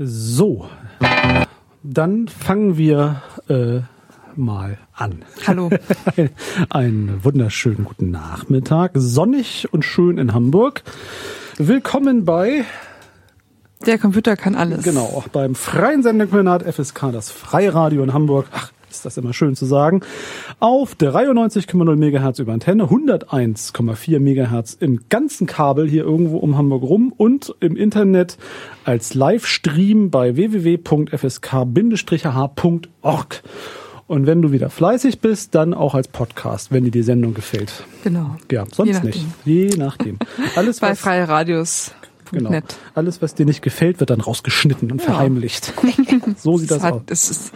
So, dann fangen wir äh, mal an. Hallo. Einen wunderschönen guten Nachmittag. Sonnig und schön in Hamburg. Willkommen bei Der Computer kann alles. Genau, auch beim freien Sendekombinat FSK, das Freiradio in Hamburg. Ach, ist das immer schön zu sagen. Auf 93,0 MHz über Antenne, 101,4 MHz im ganzen Kabel hier irgendwo um Hamburg rum und im Internet als Livestream bei www.fsk-h.org. Und wenn du wieder fleißig bist, dann auch als Podcast, wenn dir die Sendung gefällt. Genau. Ja, sonst nicht. Je nachdem. Alles, Bei freie Radios. Genau, Nett. alles, was dir nicht gefällt, wird dann rausgeschnitten und verheimlicht. so sieht das hat, aus. Es ist,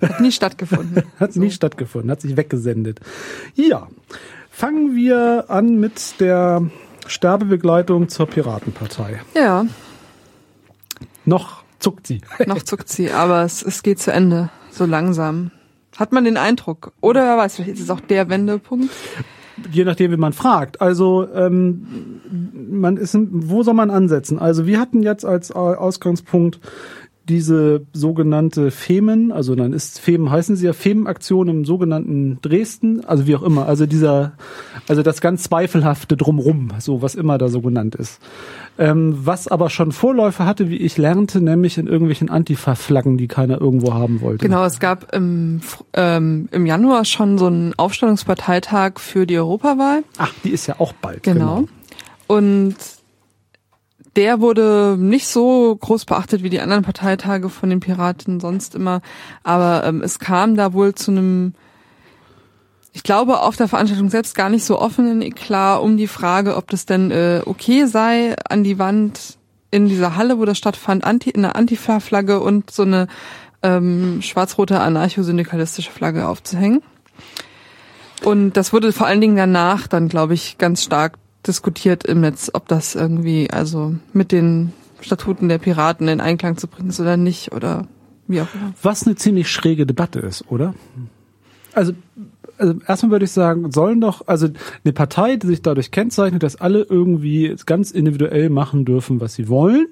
hat nie stattgefunden. Hat nie stattgefunden, hat sich weggesendet. Ja, fangen wir an mit der Sterbebegleitung zur Piratenpartei. Ja, Noch zuckt sie. noch zuckt sie, aber es, es geht zu Ende. So langsam. Hat man den Eindruck. Oder wer weiß, vielleicht ist es auch der Wendepunkt. Je nachdem, wie man fragt. Also, ähm, man ist, wo soll man ansetzen? Also, wir hatten jetzt als Ausgangspunkt diese sogenannte Femen, also dann ist Femen heißen sie ja Femen-Aktion im sogenannten Dresden, also wie auch immer, also dieser, also das ganz zweifelhafte drumrum, so was immer da so genannt ist. Ähm, was aber schon Vorläufer hatte, wie ich lernte, nämlich in irgendwelchen Antifa-Flaggen, die keiner irgendwo haben wollte. Genau, es gab im, ähm, im Januar schon so einen Aufstellungsparteitag für die Europawahl. Ach, die ist ja auch bald. Genau. Und der wurde nicht so groß beachtet wie die anderen Parteitage von den Piraten sonst immer. Aber ähm, es kam da wohl zu einem, ich glaube, auf der Veranstaltung selbst gar nicht so offenen Eklat um die Frage, ob das denn äh, okay sei, an die Wand in dieser Halle, wo das stattfand, anti, eine Antifa-Flagge und so eine ähm, schwarz-rote anarcho-syndikalistische Flagge aufzuhängen. Und das wurde vor allen Dingen danach dann, glaube ich, ganz stark diskutiert im Netz, ob das irgendwie also mit den Statuten der Piraten in Einklang zu bringen ist oder nicht oder wie auch immer. Was eine ziemlich schräge Debatte ist, oder? Also, also erstmal würde ich sagen, sollen doch, also eine Partei, die sich dadurch kennzeichnet, dass alle irgendwie ganz individuell machen dürfen, was sie wollen.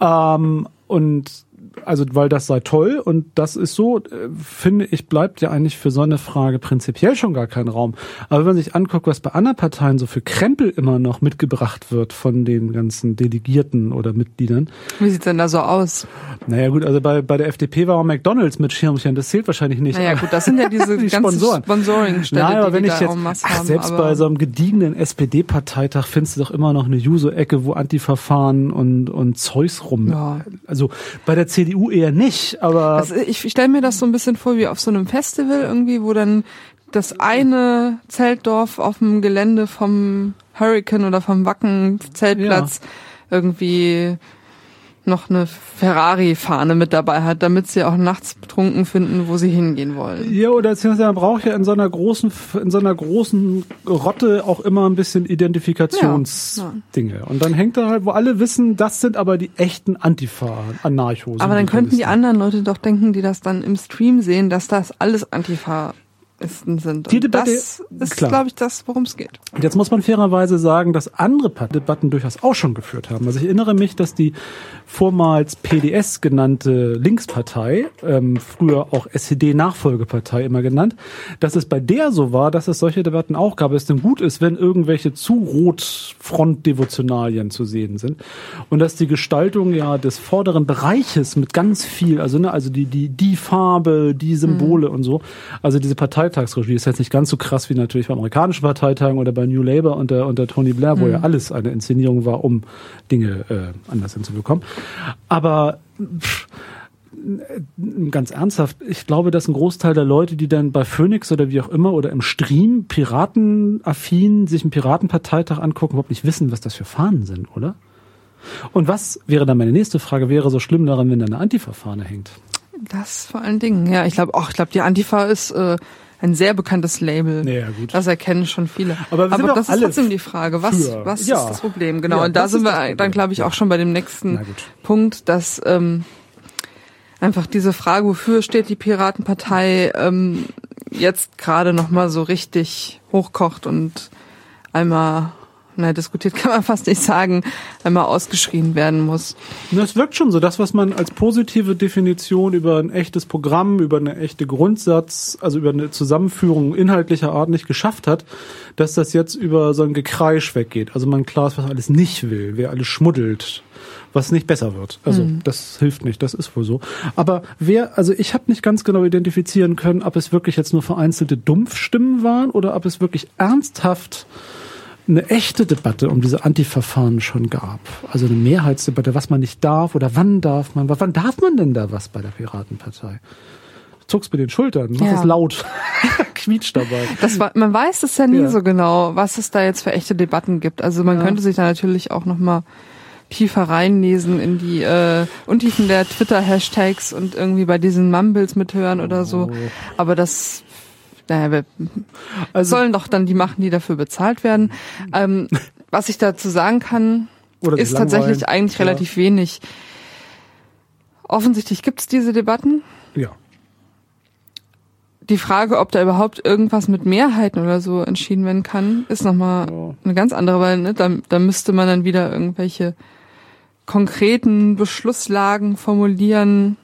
Ähm, und also weil das sei toll und das ist so, äh, finde ich, bleibt ja eigentlich für so eine Frage prinzipiell schon gar kein Raum. Aber wenn man sich anguckt, was bei anderen Parteien so für Krempel immer noch mitgebracht wird von den ganzen Delegierten oder Mitgliedern, Wie sieht's denn da so aus? naja gut, also bei, bei der FDP war auch McDonalds mit Schirmchen, das zählt wahrscheinlich nicht. Naja gut, das sind ja diese Die ganzen Sponsoren. Sponsoring-Stelle, Nein, aber die wenn die ich jetzt, ach, haben. selbst aber bei so einem gediegenen SPD-Parteitag findest du doch immer noch eine Juso-Ecke, wo Antiverfahren und, und Zeus rum. Ja. Also bei der CDU eher nicht, aber Also ich ich stelle mir das so ein bisschen vor wie auf so einem Festival irgendwie, wo dann das eine Zeltdorf auf dem Gelände vom Hurricane oder vom Wacken Zeltplatz irgendwie noch eine Ferrari-Fahne mit dabei hat, damit sie auch nachts betrunken finden, wo sie hingehen wollen. ja, oder beziehungsweise man braucht ja in so einer großen, in so einer großen Rotte auch immer ein bisschen Identifikationsdinge. Und dann hängt da halt, wo alle wissen, das sind aber die echten Antifa-Anarchos. Aber dann könnten die anderen Leute doch denken, die das dann im Stream sehen, dass das alles Antifa-Isten sind. Die Debatte- das ist, glaube ich, das, worum es geht. Und Jetzt muss man fairerweise sagen, dass andere Debatten durchaus auch schon geführt haben. Also ich erinnere mich, dass die vormals PDS genannte Linkspartei, ähm, früher auch SED-Nachfolgepartei immer genannt, dass es bei der so war, dass es solche Debatten auch gab, es denn gut ist, wenn irgendwelche zu Rot-Front-Devotionalien zu sehen sind. Und dass die Gestaltung ja des vorderen Bereiches mit ganz viel, also ne, also die, die, die Farbe, die Symbole und so, also diese Parteitagsregie ist jetzt nicht ganz so krass wie natürlich beim amerikanischen Parteitagen oder bei New Labour unter, unter Tony Blair, wo ja alles eine Inszenierung war, um Dinge äh, anders hinzubekommen. Aber pff, ganz ernsthaft, ich glaube, dass ein Großteil der Leute, die dann bei Phoenix oder wie auch immer oder im Stream piratenaffin sich einen Piratenparteitag angucken, überhaupt nicht wissen, was das für Fahnen sind, oder? Und was wäre dann meine nächste Frage, wäre so schlimm daran, wenn da eine Antifa-Fahne hängt? Das vor allen Dingen, ja. Ich glaube auch, ich glaube, die Antifa ist äh, ein sehr bekanntes Label. Ja, gut. Das erkennen schon viele. Aber doch das ist trotzdem die Frage, was, für. was Ja. ist das Problem? Genau. Ja, und da sind wir dann, glaube ich, auch schon bei dem nächsten. Punkt, dass ähm, einfach diese Frage, wofür steht die Piratenpartei, ähm, jetzt gerade noch mal so richtig hochkocht und einmal na, diskutiert kann man fast nicht sagen, einmal ausgeschrien werden muss. Das wirkt schon so. Das, was man als positive Definition über ein echtes Programm, über eine echte Grundsatz, also über eine Zusammenführung inhaltlicher Art nicht geschafft hat, dass das jetzt über so ein Gekreisch weggeht. Also man klar ist, was alles nicht will, wer alles schmuddelt, was nicht besser wird. Also mhm. das hilft nicht, das ist wohl so. Aber wer, also ich habe nicht ganz genau identifizieren können, ob es wirklich jetzt nur vereinzelte Dumpfstimmen waren oder ob es wirklich ernsthaft eine echte Debatte um diese Antiverfahren schon gab. Also eine Mehrheitsdebatte, was man nicht darf oder wann darf man, wann darf man denn da was bei der Piratenpartei? zuckst mit den Schultern, mach ja. es laut, quietscht dabei. Das war, man weiß es ja nie ja. so genau, was es da jetzt für echte Debatten gibt. Also man ja. könnte sich da natürlich auch noch mal tiefer reinlesen in die äh, Untiefen der Twitter-Hashtags und irgendwie bei diesen Mumbles mithören oder so. Oh. Aber das naja, wir also, sollen doch dann die machen, die dafür bezahlt werden. Ähm, was ich dazu sagen kann, ist tatsächlich eigentlich ja. relativ wenig. Offensichtlich gibt es diese Debatten. Ja. Die Frage, ob da überhaupt irgendwas mit Mehrheiten oder so entschieden werden kann, ist nochmal ja. eine ganz andere, weil ne, da, da müsste man dann wieder irgendwelche konkreten Beschlusslagen formulieren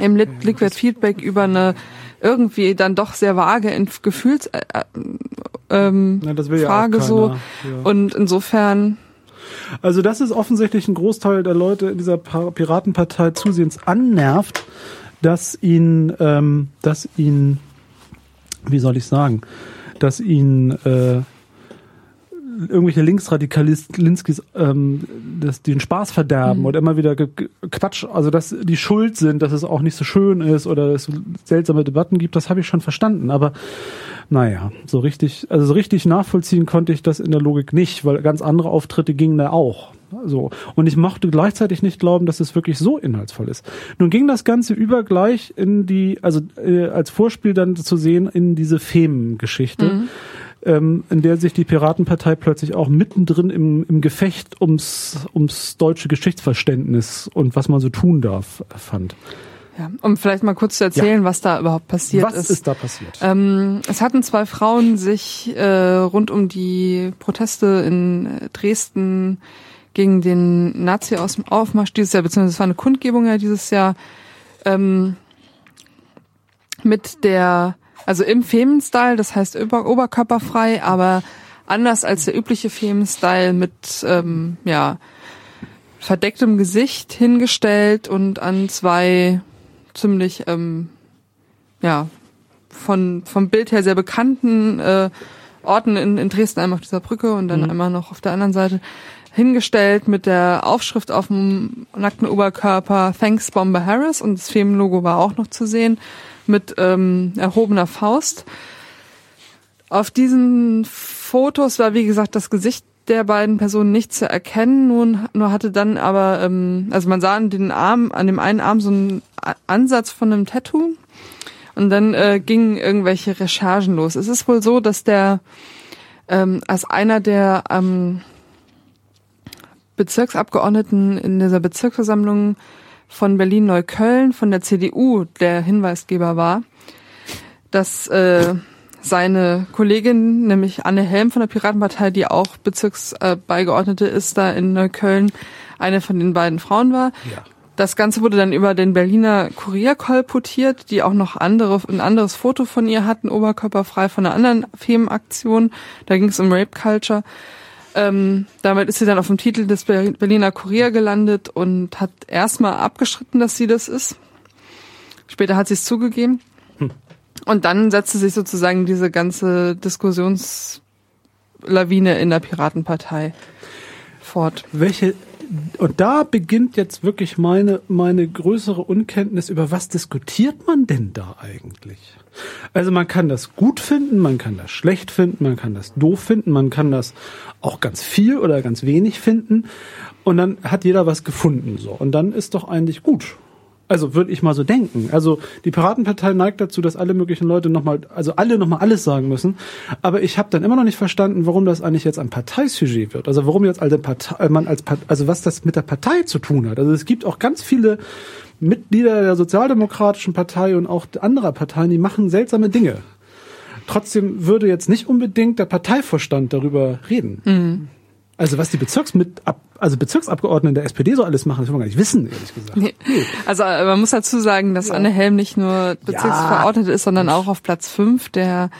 im Liquid Feedback über eine irgendwie dann doch sehr vage in Gefühls äh, äh ähm, ja, Frage so. Ja. Und insofern also das ist offensichtlich ein Großteil der Leute in dieser Piratenpartei zusehends annervt, dass ihn, ähm, dass ihn, wie soll ich sagen, dass ihn äh, irgendwelche Linksradikalinskis ähm, das, den Spaß verderben mhm. oder immer wieder Quatsch, also dass die schuld sind, dass es auch nicht so schön ist oder es seltsame Debatten gibt, das habe ich schon verstanden. Aber naja, so richtig, also so richtig nachvollziehen konnte ich das in der Logik nicht, weil ganz andere Auftritte gingen da auch. So. Und ich mochte gleichzeitig nicht glauben, dass es wirklich so inhaltsvoll ist. Nun ging das Ganze über gleich in die, also äh, als Vorspiel dann zu sehen in diese Femen-Geschichte. Mhm ähm, in der sich die Piratenpartei plötzlich auch mittendrin im, im Gefecht ums, ums deutsche Geschichtsverständnis und was man so tun darf, fand. Ja, um vielleicht mal kurz zu erzählen, ja. was da überhaupt passiert was ist. Was ist da passiert? Ähm, es hatten zwei Frauen sich äh, rund um die Proteste in äh, Dresden gegen den Nazi-Aufmarsch dieses Jahr, beziehungsweise es war eine Kundgebung ja dieses Jahr, ähm, mit der also im Femen-Style, das heißt über, oberkörperfrei, aber anders als der übliche Femen-Style mit ähm, ja, verdecktem Gesicht hingestellt und an zwei ziemlich ähm, ja von vom Bild her sehr bekannten äh, Orten in, in Dresden, einmal auf dieser Brücke und dann mhm. einmal noch auf der anderen Seite hingestellt mit der Aufschrift auf dem nackten Oberkörper Thanks Bomber Harris und das Femen-Logo war auch noch zu sehen mit ähm, erhobener Faust. Auf diesen Fotos war, wie gesagt, das Gesicht der beiden Personen nicht zu erkennen, nun, nur hatte dann aber, ähm, also man sah an den Arm, an dem einen Arm so einen Ansatz von einem Tattoo und dann äh, gingen irgendwelche Recherchen los. Es ist wohl so, dass der ähm, als einer der ähm, Bezirksabgeordneten in dieser Bezirksversammlung von Berlin-Neukölln von der CDU der Hinweisgeber war, dass äh, seine Kollegin, nämlich Anne Helm von der Piratenpartei, die auch Bezirksbeigeordnete äh, ist da in Neukölln, eine von den beiden Frauen war. Ja. Das Ganze wurde dann über den Berliner Kurier kolportiert, die auch noch andere, ein anderes Foto von ihr hatten, oberkörperfrei von einer anderen Themenaktion. Da ging es um Rape Culture. Ähm, damit ist sie dann auf dem Titel des Berliner Kurier gelandet und hat erstmal abgeschritten, dass sie das ist. Später hat sie es zugegeben. Hm. Und dann setzte sich sozusagen diese ganze Diskussionslawine in der Piratenpartei fort. Welche und da beginnt jetzt wirklich meine, meine größere Unkenntnis über was diskutiert man denn da eigentlich? Also man kann das gut finden, man kann das schlecht finden, man kann das doof finden, man kann das auch ganz viel oder ganz wenig finden und dann hat jeder was gefunden so und dann ist doch eigentlich gut. Also würde ich mal so denken. Also die Piratenpartei neigt dazu, dass alle möglichen Leute nochmal, also alle nochmal alles sagen müssen. Aber ich habe dann immer noch nicht verstanden, warum das eigentlich jetzt ein Parteisujet wird. Also warum jetzt als Partei, man als Partei, also was das mit der Partei zu tun hat. Also es gibt auch ganz viele Mitglieder der Sozialdemokratischen Partei und auch anderer Parteien, die machen seltsame Dinge. Trotzdem würde jetzt nicht unbedingt der Parteivorstand darüber reden. Mhm. Also was die Bezirksmit also Bezirksabgeordneten der SPD so alles machen, das will man gar nicht wissen, ehrlich gesagt. Nee. Also äh, man muss dazu sagen, dass ja. Anne Helm nicht nur Bezirksverordnete ja. ist, sondern auch auf Platz fünf der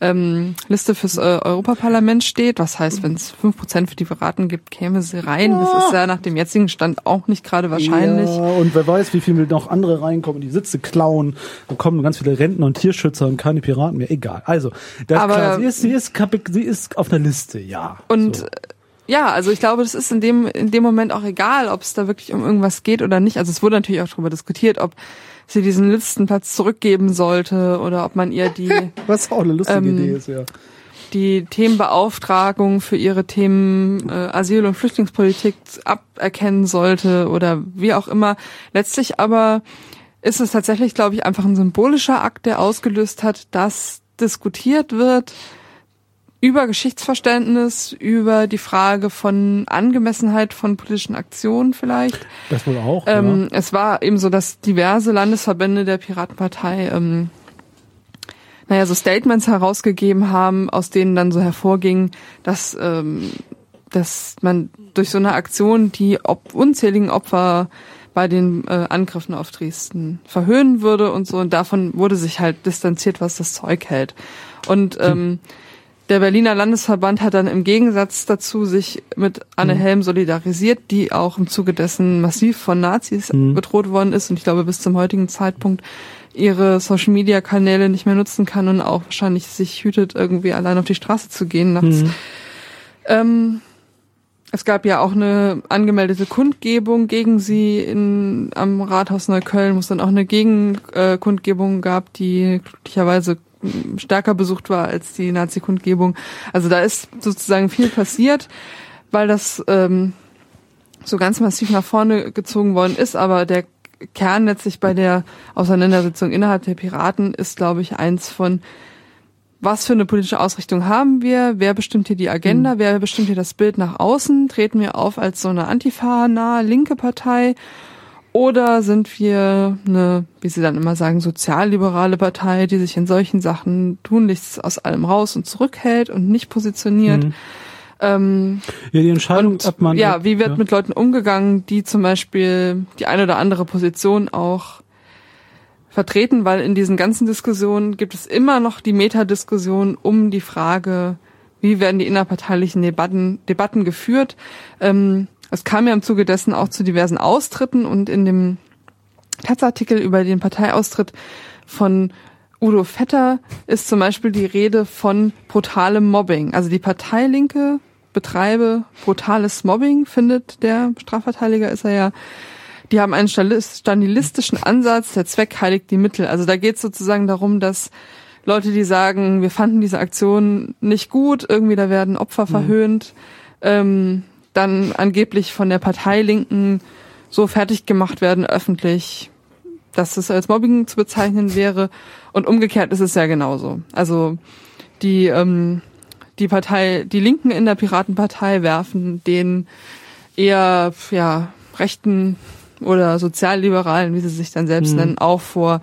ähm, Liste fürs äh, Europaparlament steht. Was heißt, wenn es fünf Prozent für die Piraten gibt, käme sie rein. Ja. Das ist ja nach dem jetzigen Stand auch nicht gerade wahrscheinlich. Ja, und wer weiß, wie viel noch andere reinkommen, die Sitze klauen. Da kommen ganz viele Rentner und Tierschützer und keine Piraten mehr. Egal. Also, das Aber, klar, sie ist, sie ist, sie ist auf der Liste, ja. Und so ja, also ich glaube, das ist in dem, in dem Moment auch egal, ob es da wirklich um irgendwas geht oder nicht. Also es wurde natürlich auch darüber diskutiert, ob sie diesen Listenplatz zurückgeben sollte oder ob man ihr die. Was auch eine lustige ähm, Idee ist, ja. Die Themenbeauftragung für ihre Themen äh, Asyl- und Flüchtlingspolitik aberkennen sollte oder wie auch immer. Letztlich aber ist es tatsächlich, glaube ich, einfach ein symbolischer Akt, der ausgelöst hat, dass diskutiert wird, über Geschichtsverständnis, über die Frage von Angemessenheit von politischen Aktionen vielleicht. Das wohl auch. Ähm, ja. Es war eben so, dass diverse Landesverbände der Piratenpartei ähm, naja, so Statements herausgegeben haben, aus denen dann so hervorging, dass, ähm, dass man durch so eine Aktion die unzähligen Opfer bei den äh, Angriffen auf Dresden verhöhnen würde und so. Und davon wurde sich halt distanziert, was das Zeug hält. Und ähm, hm der Berliner Landesverband hat dann im Gegensatz dazu sich mit Anne mhm. Helm solidarisiert, die auch im Zuge dessen massiv von Nazis mhm. bedroht worden ist und ich glaube bis zum heutigen Zeitpunkt ihre Social Media Kanäle nicht mehr nutzen kann und auch wahrscheinlich sich hütet, irgendwie allein auf die Straße zu gehen nachts. Mhm. Ähm, es gab ja auch eine angemeldete Kundgebung gegen sie in, am Rathaus Neukölln, wo es dann auch eine Gegenkundgebung gab, die glücklicherweise stärker besucht war als die Nazi-Kundgebung. Also da ist sozusagen viel passiert, weil das ähm, so ganz massiv nach vorne gezogen worden ist, aber der Kern letztlich bei der Auseinandersetzung innerhalb der Piraten ist, glaube ich, eins von was für eine politische Ausrichtung haben wir? Wer bestimmt hier die Agenda? Mhm. Wer bestimmt hier das Bild nach außen? Treten wir auf als so eine Antifa-nahe linke Partei? Oder sind wir eine, wie Sie dann immer sagen, sozialliberale Partei, die sich in solchen Sachen tunlichst aus allem raus und zurückhält und nicht positioniert? Mhm. Ähm, ja, die Entscheidung, und, ob man. Ja, wie wird ja. mit Leuten umgegangen, die zum Beispiel die eine oder andere Position auch vertreten, weil in diesen ganzen Diskussionen gibt es immer noch die Metadiskussion um die Frage, wie werden die innerparteilichen Debatten, Debatten geführt. Ähm, es kam ja im Zuge dessen auch zu diversen Austritten und in dem Taz-Artikel über den Parteiaustritt von Udo Vetter ist zum Beispiel die Rede von brutalem Mobbing. Also die Parteilinke betreibe brutales Mobbing, findet der Strafverteidiger, ist er ja. Die haben einen stalinistischen Ansatz, der Zweck heiligt die Mittel. Also da geht es sozusagen darum, dass Leute, die sagen, wir fanden diese Aktion nicht gut, irgendwie da werden Opfer mhm. verhöhnt, ähm, dann angeblich von der Partei Linken so fertig gemacht werden öffentlich, dass es als Mobbing zu bezeichnen wäre. Und umgekehrt ist es ja genauso. Also die, ähm, die Partei, die Linken in der Piratenpartei werfen den eher ja, rechten oder sozialliberalen, wie sie sich dann selbst mhm. nennen, auch vor,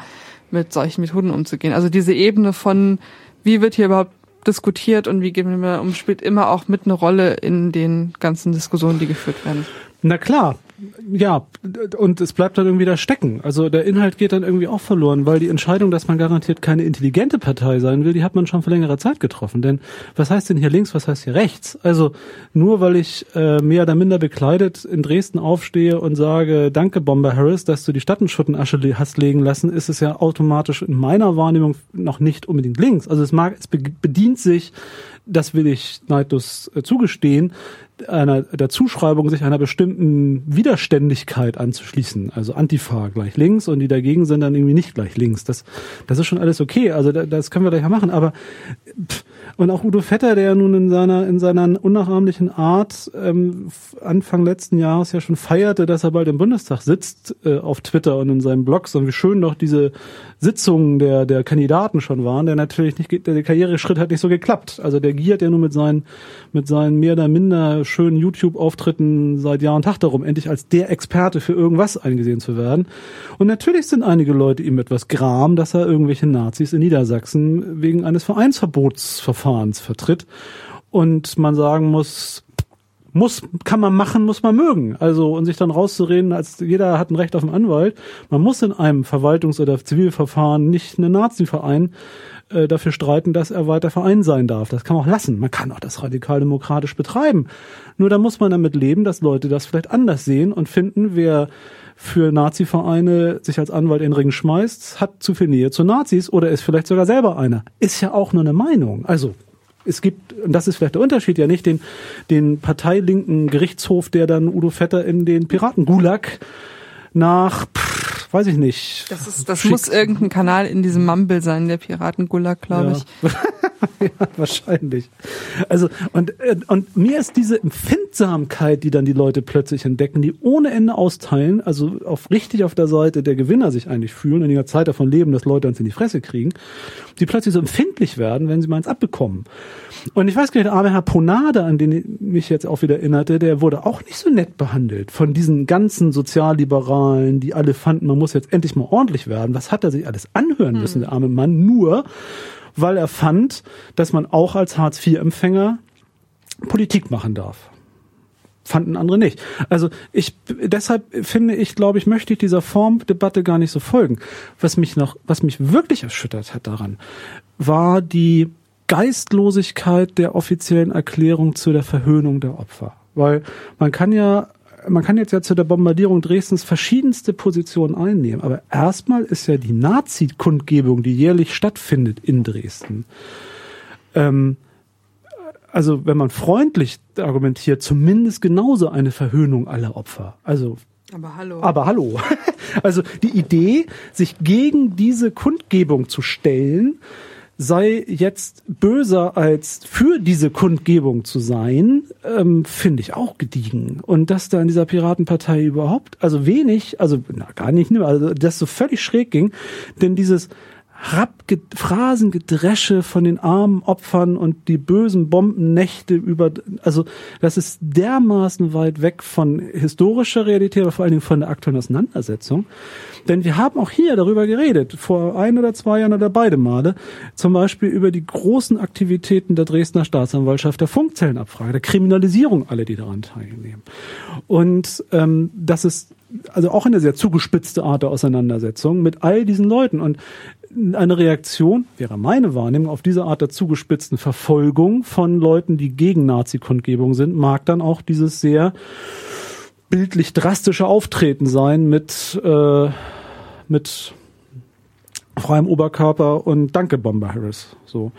mit solchen Methoden umzugehen. Also diese Ebene von, wie wird hier überhaupt diskutiert und wie gehen wir um, spielt immer auch mit eine Rolle in den ganzen Diskussionen, die geführt werden. Na klar, ja, und es bleibt dann irgendwie da stecken. Also der Inhalt geht dann irgendwie auch verloren, weil die Entscheidung, dass man garantiert keine intelligente Partei sein will, die hat man schon vor längerer Zeit getroffen. Denn was heißt denn hier links, was heißt hier rechts? Also nur weil ich äh, mehr oder minder bekleidet in Dresden aufstehe und sage, danke Bomber Harris, dass du die Stadtenschuttenasche hast legen lassen, ist es ja automatisch in meiner Wahrnehmung noch nicht unbedingt links. Also es mag, es bedient sich das will ich neidlos äh, zugestehen, einer der Zuschreibung sich einer bestimmten Widerständigkeit anzuschließen. Also Antifa gleich links und die dagegen sind dann irgendwie nicht gleich links. Das, das ist schon alles okay. Also das können wir gleich mal machen. Aber und auch Udo Vetter, der nun in seiner in seiner unnachahmlichen Art ähm, Anfang letzten Jahres ja schon feierte, dass er bald im Bundestag sitzt äh, auf Twitter und in seinem Blog, und wie schön doch diese Sitzungen der der Kandidaten schon waren. Der natürlich nicht der Karriereschritt hat nicht so geklappt. Also der giert ja nur mit seinen mit seinen mehr oder minder schönen YouTube-Auftritten seit Jahr und Tag darum, endlich als der Experte für irgendwas eingesehen zu werden. Und natürlich sind einige Leute ihm etwas gram, dass er irgendwelche Nazis in Niedersachsen wegen eines Vereinsverbotsverfahrens vertritt. Und man sagen muss, muss, kann man machen, muss man mögen. Also, und sich dann rauszureden, als jeder hat ein Recht auf einen Anwalt. Man muss in einem Verwaltungs- oder Zivilverfahren nicht einen Nazi-Verein äh, dafür streiten, dass er weiter Verein sein darf. Das kann man auch lassen. Man kann auch das radikal-demokratisch betreiben. Nur da muss man damit leben, dass Leute das vielleicht anders sehen und finden, wer für Nazi-Vereine sich als Anwalt in den Ring schmeißt, hat zu viel Nähe zu Nazis oder ist vielleicht sogar selber einer. Ist ja auch nur eine Meinung. Also es gibt, und das ist vielleicht der Unterschied, ja nicht den, den parteilinken Gerichtshof, der dann Udo Vetter in den Piratengulag nach, pff, weiß ich nicht. Das, ist, das muss irgendein Kanal in diesem Mumble sein, der Piratengulag, glaube Ja. ich. ja, wahrscheinlich. Also und äh, und mir ist diese Empfindsamkeit, die dann die Leute plötzlich entdecken, die ohne Ende austeilen, also auf richtig auf der Seite der Gewinner sich eigentlich fühlen, in der Zeit davon leben, dass Leute uns in die Fresse kriegen, die plötzlich so empfindlich werden, wenn sie mal eins abbekommen. Und ich weiß gar nicht, der arme Herr Ponade, an den ich mich jetzt auch wieder erinnerte, der wurde auch nicht so nett behandelt von diesen ganzen Sozialliberalen, die alle fanden, man muss jetzt endlich mal ordentlich werden. Was hat er sich alles anhören müssen, der arme Mann? Nur, weil er fand, dass man auch als Hartz-IV-Empfänger Politik machen darf. Fanden andere nicht. Also ich deshalb finde ich, glaube ich, möchte ich dieser Formdebatte gar nicht so folgen. Was mich noch, was mich wirklich erschüttert hat daran, war die Geistlosigkeit der offiziellen Erklärung zu der Verhöhnung der Opfer. Weil man kann ja man kann jetzt ja zu der Bombardierung Dresdens verschiedenste Positionen einnehmen, aber erstmal ist ja die Nazi-Kundgebung, die jährlich stattfindet in Dresden, ähm, also wenn man freundlich argumentiert, zumindest genauso eine Verhöhnung aller Opfer. Also Aber hallo. aber hallo. Also die Idee, sich gegen diese Kundgebung zu stellen, sei jetzt böser als für diese Kundgebung zu sein, ähm, finde ich auch gediegen. Und dass da in dieser Piratenpartei überhaupt, also wenig, also na, gar nicht, ne, also das so völlig schräg ging, denn dieses Rapge Phrasengedresche von den armen Opfern und die bösen Bombennächte über, also das ist dermaßen weit weg von historischer Realität, aber vor allen Dingen von der aktuellen Auseinandersetzung. Denn wir haben auch hier darüber geredet, vor ein oder zwei Jahren oder beide Male, zum Beispiel über die großen Aktivitäten der Dresdner Staatsanwaltschaft, der Funkzellenabfrage, der Kriminalisierung aller, die daran teilnehmen. Und ähm, das ist also auch eine sehr zugespitzte Art der Auseinandersetzung mit all diesen Leuten. Und eine Reaktion wäre meine Wahrnehmung auf diese Art der zugespitzten Verfolgung von Leuten, die gegen Nazi-Kundgebung sind, mag dann auch dieses sehr bildlich drastische Auftreten sein mit äh, mit freiem Oberkörper und Danke Bomber Harris so.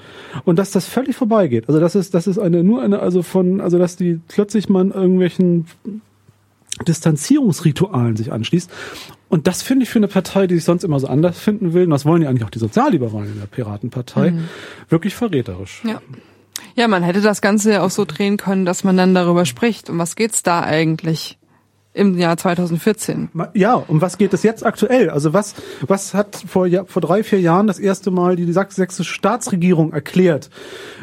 Und dass das völlig vorbeigeht. Also das ist das ist eine nur eine also von also dass die plötzlich mal in irgendwelchen Distanzierungsritualen sich anschließt. Und das finde ich für eine Partei, die sich sonst immer so anders finden will, und das wollen ja eigentlich auch die Sozialliberalen in der Piratenpartei, wirklich verräterisch. Ja. Ja, man hätte das Ganze ja auch so drehen können, dass man dann darüber spricht. Um was geht's da eigentlich im Jahr 2014? Ma- Ja, um was geht es jetzt aktuell? Also was, was hat vor, ja, vor drei, vier Jahren das erste Mal die sächsische Staatsregierung erklärt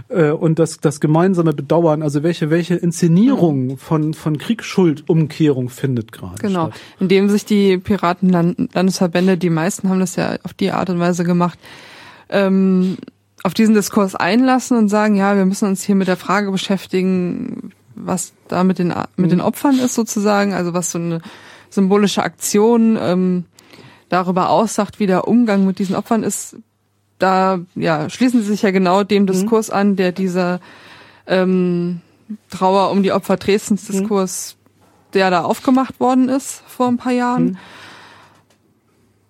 äh, und das, das gemeinsame Bedauern, also welche, welche Inszenierung von, von Kriegsschuldumkehrung findet gerade Genau. statt? Indem sich die Piratenlandesverbände, die meisten haben das ja auf die Art und Weise gemacht, ähm, auf diesen Diskurs einlassen und sagen, ja, wir müssen uns hier mit der Frage beschäftigen, was da mit den, mit den Opfern ist sozusagen, also was so eine symbolische Aktion ähm, darüber aussagt, wie der Umgang mit diesen Opfern ist. Da ja, schließen sie sich ja genau dem Diskurs an, der dieser ähm, Trauer um die Opfer Dresdens Diskurs, der da aufgemacht worden ist vor ein paar Jahren.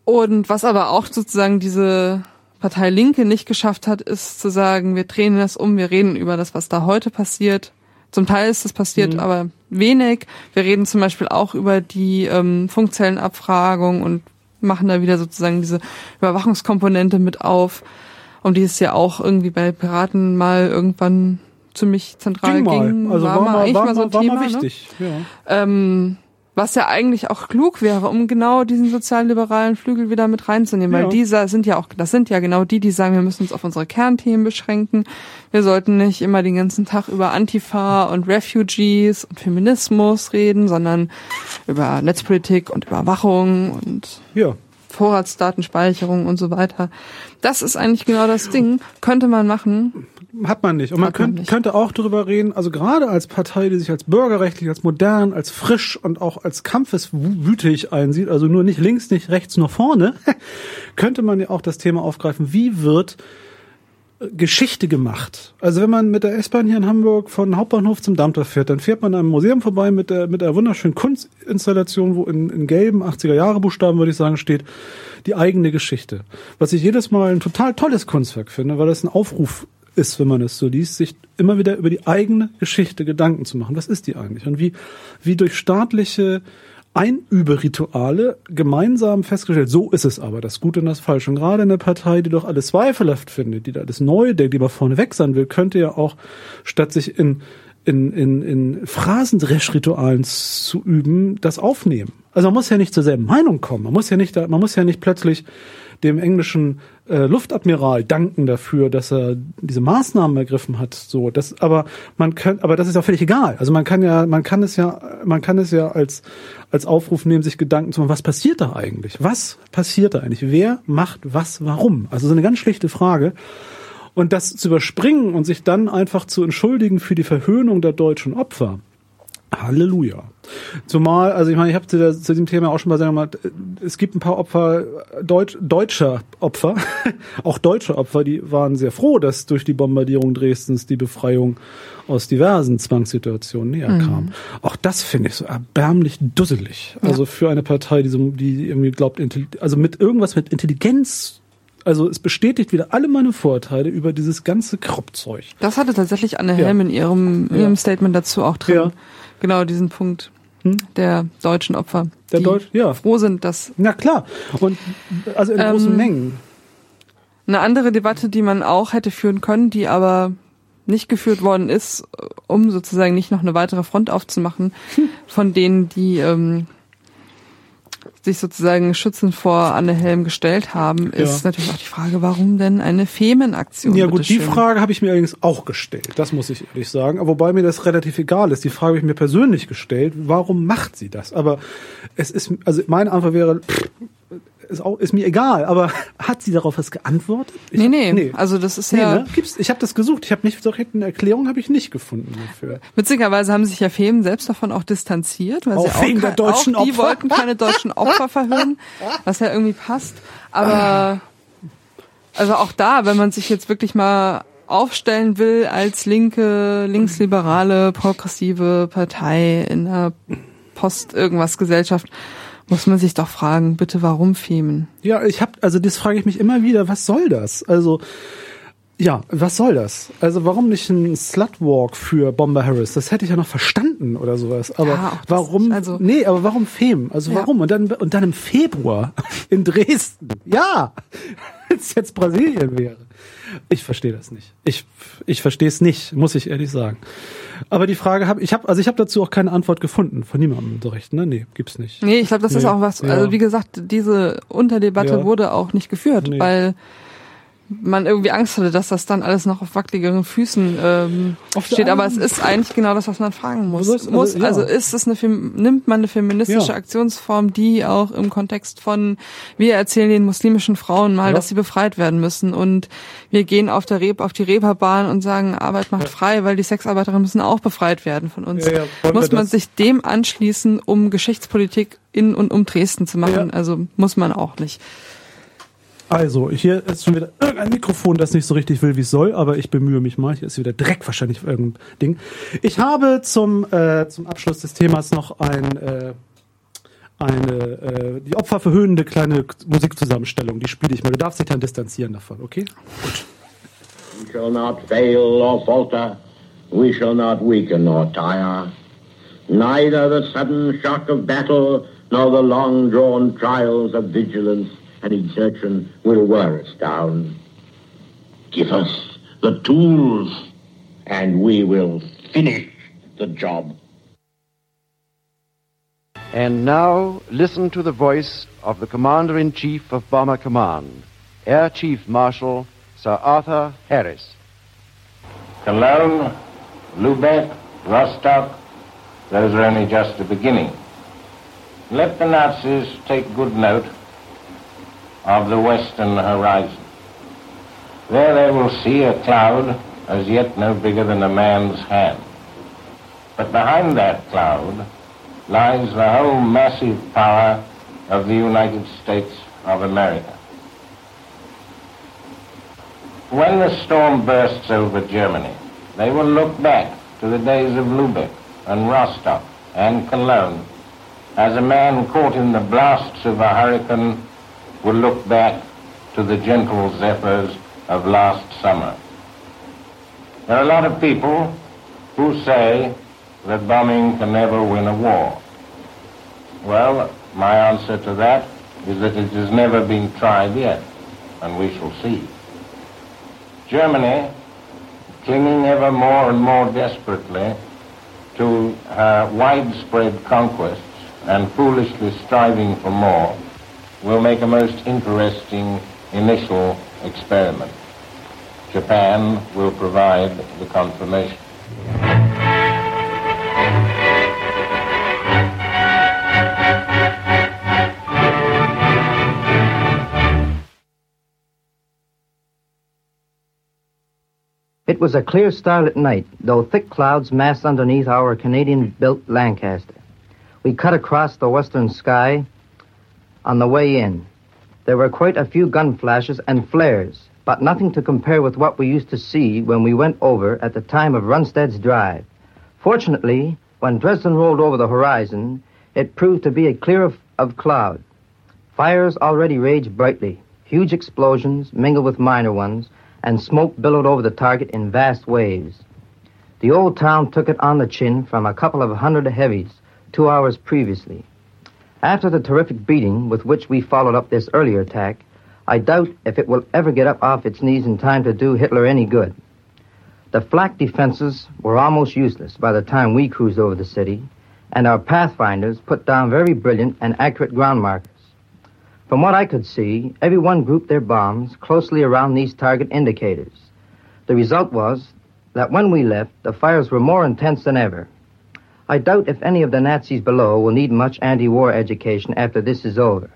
Und was aber auch sozusagen diese Partei Linke nicht geschafft hat, ist zu sagen, wir drehen das um, wir reden über das, was da heute passiert. Zum Teil ist das passiert, aber wenig. Wir reden zum Beispiel auch über die ähm, Funkzellenabfragung und machen da wieder sozusagen diese Überwachungskomponente mit auf, um die es ja auch irgendwie bei Piraten mal irgendwann ziemlich zentral Ging mal. ging. Also war, mal, eigentlich war, mal so ein mal, war Thema, mal ne? wichtig. Ja. Ähm, was ja eigentlich auch klug wäre, um genau diesen sozialliberalen Flügel wieder mit reinzunehmen, weil Ja. dieser sind ja auch, das sind ja genau die, die sagen, wir müssen uns auf unsere Kernthemen beschränken. Wir sollten nicht immer den ganzen Tag über Antifa und Refugees und Feminismus reden, sondern über Netzpolitik und Überwachung und ja. Vorratsdatenspeicherung und so weiter. Das ist eigentlich genau das Ding. Könnte man machen. Hat man nicht. Und man, man könnt, nicht. könnte auch darüber reden, also gerade als Partei, die sich als bürgerrechtlich, als modern, als frisch und auch als kampfeswütig einsieht, also nur nicht links, nicht rechts, nur vorne, könnte man ja auch das Thema aufgreifen, wie wird äh, Geschichte gemacht. Also wenn man mit der S-Bahn hier in Hamburg von Hauptbahnhof zum Dammtor fährt, dann fährt man am Museum vorbei mit der, mit der wunderschönen Kunstinstallation, wo in, in gelben 80er Jahre Buchstaben, würde ich sagen, steht, die eigene Geschichte. Was ich jedes Mal ein total tolles Kunstwerk finde, weil das ein Aufruf ist, wenn man es so liest, sich immer wieder über die eigene Geschichte Gedanken zu machen. Was ist die eigentlich? Und wie, wie durch staatliche Einüberituale gemeinsam festgestellt, so ist es aber, das Gute und das Falsche. Und gerade eine Partei, die doch alles zweifelhaft findet, die da alles neu denkt, die mal vorne weg sein will, könnte ja auch, statt sich in, in, in, in Phrasendresch-Ritualen zu üben, das aufnehmen. Also man muss ja nicht zur selben Meinung kommen. Man muss ja nicht, da, man muss ja nicht plötzlich dem englischen äh, Luftadmiral danken dafür, dass er diese Maßnahmen ergriffen hat. So, das, aber man kann, aber das ist auch völlig egal. Also man kann ja, man kann es ja, man kann es ja als als Aufruf nehmen, sich Gedanken zu machen, was passiert da eigentlich? Was passiert da eigentlich? Wer macht was? Warum? Also so eine ganz schlichte Frage. Und das zu überspringen und sich dann einfach zu entschuldigen für die Verhöhnung der deutschen Opfer. Halleluja. Zumal, also ich meine, ich habe zu, zu diesem Thema auch schon mal gesagt, es gibt ein paar Opfer, Deutsch, deutscher Opfer, auch deutsche Opfer, die waren sehr froh, dass durch die Bombardierung Dresdens die Befreiung aus diversen Zwangssituationen näher kam. Auch das finde ich so erbärmlich dusselig. Also für eine Partei, die, so, die irgendwie glaubt, also mit irgendwas mit Intelligenz, also es bestätigt wieder alle meine Vorurteile über dieses ganze Kroppzeug. Das hatte tatsächlich Anne Ja. Helm in ihrem, in Ja. ihrem Statement dazu auch drin. Ja. Genau diesen Punkt Hm? der deutschen Opfer. Der Deutsch- ja. froh sind, dass Na klar. Und also in Ähm, großen Mengen. Eine andere Debatte, die man auch hätte führen können, die aber nicht geführt worden ist, um sozusagen nicht noch eine weitere Front aufzumachen, von denen, die ähm, sich sozusagen schützend vor Anne Helm gestellt haben, ist Ja. natürlich auch die Frage, warum denn eine Femenaktion? Ja gut, die? Frage habe ich mir allerdings auch gestellt. Das muss ich ehrlich sagen. Wobei mir das relativ egal ist. Die Frage habe ich mir persönlich gestellt. Warum macht sie das? Aber es ist, also meine Antwort wäre, pff, ist, auch, ist mir egal. Aber hat sie darauf was geantwortet? Ich, Nee, nee, also das ist Nee, ja, ne? Gibt's, ich habe das gesucht. Ich habe nicht so eine Erklärung habe ich nicht gefunden dafür. witzigerweise haben sich ja Femen selbst davon auch distanziert, weil Auch sie auch, wegen der deutschen auch die Opfer? wollten keine deutschen Opfer verhören, was ja irgendwie passt. Aber also auch da, wenn man sich jetzt wirklich mal aufstellen will als linke, linksliberale, progressive Partei in einer Post-Irgendwas Gesellschaft, muss man sich doch fragen, bitte warum Femen? Ja, ich habe, also das frage ich mich immer wieder. Was soll das? Also ja, was soll das? Also warum nicht ein Slutwalk für Bomber Harris? Das hätte ich ja noch verstanden oder sowas. Aber Ja, warum? Also- nee, aber warum Fem? Also Ja. warum? Und dann und dann im Februar in Dresden. Ja, als jetzt Brasilien wäre. Ich verstehe das nicht. Ich ich verstehe es nicht, muss ich ehrlich sagen. Aber die Frage habe ich habe also ich habe dazu auch keine Antwort gefunden von niemandem so recht, ne? Nee, gibt's nicht. Nee, ich glaube, das ist Nee, auch was, also wie gesagt, diese Unterdebatte Ja. wurde auch nicht geführt, Nee. weil man irgendwie Angst hatte, dass das dann alles noch auf wackeligeren Füßen ähm, Auf steht. Aber es ist eigentlich genau das, was man fragen muss. Also muss also, ja. also ist es eine nimmt man eine feministische Ja. Aktionsform, die auch im Kontext von wir erzählen den muslimischen Frauen mal, Ja. dass sie befreit werden müssen und wir gehen auf der Reb auf die Reeperbahn und sagen Arbeit macht frei, weil die Sexarbeiterinnen müssen auch befreit werden von uns. Muss man sich dem anschließen, um Geschichtspolitik in und um Dresden zu machen? Also muss man auch nicht. Also, hier ist schon wieder irgendein Mikrofon, das nicht so richtig will, wie es soll, aber ich bemühe mich mal. Hier ist wieder Dreck wahrscheinlich irgendein Ding. Ich habe zum, äh, zum Abschluss des Themas noch ein, äh, eine, äh, die opferverhöhnende kleine Musikzusammenstellung. Die spiele ich mal. Du darfst dich dann distanzieren davon, okay? We shall not fail or falter. We shall not weaken or tire. Neither the sudden shock of battle nor the long drawn trials of vigilance and exertion will wear us down. Give us the tools and we will finish the job. And now listen to the voice of the Commander in Chief of Bomber Command, Air Chief Marshal Sir Arthur Harris. Cologne, Lubeck, Rostock, those are only just the beginning. Let the Nazis take good note of the western horizon. There they will see a cloud as yet no bigger than a man's hand. But behind that cloud lies the whole massive power of the United States of America. When the storm bursts over Germany, they will look back to the days of Lubeck and Rostock and Cologne as a man caught in the blasts of a hurricane will look back to the gentle zephyrs of last summer. There are a lot of people who say that bombing can never win a war. Well, my answer to that is that it has never been tried yet, and we shall see. Germany, clinging ever more and more desperately to her widespread conquests and foolishly striving for more, will make a most interesting initial experiment. Japan will provide the confirmation. It was a clear starlit night, though thick clouds massed underneath our Canadian-built Lancaster. We cut across the western sky on the way in. There were quite a few gun flashes and flares, but nothing to compare with what we used to see when we went over at the time of Runstead's drive. Fortunately, when Dresden rolled over the horizon, it proved to be a clear of, of cloud. Fires already raged brightly. Huge explosions mingled with minor ones, and smoke billowed over the target in vast waves. The old town took it on the chin from a couple of hundred heavies two hours previously. After the terrific beating with which we followed up this earlier attack, I doubt if it will ever get up off its knees in time to do Hitler any good. The flak defenses were almost useless by the time we cruised over the city, and our pathfinders put down very brilliant and accurate ground markers. From what I could see, everyone grouped their bombs closely around these target indicators. The result was that when we left, the fires were more intense than ever. I doubt if any of the Nazis below will need much anti-war education after this is over.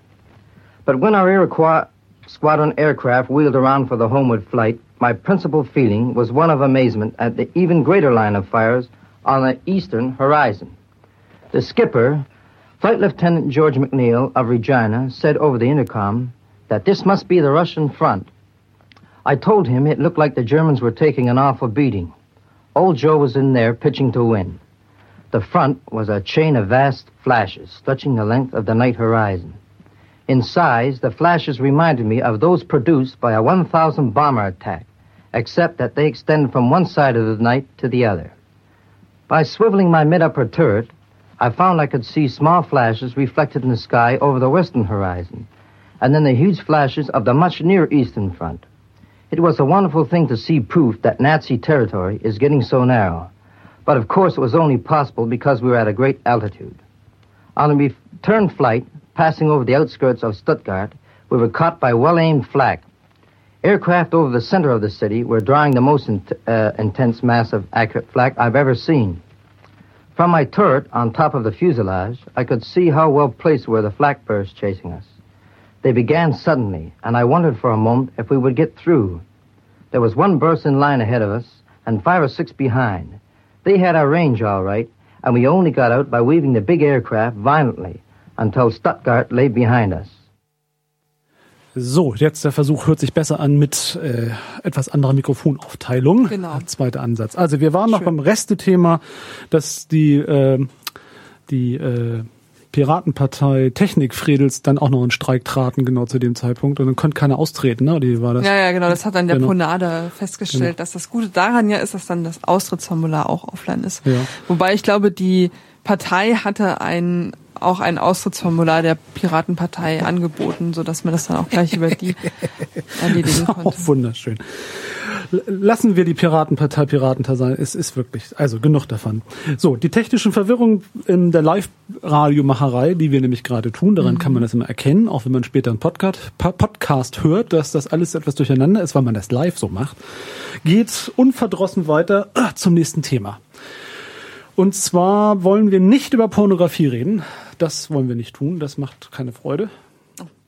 But when our Iroquois squadron aircraft wheeled around for the homeward flight, my principal feeling was one of amazement at the even greater line of fires on the eastern horizon. The skipper, Flight Lieutenant George McNeil of Regina, said over the intercom that this must be the Russian front. I told him it looked like the Germans were taking an awful beating. Old Joe was in there pitching to win. The front was a chain of vast flashes stretching the length of the night horizon. In size, the flashes reminded me of those produced by a 1,000 bomber attack, except that they extended from one side of the night to the other. By swiveling my mid-upper turret, I found I could see small flashes reflected in the sky over the western horizon, and then the huge flashes of the much nearer eastern front. It was a wonderful thing to see proof that Nazi territory is getting so narrow. But of course, it was only possible because we were at a great altitude. On a return flight, passing over the outskirts of Stuttgart, we were caught by well aimed flak. Aircraft over the center of the city were drawing the most in- uh, intense mass of accurate flak I've ever seen. From my turret on top of the fuselage, I could see how well placed were the flak bursts chasing us. They began suddenly, and I wondered for a moment if we would get through. There was one burst in line ahead of us, and five or six behind. They had our range all right, and we only got out by weaving the big aircraft violently until Stuttgart lay behind us. So, jetzt der Versuch hört sich besser an mit äh, etwas anderer Mikrofonaufteilung. Genau. Zweiter Ansatz. Also wir waren noch Schön. beim Reste-Thema, dass die, äh, die äh, Piratenpartei Technik Fredels dann auch noch in Streik traten, genau zu dem Zeitpunkt. Und dann konnte keiner austreten, ne? Oder wie war das? Ja, ja, genau. Das hat dann der Genau. Ponade festgestellt, Genau. dass das Gute daran ja ist, dass dann das Austrittsformular auch offline ist. Ja. Wobei ich glaube, die Partei hatte ein auch ein Austrittsformular der Piratenpartei angeboten, so dass man das dann auch gleich über die erledigen Auch konnte. wunderschön. Lassen wir die Piratenpartei Piratentei sein. Es ist wirklich, also genug davon. So, die technischen Verwirrungen in der Live-Radiomacherei, die wir nämlich gerade tun, daran kann man das immer erkennen, auch wenn man später einen Podcast, Podcast hört, dass das alles etwas durcheinander ist, weil man das live so macht, geht unverdrossen weiter ah, zum nächsten Thema. Und zwar wollen wir nicht über Pornografie reden. Das wollen wir nicht tun. Das macht keine Freude.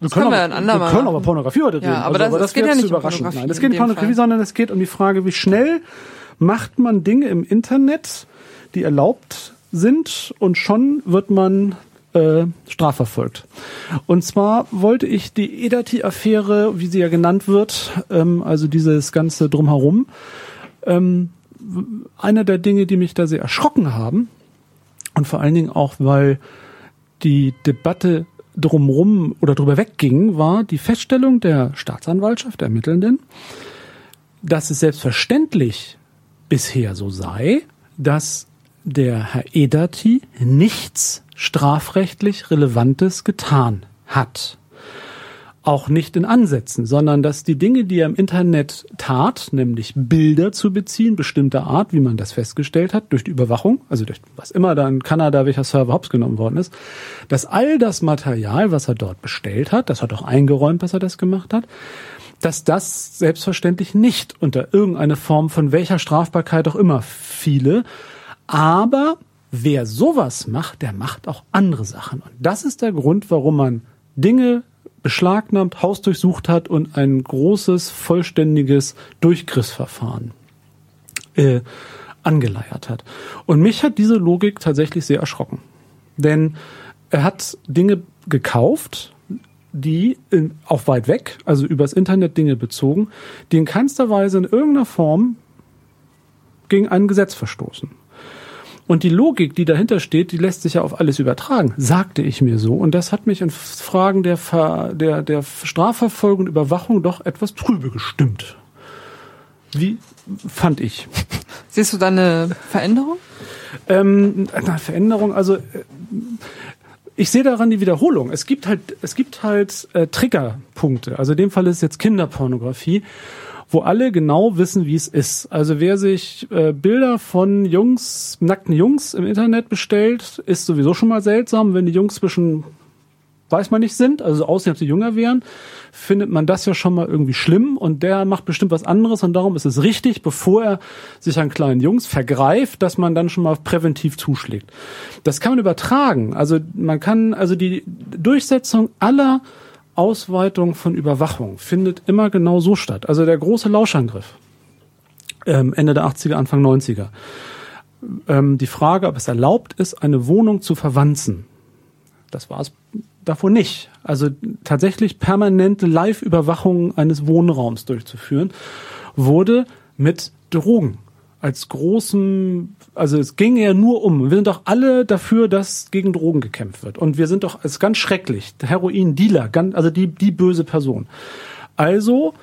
Wir können aber, wir andermal wir können aber. Pornografie heute reden. Ja, aber das- es geht wäre ja zu nicht um überraschend. Pornografie Nein, es geht nicht um Pornografie, Fall. sondern es geht um die Frage, wie schnell macht man Dinge im Internet, die erlaubt sind und schon wird man äh, strafverfolgt. Und zwar wollte ich die Edati-Affäre, wie sie ja genannt wird, ähm, also dieses ganze Drumherum, ähm, einer der Dinge, die mich da sehr erschrocken haben und vor allen Dingen auch, weil die Debatte drumrum oder drüber wegging, war die Feststellung der Staatsanwaltschaft, der Ermittelnden, dass es selbstverständlich bisher so sei, dass der Herr Edati nichts strafrechtlich Relevantes getan hat. Auch nicht in Ansätzen, sondern dass die Dinge, die er im Internet tat, nämlich Bilder zu beziehen, bestimmter Art, wie man das festgestellt hat, durch die Überwachung, also durch was immer da in Kanada, welcher Server hops genommen worden ist, dass all das Material, was er dort bestellt hat, das hat auch eingeräumt, dass er das gemacht hat, dass das selbstverständlich nicht unter irgendeine Form von welcher Strafbarkeit auch immer fiele. Aber wer sowas macht, der macht auch andere Sachen. Und das ist der Grund, warum man Dinge beschlagnahmt, hausdurchsucht hat und ein großes, vollständiges Durchgriffsverfahren äh, angeleiert hat. Und mich hat diese Logik tatsächlich sehr erschrocken. Denn er hat Dinge gekauft, die in, auch weit weg, also übers Internet Dinge bezogen, die in keinster Weise in irgendeiner Form gegen ein Gesetz verstoßen. Und die Logik, die dahinter steht, die lässt sich ja auf alles übertragen, sagte ich mir so. Und das hat mich in Fragen der, Ver, der, der Strafverfolgung und Überwachung doch etwas trübe gestimmt. Wie fand ich? Siehst du da eine Veränderung? Ähm, eine Veränderung, also äh, ich sehe daran die Wiederholung. Es gibt halt, es gibt halt äh, Triggerpunkte. Also in dem Fall ist es jetzt Kinderpornografie, wo alle genau wissen, wie es ist. Also wer sich äh, Bilder von Jungs, nackten Jungs im Internet bestellt, ist sowieso schon mal seltsam, wenn die Jungs zwischen weiß man nicht sind, also so aussehen, als sie jünger wären, findet man das ja schon mal irgendwie schlimm und der macht bestimmt was anderes und darum ist es richtig, bevor er sich an kleinen Jungs vergreift, dass man dann schon mal präventiv zuschlägt. Das kann man übertragen. Also man kann, also die Durchsetzung aller Ausweitung von Überwachung findet immer genau so statt. Also der große Lauschangriff ähm, Ende der 80er, Anfang 90er. Ähm, die Frage, ob es erlaubt ist, eine Wohnung zu verwanzen. Das war es davor nicht. Also tatsächlich permanente Live-Überwachung eines Wohnraums durchzuführen, wurde mit Drogen als großem, also es ging ja nur um, wir sind doch alle dafür, dass gegen Drogen gekämpft wird. Und wir sind doch, es ist ganz schrecklich, Heroin-Dealer, also die, die böse Person. Also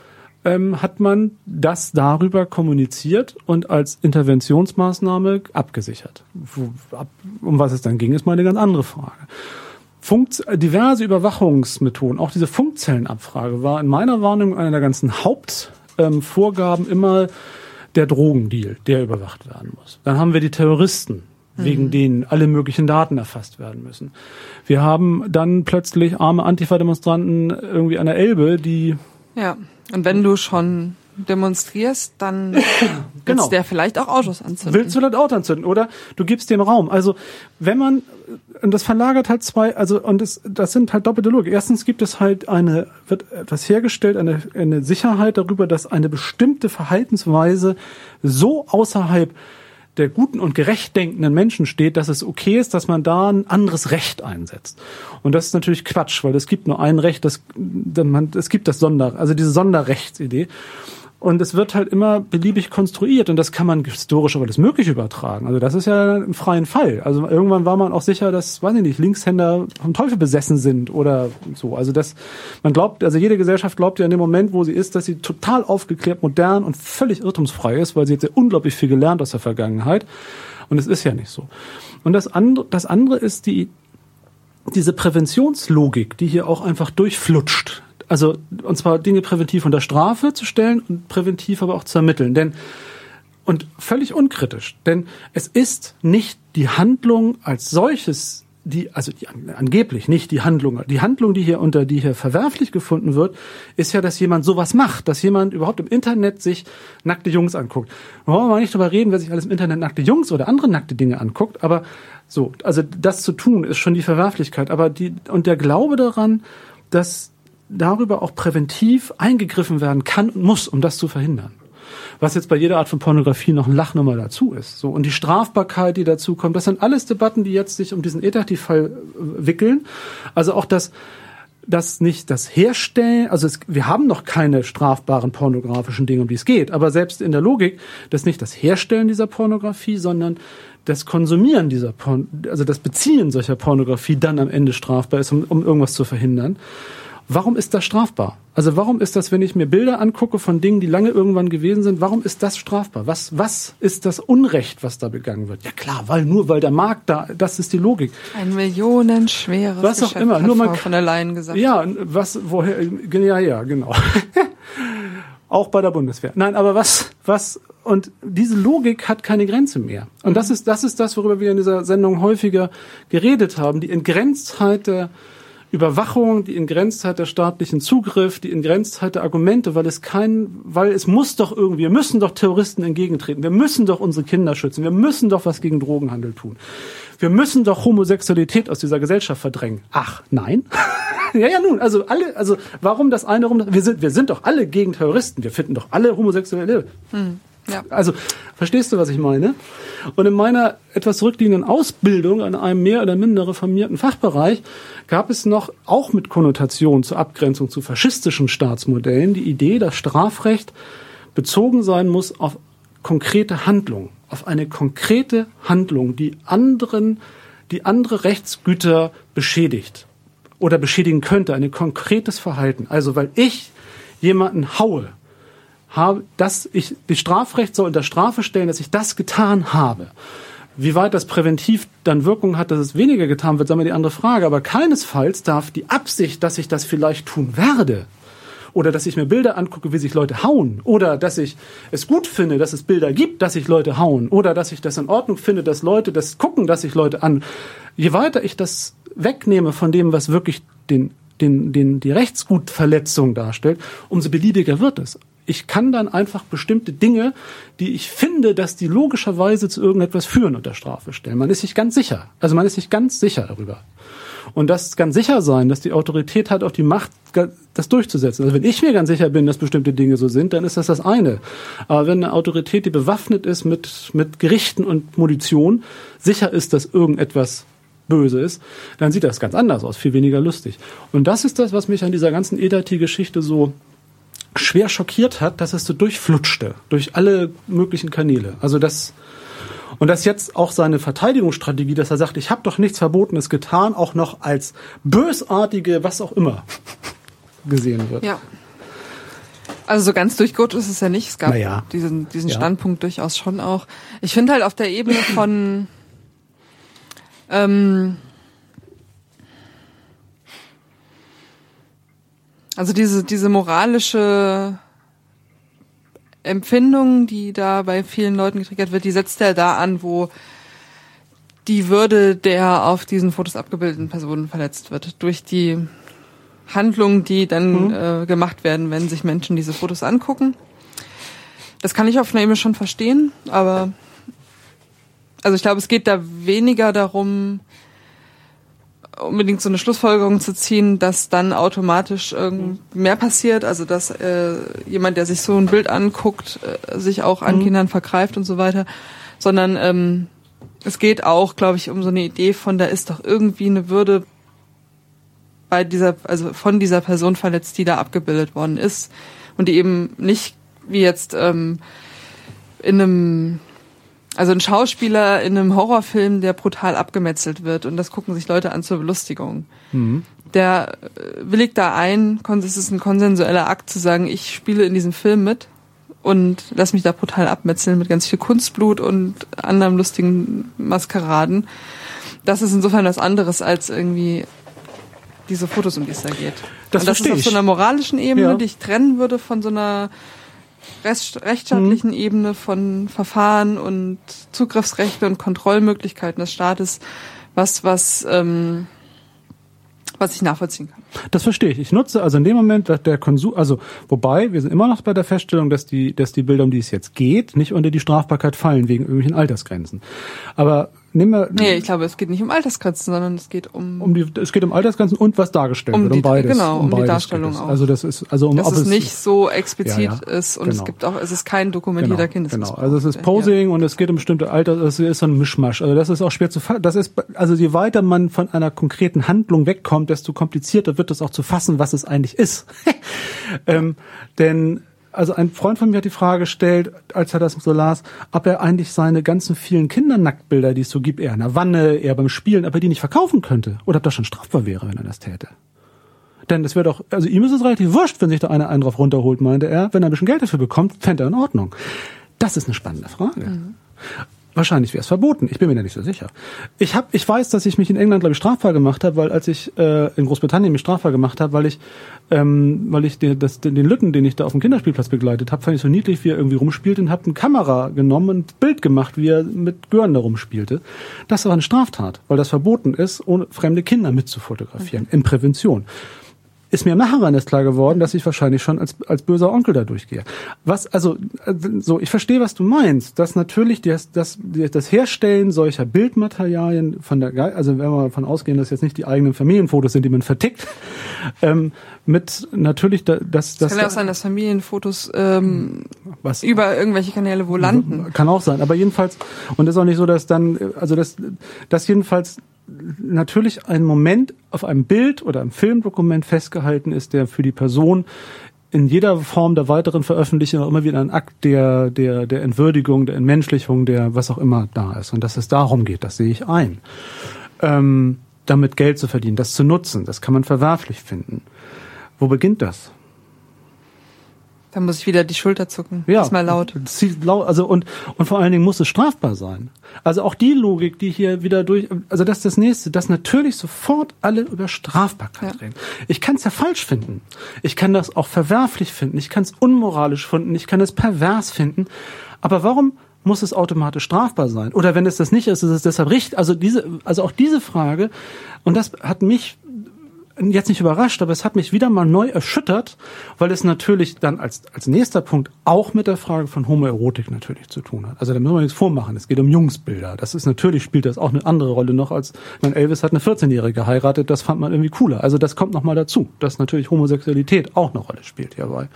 ähm, hat man das darüber kommuniziert und als Interventionsmaßnahme abgesichert. Um was es dann ging, ist mal eine ganz andere Frage. Funkt, diverse Überwachungsmethoden, auch diese Funkzellenabfrage war in meiner Wahrnehmung einer der ganzen Hauptvorgaben ähm, immer der Drogendeal, der überwacht werden muss. Dann haben wir die Terroristen, wegen denen alle möglichen Daten erfasst werden müssen. Wir haben dann plötzlich arme Antifa-Demonstranten irgendwie an der Elbe, die Ja. Und wenn du schon demonstrierst, dann Genau. willst der vielleicht auch Autos anzünden. Willst du das Auto anzünden oder du gibst dem Raum. Also wenn man und das verlagert halt zwei, also und das, das sind halt doppelte Logik. Erstens gibt es halt eine wird etwas hergestellt, eine eine Sicherheit darüber, dass eine bestimmte Verhaltensweise so außerhalb der guten und gerecht denkenden Menschen steht, dass es okay ist, dass man da ein anderes Recht einsetzt. Und das ist natürlich Quatsch, weil es gibt nur ein Recht, das, man, es gibt das Sonder, also diese Sonderrechtsidee. Und es wird halt immer beliebig konstruiert und das kann man historisch auf alles Mögliche übertragen. Also das ist ja ein freien Fall. Also irgendwann war man auch sicher, dass, weiß ich nicht, Linkshänder vom Teufel besessen sind oder so. Also das, man glaubt, also jede Gesellschaft glaubt ja in dem Moment, wo sie ist, dass sie total aufgeklärt, modern und völlig irrtumsfrei ist, weil sie jetzt ja unglaublich viel gelernt aus der Vergangenheit. Und es ist ja nicht so. Und das andere, das andere ist die, diese Präventionslogik, die hier auch einfach durchflutscht. Also, und zwar Dinge präventiv unter Strafe zu stellen und präventiv aber auch zu ermitteln. Denn, und völlig unkritisch, denn es ist nicht die Handlung als solches, die, also die, angeblich nicht die Handlung. Die Handlung, die hier unter, die hier verwerflich gefunden wird, ist ja, dass jemand sowas macht, dass jemand überhaupt im Internet sich nackte Jungs anguckt. Wir wollen mal nicht drüber reden, wer sich alles im Internet nackte Jungs oder andere nackte Dinge anguckt, aber so, also das zu tun ist schon die Verwerflichkeit, aber die, und der Glaube daran, dass darüber auch präventiv eingegriffen werden kann und muss, um das zu verhindern. Was jetzt bei jeder Art von Pornografie noch ein Lachnummer dazu ist. So und die Strafbarkeit, die dazu kommt, das sind alles Debatten, die jetzt sich um diesen Etativ-Fall äh, wickeln. Also auch das das nicht das Herstellen, also es, wir haben noch keine strafbaren pornografischen Dinge, um die es geht, aber selbst in der Logik, das nicht das Herstellen dieser Pornografie, sondern das Konsumieren dieser Porn, also das Beziehen solcher Pornografie dann am Ende strafbar ist, um, um irgendwas zu verhindern. Warum ist das strafbar? Also warum ist das, wenn ich mir Bilder angucke von Dingen, die lange irgendwann gewesen sind, warum ist das strafbar? Was, was ist das Unrecht, was da begangen wird? Ja klar, weil nur weil der Markt da, das ist die Logik. Ein millionenschweres Was auch Geschäft, immer, nur man von der Leyen gesagt. Ja, was, woher, ja, ja, genau. Auch bei der Bundeswehr. Nein, aber was, was, und diese Logik hat keine Grenze mehr. Und das ist, das ist das, worüber wir in dieser Sendung häufiger geredet haben. Die Entgrenztheit der Überwachung, die Entgrenztheit der staatlichen Zugriff, die Entgrenztheit der Argumente, weil es kein, weil es muss doch irgendwie, wir müssen doch Terroristen entgegentreten. Wir müssen doch unsere Kinder schützen. Wir müssen doch was gegen Drogenhandel tun. Wir müssen doch Homosexualität aus dieser Gesellschaft verdrängen. Ach, nein. ja, ja, nun, also alle, also warum das eine rum, wir sind, wir sind doch alle gegen Terroristen. Wir finden doch alle Homosexuelle. Ja. Also, verstehst du, was ich meine? Und in meiner etwas zurückliegenden Ausbildung an einem mehr oder minder reformierten Fachbereich gab es noch, auch mit Konnotation zur Abgrenzung zu faschistischen Staatsmodellen, die Idee, dass Strafrecht bezogen sein muss auf konkrete Handlung, auf eine konkrete Handlung, die anderen, die andere Rechtsgüter beschädigt oder beschädigen könnte, ein konkretes Verhalten. Also, weil ich jemanden haue, habe, dass ich die Strafrecht soll unter Strafe stellen, dass ich das getan habe. Wie weit das präventiv dann Wirkung hat, dass es weniger getan wird, sagen wir die andere Frage. Aber keinesfalls darf die Absicht, dass ich das vielleicht tun werde, oder dass ich mir Bilder angucke, wie sich Leute hauen, oder dass ich es gut finde, dass es Bilder gibt, dass sich Leute hauen, oder dass ich das in Ordnung finde, dass Leute das gucken, dass sich Leute an. Je weiter ich das wegnehme von dem, was wirklich den, den, den, die Rechtsgutverletzung darstellt, umso beliebiger wird es. Ich kann dann einfach bestimmte Dinge, die ich finde, dass die logischerweise zu irgendetwas führen, unter Strafe stellen. Man ist sich ganz sicher. Also man ist sich ganz sicher darüber. Und das ganz sicher sein, dass die Autorität hat auch die Macht, das durchzusetzen. Also wenn ich mir ganz sicher bin, dass bestimmte Dinge so sind, dann ist das das eine. Aber wenn eine Autorität, die bewaffnet ist mit, mit Gerichten und Munition, sicher ist, dass irgendetwas böse ist, dann sieht das ganz anders aus, viel weniger lustig. Und das ist das, was mich an dieser ganzen Edati-Geschichte so schwer schockiert hat, dass es so durchflutschte, durch alle möglichen Kanäle. Also das, und dass jetzt auch seine Verteidigungsstrategie, dass er sagt, ich habe doch nichts Verbotenes getan, auch noch als bösartige, was auch immer, gesehen wird. Ja. Also so ganz durchgerutscht ist es ja nicht. Es gab Naja. diesen, diesen Ja. Standpunkt durchaus schon auch. Ich finde halt auf der Ebene von ähm, also diese, diese moralische Empfindung, die da bei vielen Leuten getriggert wird, die setzt er da an, wo die Würde der auf diesen Fotos abgebildeten Personen verletzt wird. Durch die Handlungen, die dann äh, gemacht werden, wenn sich Menschen diese Fotos angucken. Das kann ich auf einer Ebene schon verstehen, aber also ich glaube, es geht da weniger darum, unbedingt so eine Schlussfolgerung zu ziehen, dass dann automatisch irgend mehr passiert, also dass äh, jemand, der sich so ein Bild anguckt, äh, sich auch an Kindern vergreift und so weiter, sondern ähm, es geht auch, glaube ich, um so eine Idee von, da ist doch irgendwie eine Würde bei dieser, also von dieser Person verletzt, die da abgebildet worden ist. Und die eben nicht wie jetzt ähm, in einem also ein Schauspieler in einem Horrorfilm, der brutal abgemetzelt wird und das gucken sich Leute an zur Belustigung. Der äh, willigt da ein, es ist ein konsensueller Akt zu sagen, ich spiele in diesem Film mit und lass mich da brutal abmetzeln mit ganz viel Kunstblut und anderen lustigen Maskeraden. Das ist insofern was anderes als irgendwie diese Fotos, um die es da geht. Das und das ist auf so einer moralischen Ebene, Ja. die ich trennen würde von so einer rechtsstaatlichen Mhm. Ebene von Verfahren und Zugriffsrechte und Kontrollmöglichkeiten des Staates, was was ähm, was ich nachvollziehen kann. Das verstehe ich. Ich nutze also in dem Moment, dass der Konsum, also wobei wir sind immer noch bei der Feststellung, dass die, dass die Bilder, um die es jetzt geht, nicht unter die Strafbarkeit fallen wegen irgendwelchen Altersgrenzen. Aber nehmen wir, Nee, ich glaube, es geht nicht um Altersgrenzen, sondern es geht um, um die, es geht um Altersgrenzen und was dargestellt Um wird, um die- beides. genau, um die beides Darstellung es. auch. Also das ist, also um, dass ob es nicht so explizit Ja, ja, ist und es genau. gibt auch, es ist kein dokumentierter Genau, Kindesmissbrauch. genau. Also es ist Posing und es geht um bestimmte Alter, es ist so ein Mischmasch. Also das ist auch schwer zu fassen. Das ist, also je weiter man von einer konkreten Handlung wegkommt, desto komplizierter wird es auch zu fassen, was es eigentlich ist. ähm, denn also ein Freund von mir hat die Frage gestellt, als er das so las, ob er eigentlich seine ganzen vielen Kindernacktbilder, die es so gibt, eher in der Wanne, eher beim Spielen, ob er die nicht verkaufen könnte oder ob das schon strafbar wäre, wenn er das täte. Denn es wäre doch, also ihm ist es relativ wurscht, wenn sich da einer einen drauf runterholt, meinte er. Wenn er ein bisschen Geld dafür bekommt, fände er in Ordnung. Das ist eine spannende Frage. Wahrscheinlich wäre es verboten. Ich bin mir da nicht so sicher. Ich hab, ich weiß, dass ich mich in England, glaube ich, strafbar gemacht habe, weil als ich äh, in Großbritannien mich strafbar gemacht habe, weil ich, ähm, weil ich den, das, den, den Lütten, den ich da auf dem Kinderspielplatz begleitet habe, fand ich so niedlich, wie er irgendwie rumspielt und habe eine Kamera genommen und Bild gemacht, wie er mit Gören da rumspielte. Das war eine Straftat, weil das verboten ist, ohne fremde Kinder mitzufotografieren, in Prävention ist mir im Nachhinein erst klar geworden, dass ich wahrscheinlich schon als, als böser Onkel da durchgehe. Was, also, so, ich verstehe, was du meinst, dass natürlich das, das, das Herstellen solcher Bildmaterialien von der, also wenn wir davon ausgehen, dass jetzt nicht die eigenen Familienfotos sind, die man vertickt, ähm, mit natürlich, da, dass, es dass kann ja auch sein, dass Familienfotos ähm, was, über irgendwelche Kanäle wo landen. Kann auch sein, aber jedenfalls, und es ist auch nicht so, dass dann, also das, das jedenfalls natürlich ein Moment auf einem Bild oder einem Filmdokument festgehalten ist, der für die Person in jeder Form der weiteren Veröffentlichung auch immer wieder ein Akt der, der, der Entwürdigung, der Entmenschlichung, der was auch immer da ist. Und dass es darum geht, das sehe ich ein. Ähm, damit Geld zu verdienen, das zu nutzen, das kann man verwerflich finden. Wo beginnt das? Da muss ich wieder die Schulter zucken. Ja, Ist mal laut. Also und und vor allen Dingen muss es strafbar sein. Also auch die Logik, die hier wieder durch, also das ist das nächste, dass natürlich sofort alle über Strafbarkeit Ja. reden. Ich kann es ja falsch finden. Ich kann das auch verwerflich finden. Ich kann es unmoralisch finden. Ich kann es pervers finden. Aber warum muss es automatisch strafbar sein? Oder wenn es das nicht ist, ist es deshalb richtig? Also diese, also auch diese Frage. Und das hat mich jetzt nicht überrascht, aber es hat mich wieder mal neu erschüttert, weil es natürlich dann als, als nächster Punkt auch mit der Frage von Homoerotik natürlich zu tun hat. Also da müssen wir nichts vormachen. Es geht um Jungsbilder. Das ist natürlich, spielt das auch eine andere Rolle noch als, mein Elvis hat eine 14-Jährige geheiratet, das fand man irgendwie cooler. Also das kommt noch mal dazu, dass natürlich Homosexualität auch eine Rolle spielt hierbei.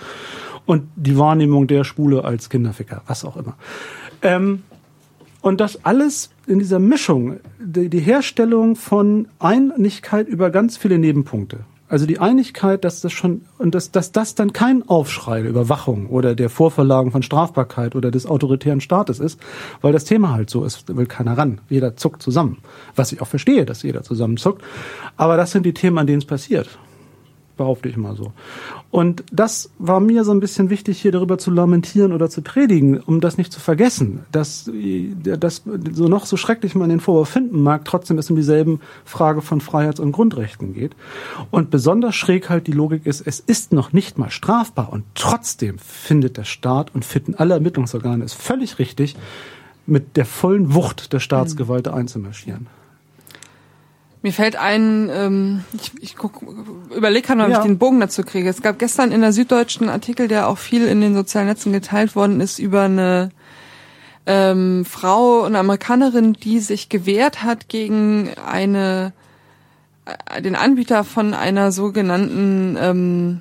Und die Wahrnehmung der Schwule als Kinderficker, was auch immer. Ähm, und das alles in dieser Mischung, die, die Herstellung von Einigkeit über ganz viele Nebenpunkte. Also die Einigkeit, dass das schon und dass, dass das dann kein Aufschrei der Überwachung oder der Vorverlagen von Strafbarkeit oder des autoritären Staates ist, weil das Thema halt so ist, da will keiner ran. Jeder zuckt zusammen. Was ich auch verstehe, dass jeder zusammenzuckt. Aber das sind die Themen, an denen es passiert behaupte ich mal so. Und das war mir so ein bisschen wichtig, hier darüber zu lamentieren oder zu predigen, um das nicht zu vergessen, dass das so noch so schrecklich man den Vorwurf finden mag, trotzdem es um dieselben Frage von Freiheits- und Grundrechten geht. Und besonders schräg halt die Logik ist, es ist noch nicht mal strafbar und trotzdem findet der Staat und finden alle Ermittlungsorgane es völlig richtig, mit der vollen Wucht der Staatsgewalt einzumarschieren. Mir fällt ein, ähm, ich, ich guck, überlege gerade, ob Ja. ich den Bogen dazu kriege. Es gab gestern in der Süddeutschen Artikel, der auch viel in den sozialen Netzen geteilt worden ist, über eine ähm, Frau, eine Amerikanerin, die sich gewehrt hat gegen eine äh, den Anbieter von einer sogenannten ähm,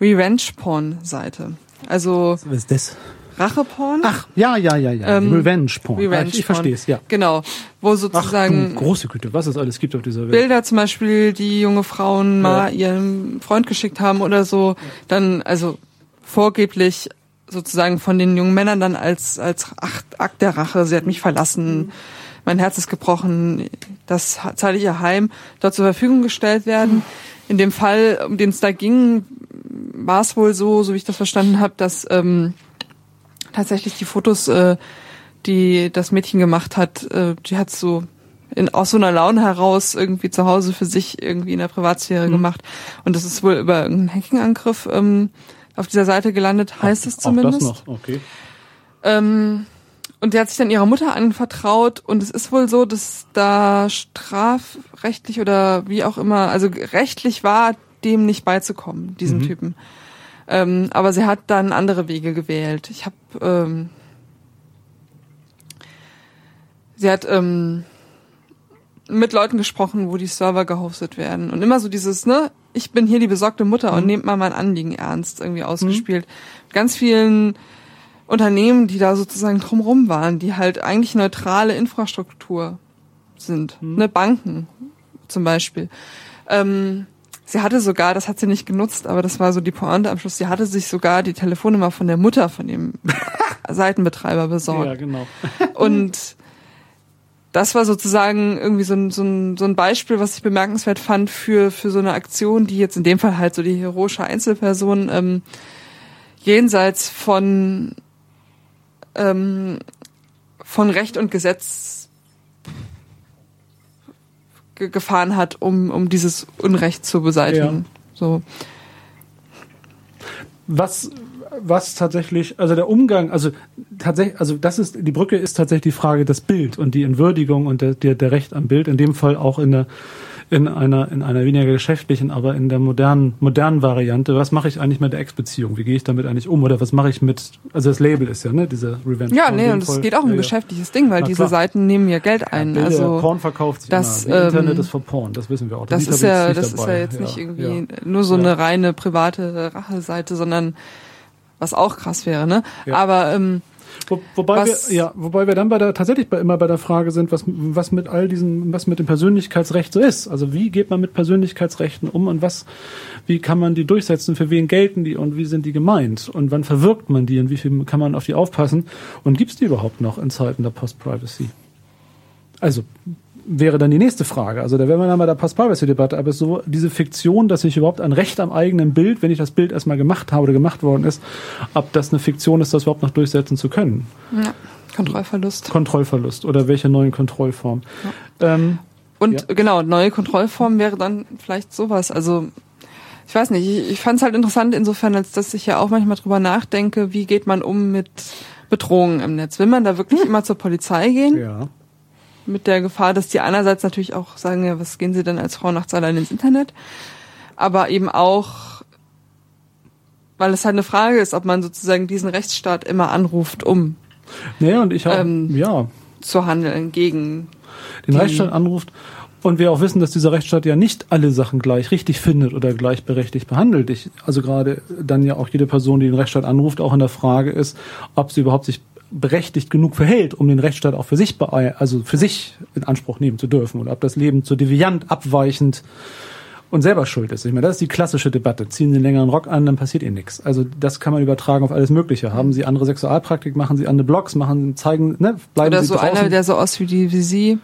Revenge-Porn-Seite. Also Was ist das? Racheporn. Ach, ja, ja, ja, ja. Ähm, Revenge Porn. Revenge ich ich verstehe es, ja. Genau, wo Ach, sozusagen du große Güte, was es alles gibt auf dieser Welt. Bilder zum Beispiel, die junge Frauen mal ihrem Freund geschickt haben oder so, dann also vorgeblich sozusagen von den jungen Männern dann als als Akt, Akt der Rache, sie hat mich verlassen, mein Herz ist gebrochen, das zahle ich ihr heim, dort zur Verfügung gestellt werden. In dem Fall, um den es da ging, war es wohl so, so wie ich das verstanden habe, dass ähm, tatsächlich die Fotos, äh, die das Mädchen gemacht hat, äh, die hat so in, aus so einer Laune heraus irgendwie zu Hause für sich irgendwie in der Privatsphäre gemacht. Und das ist wohl über irgendeinen Hacking-Angriff ähm, auf dieser Seite gelandet, heißt es zumindest. Auch das noch, okay. Ähm, und die hat sich dann ihrer Mutter anvertraut und es ist wohl so, dass da strafrechtlich oder wie auch immer, also rechtlich war, dem nicht beizukommen, diesem Mhm. Typen. Ähm, aber sie hat dann andere Wege gewählt. Ich habe, ähm, sie hat ähm, mit Leuten gesprochen, wo die Server gehostet werden. Und immer so dieses, ne, ich bin hier die besorgte Mutter und nehmt mal mein Anliegen ernst, irgendwie ausgespielt. Ganz vielen Unternehmen, die da sozusagen drumrum waren, die halt eigentlich neutrale Infrastruktur sind. Ne, Banken zum Beispiel. Ähm, sie hatte sogar, das hat sie nicht genutzt, aber das war so die Pointe am Schluss, sie hatte sich sogar die Telefonnummer von der Mutter von dem Seitenbetreiber besorgt. Ja, genau. Und das war sozusagen irgendwie so ein, so, ein, so ein Beispiel, was ich bemerkenswert fand für, für so eine Aktion, die jetzt in dem Fall halt so die heroische Einzelperson ähm, jenseits von, ähm, von Recht und Gesetz ge gefahren hat, um, um dieses Unrecht zu beseitigen. So. was was tatsächlich, also der Umgang, also tatsächlich, also das ist, die Brücke ist tatsächlich die Frage das Bild und die Entwürdigung und der, der, der Recht am Bild, in dem Fall auch in der, in einer, in einer weniger geschäftlichen, aber in der modernen, modernen Variante. Was mache ich eigentlich mit der Ex-Beziehung? Wie gehe ich damit eigentlich um? Oder was mache ich mit, also das Label ist ja, ne, diese Revenge. Ja, nee, und es geht auch um Ja, ein ja. geschäftliches Ding, weil diese. Seiten nehmen ja Geld ein. Bilder, also Porn verkauft sich das, immer. Ähm, Internet ist für Porn, das wissen wir auch. Da das liegt ist ja, jetzt das ist ja jetzt nicht Ja, irgendwie ja. nur so Ja. eine reine private Racheseite, sondern was auch krass wäre, ne? Ja. Aber ähm, Wo, wobei Was- wir, ja, wobei wir dann bei der, tatsächlich bei, immer bei der Frage sind, was, was mit all diesen, was mit dem Persönlichkeitsrecht so ist. Also wie geht man mit Persönlichkeitsrechten um und was, wie kann man die durchsetzen, für wen gelten die und wie sind die gemeint und wann verwirkt man die und wie viel kann man auf die aufpassen und gibt's die überhaupt noch in Zeiten der Post-Privacy? Also, wäre dann die nächste Frage. Also da wären wir dann bei der Post-Privacy-Debatte, aber so diese Fiktion, dass ich überhaupt ein Recht am eigenen Bild, wenn ich das Bild erstmal gemacht habe oder gemacht worden ist, ob das eine Fiktion ist, das überhaupt noch durchsetzen zu können. ja, Kontrollverlust. Kontrollverlust oder welche neuen Kontrollformen. Ähm, Und Ja. genau, neue Kontrollform wäre dann vielleicht sowas. Also ich weiß nicht, ich, ich fand es halt interessant insofern, als dass ich ja auch manchmal drüber nachdenke, wie geht man um mit Bedrohungen im Netz. Will man da wirklich immer zur Polizei gehen? ja. Mit der Gefahr, dass die einerseits natürlich auch sagen, ja, was gehen sie denn als Frau nachts allein ins Internet? Aber eben auch, weil es halt eine Frage ist, ob man sozusagen diesen Rechtsstaat immer anruft, um Naja, und ich habe, Ähm, ja, zu handeln gegen den Rechtsstaat anruft und wir auch wissen, dass dieser Rechtsstaat ja nicht alle Sachen gleich richtig findet oder gleichberechtigt behandelt. Ich, also gerade dann ja auch jede Person, die den Rechtsstaat anruft, auch in der Frage ist, ob sie überhaupt sich berechtigt genug verhält, um den Rechtsstaat auch für sich, also für sich in Anspruch nehmen zu dürfen oder ob das Leben zu deviant, abweichend und selber schuld ist. Ich meine, das ist die klassische Debatte. Ziehen Sie einen längeren Rock an, dann passiert Ihnen nichts. Also das kann man übertragen auf alles Mögliche. Haben Sie andere Sexualpraktik, machen Sie andere Blogs, machen, zeigen, ne, bleiben oder Sie so draußen. einer, der so aussieht wie, die, wie sie,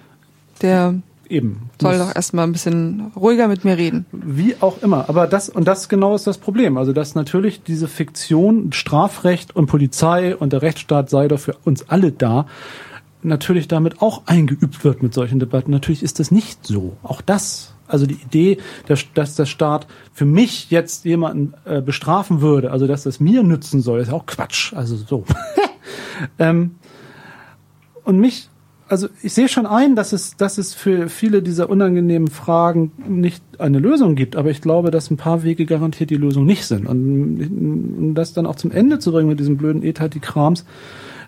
der Eben. soll doch erstmal ein bisschen ruhiger mit mir reden. Wie auch immer. Aber das, und das genau ist das Problem. Also, dass natürlich diese Fiktion, Strafrecht und Polizei und der Rechtsstaat sei doch für uns alle da, natürlich damit auch eingeübt wird mit solchen Debatten. Natürlich ist das nicht so. Auch das. Also die Idee, dass, dass der Staat für mich jetzt jemanden äh, bestrafen würde, also dass das mir nützen soll, ist ja auch Quatsch. Also so. ähm, und mich, also ich sehe schon ein, dass es, dass es für viele dieser unangenehmen Fragen nicht eine Lösung gibt, aber ich glaube, dass ein paar Wege garantiert die Lösung nicht sind. Und um das dann auch zum Ende zu bringen mit diesem blöden Etati-Krams,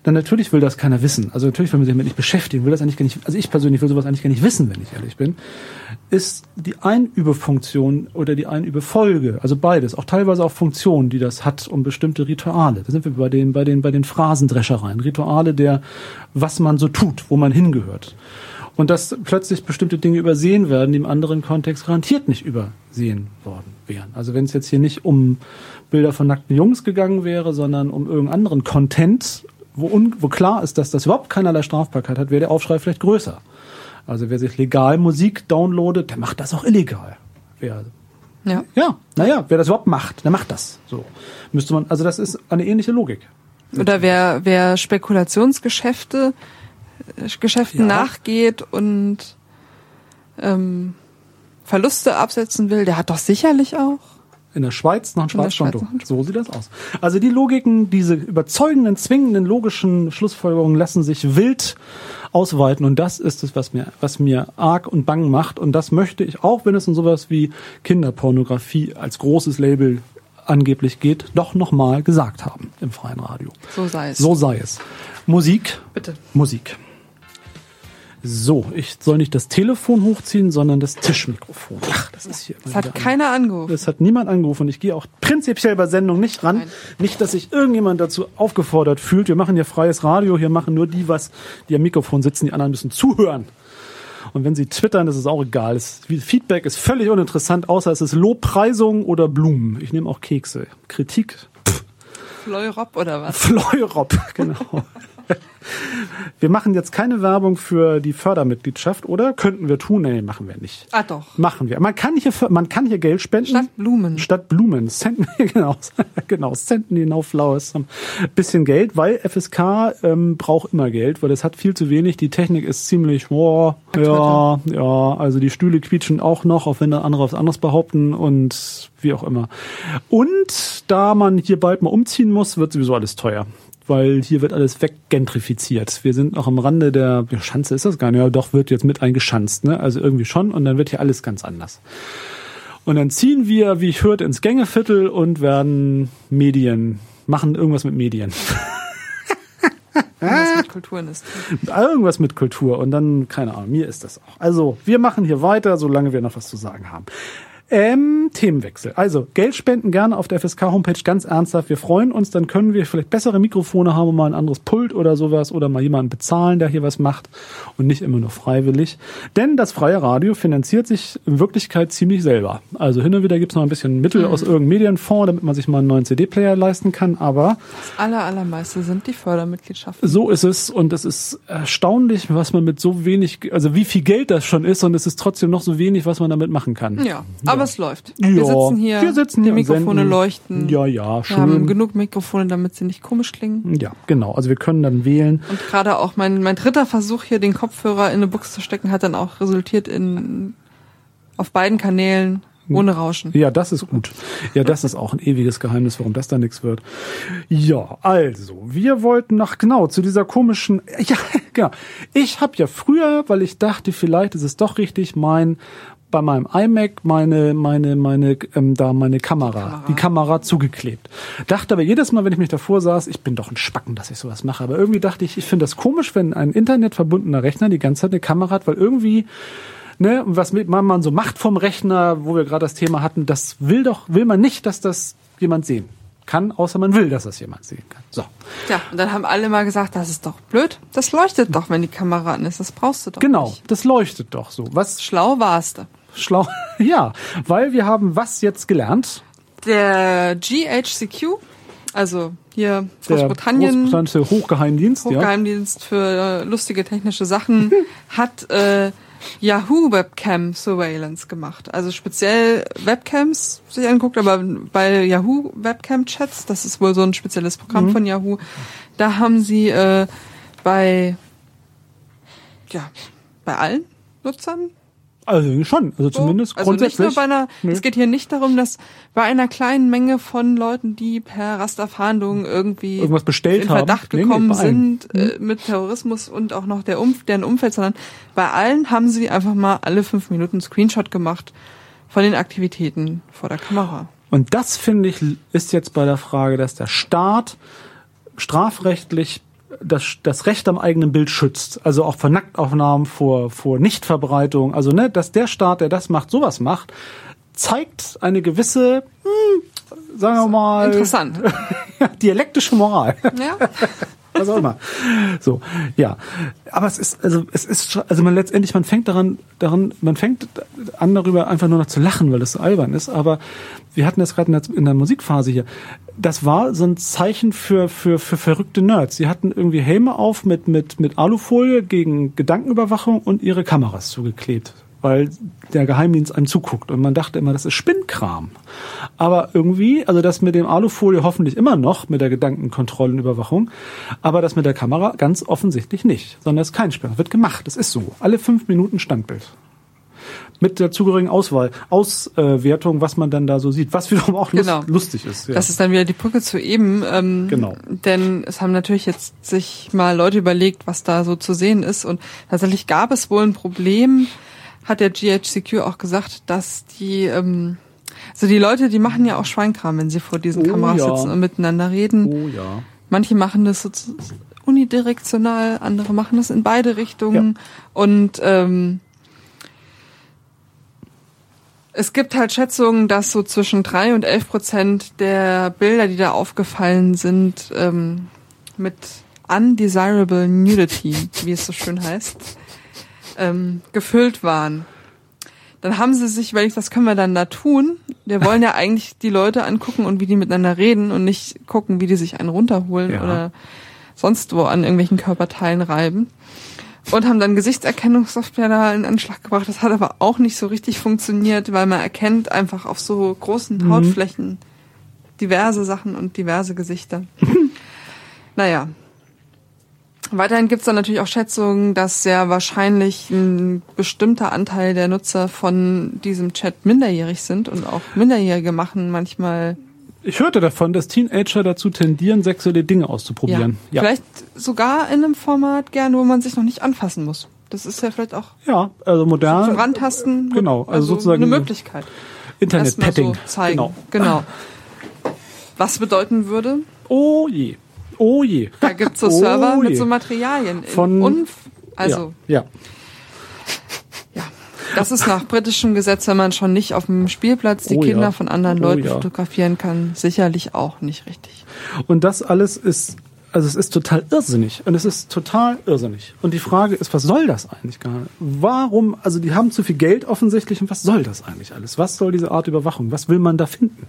dann natürlich will das keiner wissen. Also natürlich will man sich damit nicht beschäftigen, will das eigentlich gar nicht, also ich persönlich will sowas eigentlich gar nicht wissen, wenn ich ehrlich bin, ist die Einübefunktion oder die Einübefolge, also beides, auch teilweise auch Funktionen, die das hat, um bestimmte Rituale. Da sind wir bei den, bei den, bei den Phrasendreschereien. Rituale der, was man so tut, wo man hingehört. Und dass plötzlich bestimmte Dinge übersehen werden, die im anderen Kontext garantiert nicht übersehen worden wären. Also wenn es jetzt hier nicht um Bilder von nackten Jungs gegangen wäre, sondern um irgendeinen anderen Content, wo, wo klar ist, dass das überhaupt keinerlei Strafbarkeit hat, wäre der Aufschrei vielleicht größer. Also wer sich legal Musik downloadet, der macht das auch illegal. Wer, Ja. ja, naja, wer das überhaupt macht, der macht das. So müsste man, also das ist eine ähnliche Logik. Oder wer, wer Spekulationsgeschäfte äh, Geschäften Ja. nachgeht und ähm, Verluste absetzen will, der hat doch sicherlich auch. In der Schweiz noch ein ein So sieht das aus. Also die Logiken, diese überzeugenden, zwingenden, logischen Schlussfolgerungen lassen sich wild ausweiten und das ist es, was mir, was mir arg und bang macht und das möchte ich, auch wenn es um sowas wie Kinderpornografie als großes Label angeblich geht, doch nochmal gesagt haben im freien Radio. So sei es. So sei es. Musik. Bitte. Musik. So, ich soll nicht das Telefon hochziehen, sondern das Tischmikrofon. Ach, das ist hier. Das hat keiner angerufen. Es hat niemand angerufen. Ich gehe auch prinzipiell bei Sendung nicht ran. Nein. Nicht, dass sich irgendjemand dazu aufgefordert fühlt. Wir machen hier freies Radio. Hier machen nur die was, die am Mikrofon sitzen. Die anderen müssen zuhören. Und wenn sie twittern, das ist auch egal. Das Feedback ist völlig uninteressant, außer es ist Lobpreisung oder Blumen. Ich nehme auch Kekse. Kritik, Fleurop oder was? Fleurop, genau. Wir machen jetzt keine Werbung für die Fördermitgliedschaft, oder? Könnten wir tun? Nee, machen wir nicht. Ah doch. Machen wir. Man kann hier, man kann hier Geld spenden. Statt Blumen. Statt Blumen. Senden, genau, genau. Senden No Flowers. Ein bisschen Geld, weil FSK ähm, braucht immer Geld, weil es hat viel zu wenig. Die Technik ist ziemlich, boah, ja, ja, also die Stühle quietschen auch noch, auch wenn da andere was anderes behaupten und wie auch immer. Und da man hier bald mal umziehen muss, wird sowieso alles teuer. Weil hier wird alles weggentrifiziert. Wir sind noch am Rande der ja, Schanze, ist das gar nicht, ja doch, wird jetzt mit eingeschanzt, ne? Also irgendwie schon und dann wird hier alles ganz anders. Und dann ziehen wir, wie ich hörte, ins Gängeviertel und werden Medien, machen irgendwas mit Medien. Was mit Kulturen ist. irgendwas mit Kultur und dann, keine Ahnung, mir ist das auch. Also, wir machen hier weiter, solange wir noch was zu sagen haben. Ähm, Themenwechsel. Also, Geld spenden gerne auf der FSK-Homepage, ganz ernsthaft. Wir freuen uns, dann können wir vielleicht bessere Mikrofone haben und mal ein anderes Pult oder sowas oder mal jemanden bezahlen, der hier was macht und nicht immer nur freiwillig. Denn das freie Radio finanziert sich in Wirklichkeit ziemlich selber. Also hin und wieder gibt's noch ein bisschen Mittel aus irgendeinem Medienfonds, damit man sich mal einen neuen CD-Player leisten kann, aber Das aller, allermeiste sind die Fördermitgliedschaften. so ist es und es ist erstaunlich, was man mit so wenig, also wie viel Geld das schon ist und es ist trotzdem noch so wenig, was man damit machen kann. Ja, aber es läuft. Ja, Wir sitzen hier, wir sitzen die hier Mikrofone leuchten. Ja, ja, Wir haben schön. genug Mikrofone, damit sie nicht komisch klingen. Ja, genau. Also wir können dann wählen. Und gerade auch mein, mein dritter Versuch hier, den Kopfhörer in eine Buchse zu stecken, hat dann auch resultiert in auf beiden Kanälen ohne Rauschen. Ja, das ist gut. Ja, das ist auch ein ewiges Geheimnis, warum das da nichts wird. Ja, also, wir wollten noch genau zu dieser komischen, ja, genau. Ich habe ja früher, weil ich dachte, vielleicht ist es doch richtig, mein bei meinem iMac meine meine meine ähm, da meine Kamera, Kamera. die Kamera zugeklebt. Dachte aber jedes Mal, wenn ich mich davor saß, ich bin doch ein Spacken, dass ich sowas mache. Aber irgendwie dachte ich, ich finde das komisch, wenn ein internetverbundener Rechner die ganze Zeit eine Kamera hat, weil irgendwie ne, was mit man, man so macht vom Rechner, wo wir gerade das Thema hatten, das will doch, will man nicht, dass das jemand sehen kann, außer man will, dass das jemand sehen kann. So. Ja, und dann haben alle mal gesagt, das ist doch blöd. Das leuchtet doch, wenn die Kamera an ist. Das brauchst du doch Genau, nicht. das leuchtet doch so. Was Schlau warst du. Schlau, ja, weil wir haben was jetzt gelernt? Der GHCQ, also hier Der Großbritannien, Großbritannische Hochgeheimdienst, ja. Hochgeheimdienst für äh, lustige technische Sachen, hat äh, Yahoo Webcam Surveillance gemacht. Also speziell Webcams sich anguckt, aber bei Yahoo Webcam Chats, das ist wohl so ein spezielles Programm Mhm. von Yahoo, da haben sie äh, bei ja bei allen Nutzern Also schon, also zumindest also nicht grundsätzlich. nur bei einer, Nö. es geht hier nicht darum, dass bei einer kleinen Menge von Leuten, die per Rasterfahndung irgendwie Irgendwas bestellt in haben. Verdacht Nee, nee, gekommen allen. sind äh, mit Terrorismus und auch noch der Umf deren Umfeld, sondern bei allen haben sie einfach mal alle fünf Minuten einen Screenshot gemacht von den Aktivitäten vor der Kamera. Und das finde ich ist jetzt bei der Frage, dass der Staat strafrechtlich das, das Recht am eigenen Bild schützt. Also auch vor Nacktaufnahmen, vor, vor Nichtverbreitung. Also, ne, dass der Staat, der das macht, sowas macht, zeigt eine gewisse, hm, sagen wir mal, Interessant. dialektische Moral. ja. was auch immer. So, ja. Aber es ist, also, es ist, also man letztendlich, man fängt daran, daran, man fängt an darüber einfach nur noch zu lachen, weil das so albern ist. Aber wir hatten das gerade in der, in der Musikphase hier. Das war so ein Zeichen für, für, für verrückte Nerds. Sie hatten irgendwie Helme auf mit, mit, mit Alufolie gegen Gedankenüberwachung und ihre Kameras zugeklebt. Weil der Geheimdienst einem zuguckt. Und man dachte immer, das ist Spinnkram. Aber irgendwie, also das mit dem Alufolie hoffentlich immer noch, mit der Gedankenkontrolle und Überwachung, aber das mit der Kamera ganz offensichtlich nicht, sondern es ist kein Spiel. Wird gemacht. Es ist so. Alle fünf Minuten Standbild. Mit der zugehörigen Auswahl, Auswertung, was man dann da so sieht, was wiederum auch lust, Genau. lustig ist. Ja. Das ist dann wieder die Brücke zu eben. Ähm, Genau. Denn es haben natürlich jetzt sich mal Leute überlegt, was da so zu sehen ist. Und tatsächlich gab es wohl ein Problem, hat der GHCQ auch gesagt, dass die, ähm, also die Leute, die machen ja auch Schweinkram, wenn sie vor diesen Oh Kameras ja. sitzen und miteinander reden. oh ja. Manche machen das unidirektional, andere machen das in beide Richtungen. Und ähm, es gibt halt Schätzungen, dass so zwischen drei und elf Prozent der Bilder, die da aufgefallen sind, ähm, mit undesirable nudity, wie es so schön heißt, ähm, gefüllt waren. Dann haben sie sich, weil ich, was können wir dann da tun? Wir wollen ja eigentlich die Leute angucken und wie die miteinander reden und nicht gucken, wie die sich einen runterholen Ja. oder sonst wo an irgendwelchen Körperteilen reiben. Und haben dann Gesichtserkennungssoftware da in Anschlag gebracht. Das hat aber auch nicht so richtig funktioniert, weil man erkennt einfach auf so großen Hautflächen diverse Sachen und diverse Gesichter. naja. Weiterhin gibt's dann natürlich auch Schätzungen, dass sehr wahrscheinlich ein bestimmter Anteil der Nutzer von diesem Chat minderjährig sind und auch Minderjährige machen manchmal Ich hörte davon, dass Teenager dazu tendieren, sexuelle Dinge auszuprobieren. ja, vielleicht sogar in einem Format gern, wo man sich noch nicht anfassen muss. Das ist ja vielleicht auch Ja, also modern. zum Rantasten Genau, also sozusagen eine Möglichkeit. Internet-Petting. So zeigen. Genau. genau. Was bedeuten würde, Oh je. Oh je. da gibt's so Oh Server mit je. so Materialien. Von- Unf also Ja. ja. Ja, das ist nach britischem Gesetz, wenn man schon nicht auf dem Spielplatz die Oh ja. Kinder von anderen Oh Leuten ja. fotografieren kann, sicherlich auch nicht richtig. Und das alles ist, also es ist total irrsinnig. Und es ist total irrsinnig. Und die Frage ist, was soll das eigentlich gar nicht? Warum, also die haben zu viel Geld offensichtlich und was soll das eigentlich alles? Was soll diese Art Überwachung? Was will man da finden?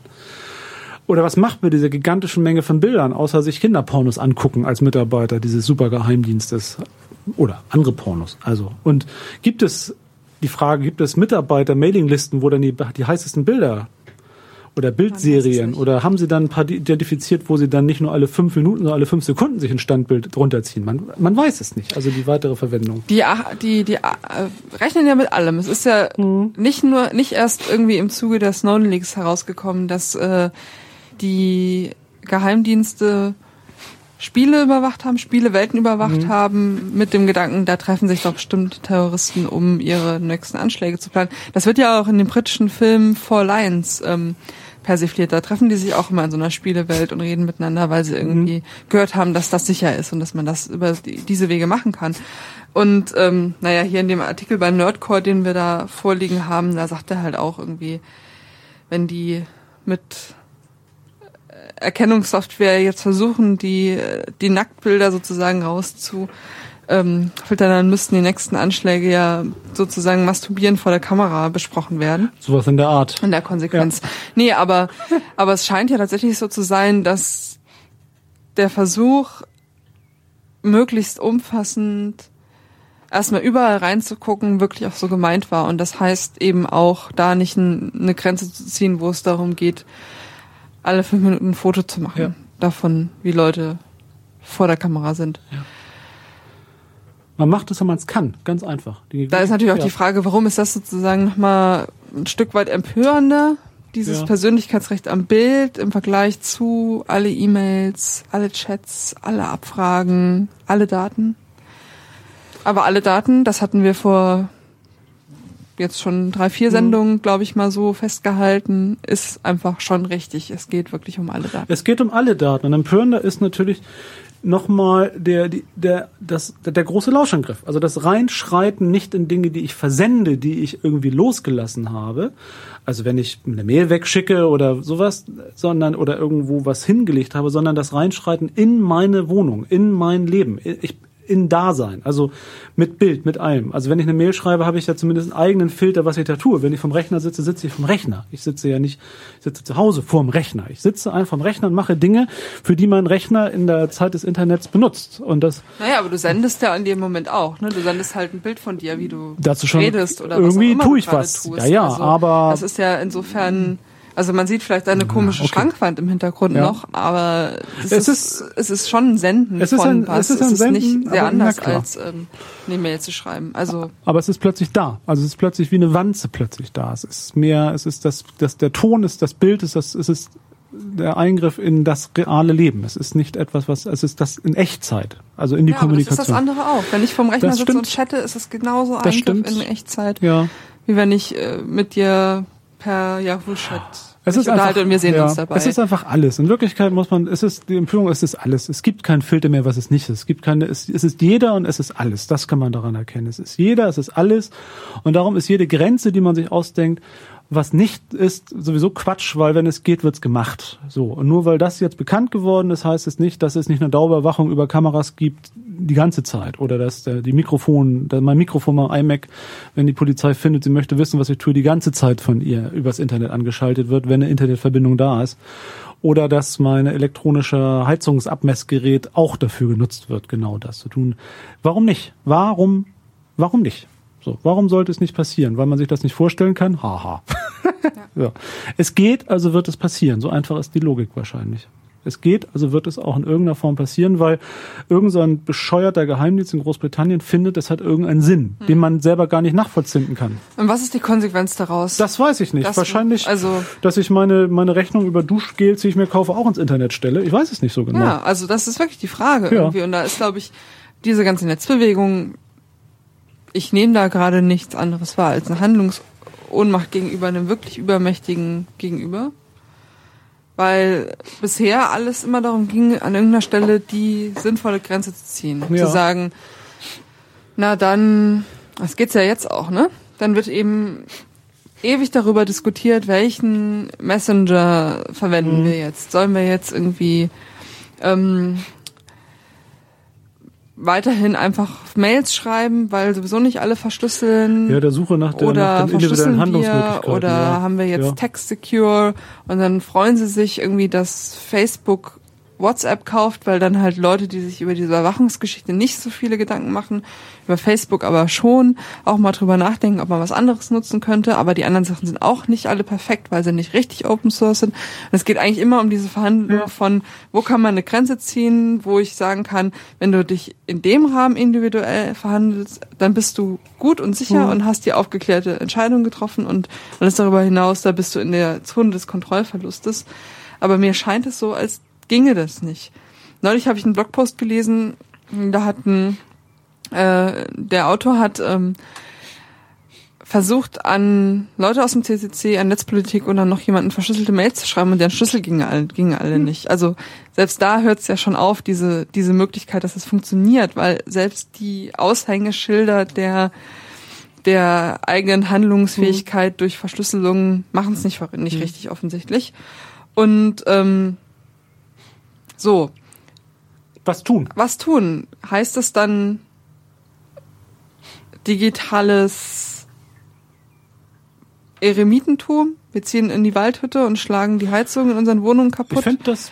Oder was macht mit dieser gigantischen Menge von Bildern, außer sich Kinderpornos angucken als Mitarbeiter dieses Supergeheimdienstes oder andere Pornos? Also, und gibt es die Frage, gibt es Mitarbeiter-Mailinglisten, wo dann die, die heißesten Bilder oder Bildserien oder haben sie dann ein paar identifiziert, wo sie dann nicht nur alle fünf Minuten, sondern alle fünf Sekunden sich ein Standbild runterziehen? Man, man weiß es nicht. Also die weitere Verwendung. Die, ach- die, die äh, rechnen ja mit allem. Es ist ja Mhm. nicht nur, nicht erst irgendwie im Zuge der Snowden Leaks herausgekommen, dass äh, die Geheimdienste Spiele überwacht haben, Spielewelten überwacht Mhm. haben, mit dem Gedanken, da treffen sich doch bestimmt Terroristen, um ihre nächsten Anschläge zu planen. Das wird ja auch in dem britischen Film Four Lions ähm, persifliert. Da treffen die sich auch immer in so einer Spielewelt und reden miteinander, weil sie irgendwie Mhm. gehört haben, dass das sicher ist und dass man das über die, diese Wege machen kann. Und ähm, naja, hier in dem Artikel bei Nerdcore, den wir da vorliegen haben, da sagt er halt auch irgendwie, wenn die mit Erkennungssoftware jetzt versuchen, die, die Nacktbilder sozusagen rauszu ähm, filtern, dann müssten die nächsten Anschläge ja sozusagen masturbieren vor der Kamera besprochen werden. Sowas in der Art. In der Konsequenz. Nee, aber, aber es scheint ja tatsächlich so zu sein, dass der Versuch, möglichst umfassend erstmal überall reinzugucken, wirklich auch so gemeint war. Und das heißt eben auch, da nicht ein, eine Grenze zu ziehen, wo es darum geht, alle fünf Minuten ein Foto zu machen. Ja. Davon, wie Leute vor der Kamera sind. Man macht es, wenn man es kann. Ganz einfach. Die, Da ist natürlich auch ja. die Frage, warum ist das sozusagen nochmal ein Stück weit empörender, dieses Ja. Persönlichkeitsrecht am Bild im Vergleich zu alle E-Mails, alle Chats, alle Abfragen, alle Daten. Aber alle Daten, das hatten wir vor jetzt schon drei, vier Mhm. Sendungen, glaube ich, mal so festgehalten, ist einfach schon richtig. Es geht wirklich um alle Daten. Es geht um alle Daten. Und empörender ist natürlich nochmal der, der, das, der große Lauschangriff. Also das Reinschreiten nicht in Dinge, die ich versende, die ich irgendwie losgelassen habe. Also wenn ich eine Mail wegschicke oder sowas, sondern, oder irgendwo was hingelegt habe, sondern das Reinschreiten in meine Wohnung, in mein Leben. Ich, in Dasein, also mit Bild, mit allem. Also wenn ich eine Mail schreibe, habe ich ja zumindest einen eigenen Filter, was ich da tue. Wenn ich vom Rechner sitze, sitze ich vom Rechner. Ich sitze ja nicht, ich sitze zu Hause vorm Rechner. Ich sitze einfach vom Rechner und mache Dinge, für die mein Rechner in der Zeit des Internets benutzt. Und das Naja, aber du sendest ja in dem Moment auch, ne? Du sendest halt ein Bild von dir, wie du Dazu schon redest oder irgendwie was auch immer tue ich was. Tust. Ja, ja, also, aber- das ist ja insofern, also man sieht vielleicht eine komische okay. Schrankwand im Hintergrund Ja. noch, aber es, Es ist, ist- es ist schon ein Senden Es ist von ein- was. es ist ein Senden, nicht sehr anders als ähm, eine Mail zu schreiben. Also Aber es ist plötzlich da. Also es ist plötzlich wie eine Wanze plötzlich da. Es ist mehr, es ist das, das der Ton ist das Bild, ist das, es ist der Eingriff in das reale Leben. Es ist nicht etwas, was, es ist das in Echtzeit. Also in die ja, aber das ist Kommunikation. das andere auch. Wenn ich vom Rechner Das sitze und stimmt. chatte, ist es genauso Eingriff in Echtzeit, ja. wie wenn ich äh, mit dir per Yahoo-Chat Es mich ist einfach, und wir sehen ja, uns dabei. Es ist einfach alles. In Wirklichkeit muss man, es ist, die Empfehlung ist es alles. Es gibt keinen Filter mehr, was es nicht ist. Es gibt keine, es, es ist jeder und es ist alles. Das kann man daran erkennen. Es ist jeder, es ist alles. Und darum ist jede Grenze, die man sich ausdenkt, was nicht ist, sowieso Quatsch, weil wenn es geht, wird's gemacht. So. Und nur weil das jetzt bekannt geworden ist, heißt es nicht, dass es nicht eine Dauerüberwachung über Kameras gibt die ganze Zeit. Oder dass der, die Mikrofon, dass mein Mikrofon, mein iMac, wenn die Polizei findet, sie möchte wissen, was ich tue, die ganze Zeit von ihr übers Internet angeschaltet wird, wenn eine Internetverbindung da ist. Oder dass mein elektronische Heizungsabmessgerät auch dafür genutzt wird, genau das zu tun. Warum nicht? Warum, warum nicht? So, warum sollte es nicht passieren? Weil man sich das nicht vorstellen kann? Haha. ja. Es geht, also wird es passieren. So einfach ist die Logik wahrscheinlich. Es geht, also wird es auch in irgendeiner Form passieren, weil irgend so ein bescheuerter Geheimdienst in Großbritannien findet, das hat irgendeinen Sinn, den man selber gar nicht nachvollziehen kann. Und was ist die Konsequenz daraus? Das weiß ich nicht. Das- Wahrscheinlich, also- dass ich meine, meine Rechnung über Duschgels, die ich mir kaufe, auch ins Internet stelle. Ich weiß es nicht so genau. Ja, also das ist wirklich die Frage Ja. irgendwie. Und da ist, glaube ich, diese ganze Netzbewegung, ich nehme da gerade nichts anderes wahr als eine Handlungsohnmacht gegenüber einem wirklich übermächtigen Gegenüber. Weil bisher alles immer darum ging, an irgendeiner Stelle die sinnvolle Grenze zu ziehen. Ja. Zu sagen, na dann, das geht's ja jetzt auch, ne? Dann wird eben ewig darüber diskutiert, welchen Messenger verwenden Mhm. wir jetzt. Sollen wir jetzt irgendwie ähm, weiterhin einfach Mails schreiben, weil sowieso nicht alle verschlüsseln? Ja, der Suche nach, der, oder nach den individuellen Handlungsmöglichkeiten. oder ja. haben wir jetzt ja. Text Secure und dann freuen sie sich irgendwie, dass Facebook WhatsApp kauft, weil dann halt Leute, die sich über diese Überwachungsgeschichte nicht so viele Gedanken machen, über Facebook aber schon auch mal drüber nachdenken, ob man was anderes nutzen könnte, aber die anderen Sachen sind auch nicht alle perfekt, weil sie nicht richtig Open Source sind. Und es geht eigentlich immer um diese Verhandlung Ja. von, wo kann man eine Grenze ziehen, wo ich sagen kann, wenn du dich in dem Rahmen individuell verhandelst, dann bist du gut und sicher Mhm. und hast die aufgeklärte Entscheidung getroffen und alles darüber hinaus, da bist du in der Zone des Kontrollverlustes. Aber mir scheint es so, als ginge das nicht. Neulich habe ich einen Blogpost gelesen, da hat ein, äh, der Autor hat ähm, versucht an Leute aus dem CCC, an Netzpolitik und dann noch jemanden verschlüsselte Mails zu schreiben und deren Schlüssel gingen alle, gingen alle nicht. Also selbst da hört es ja schon auf, diese, diese Möglichkeit, dass es funktioniert, weil selbst die Aushängeschilder der der eigenen Handlungsfähigkeit durch Verschlüsselung machen es nicht, nicht richtig offensichtlich. Und ähm, so, Was tun? was tun? Heißt es dann digitales Eremitentum? Wir ziehen in die Waldhütte und schlagen die Heizung in unseren Wohnungen Ich kaputt? fände das,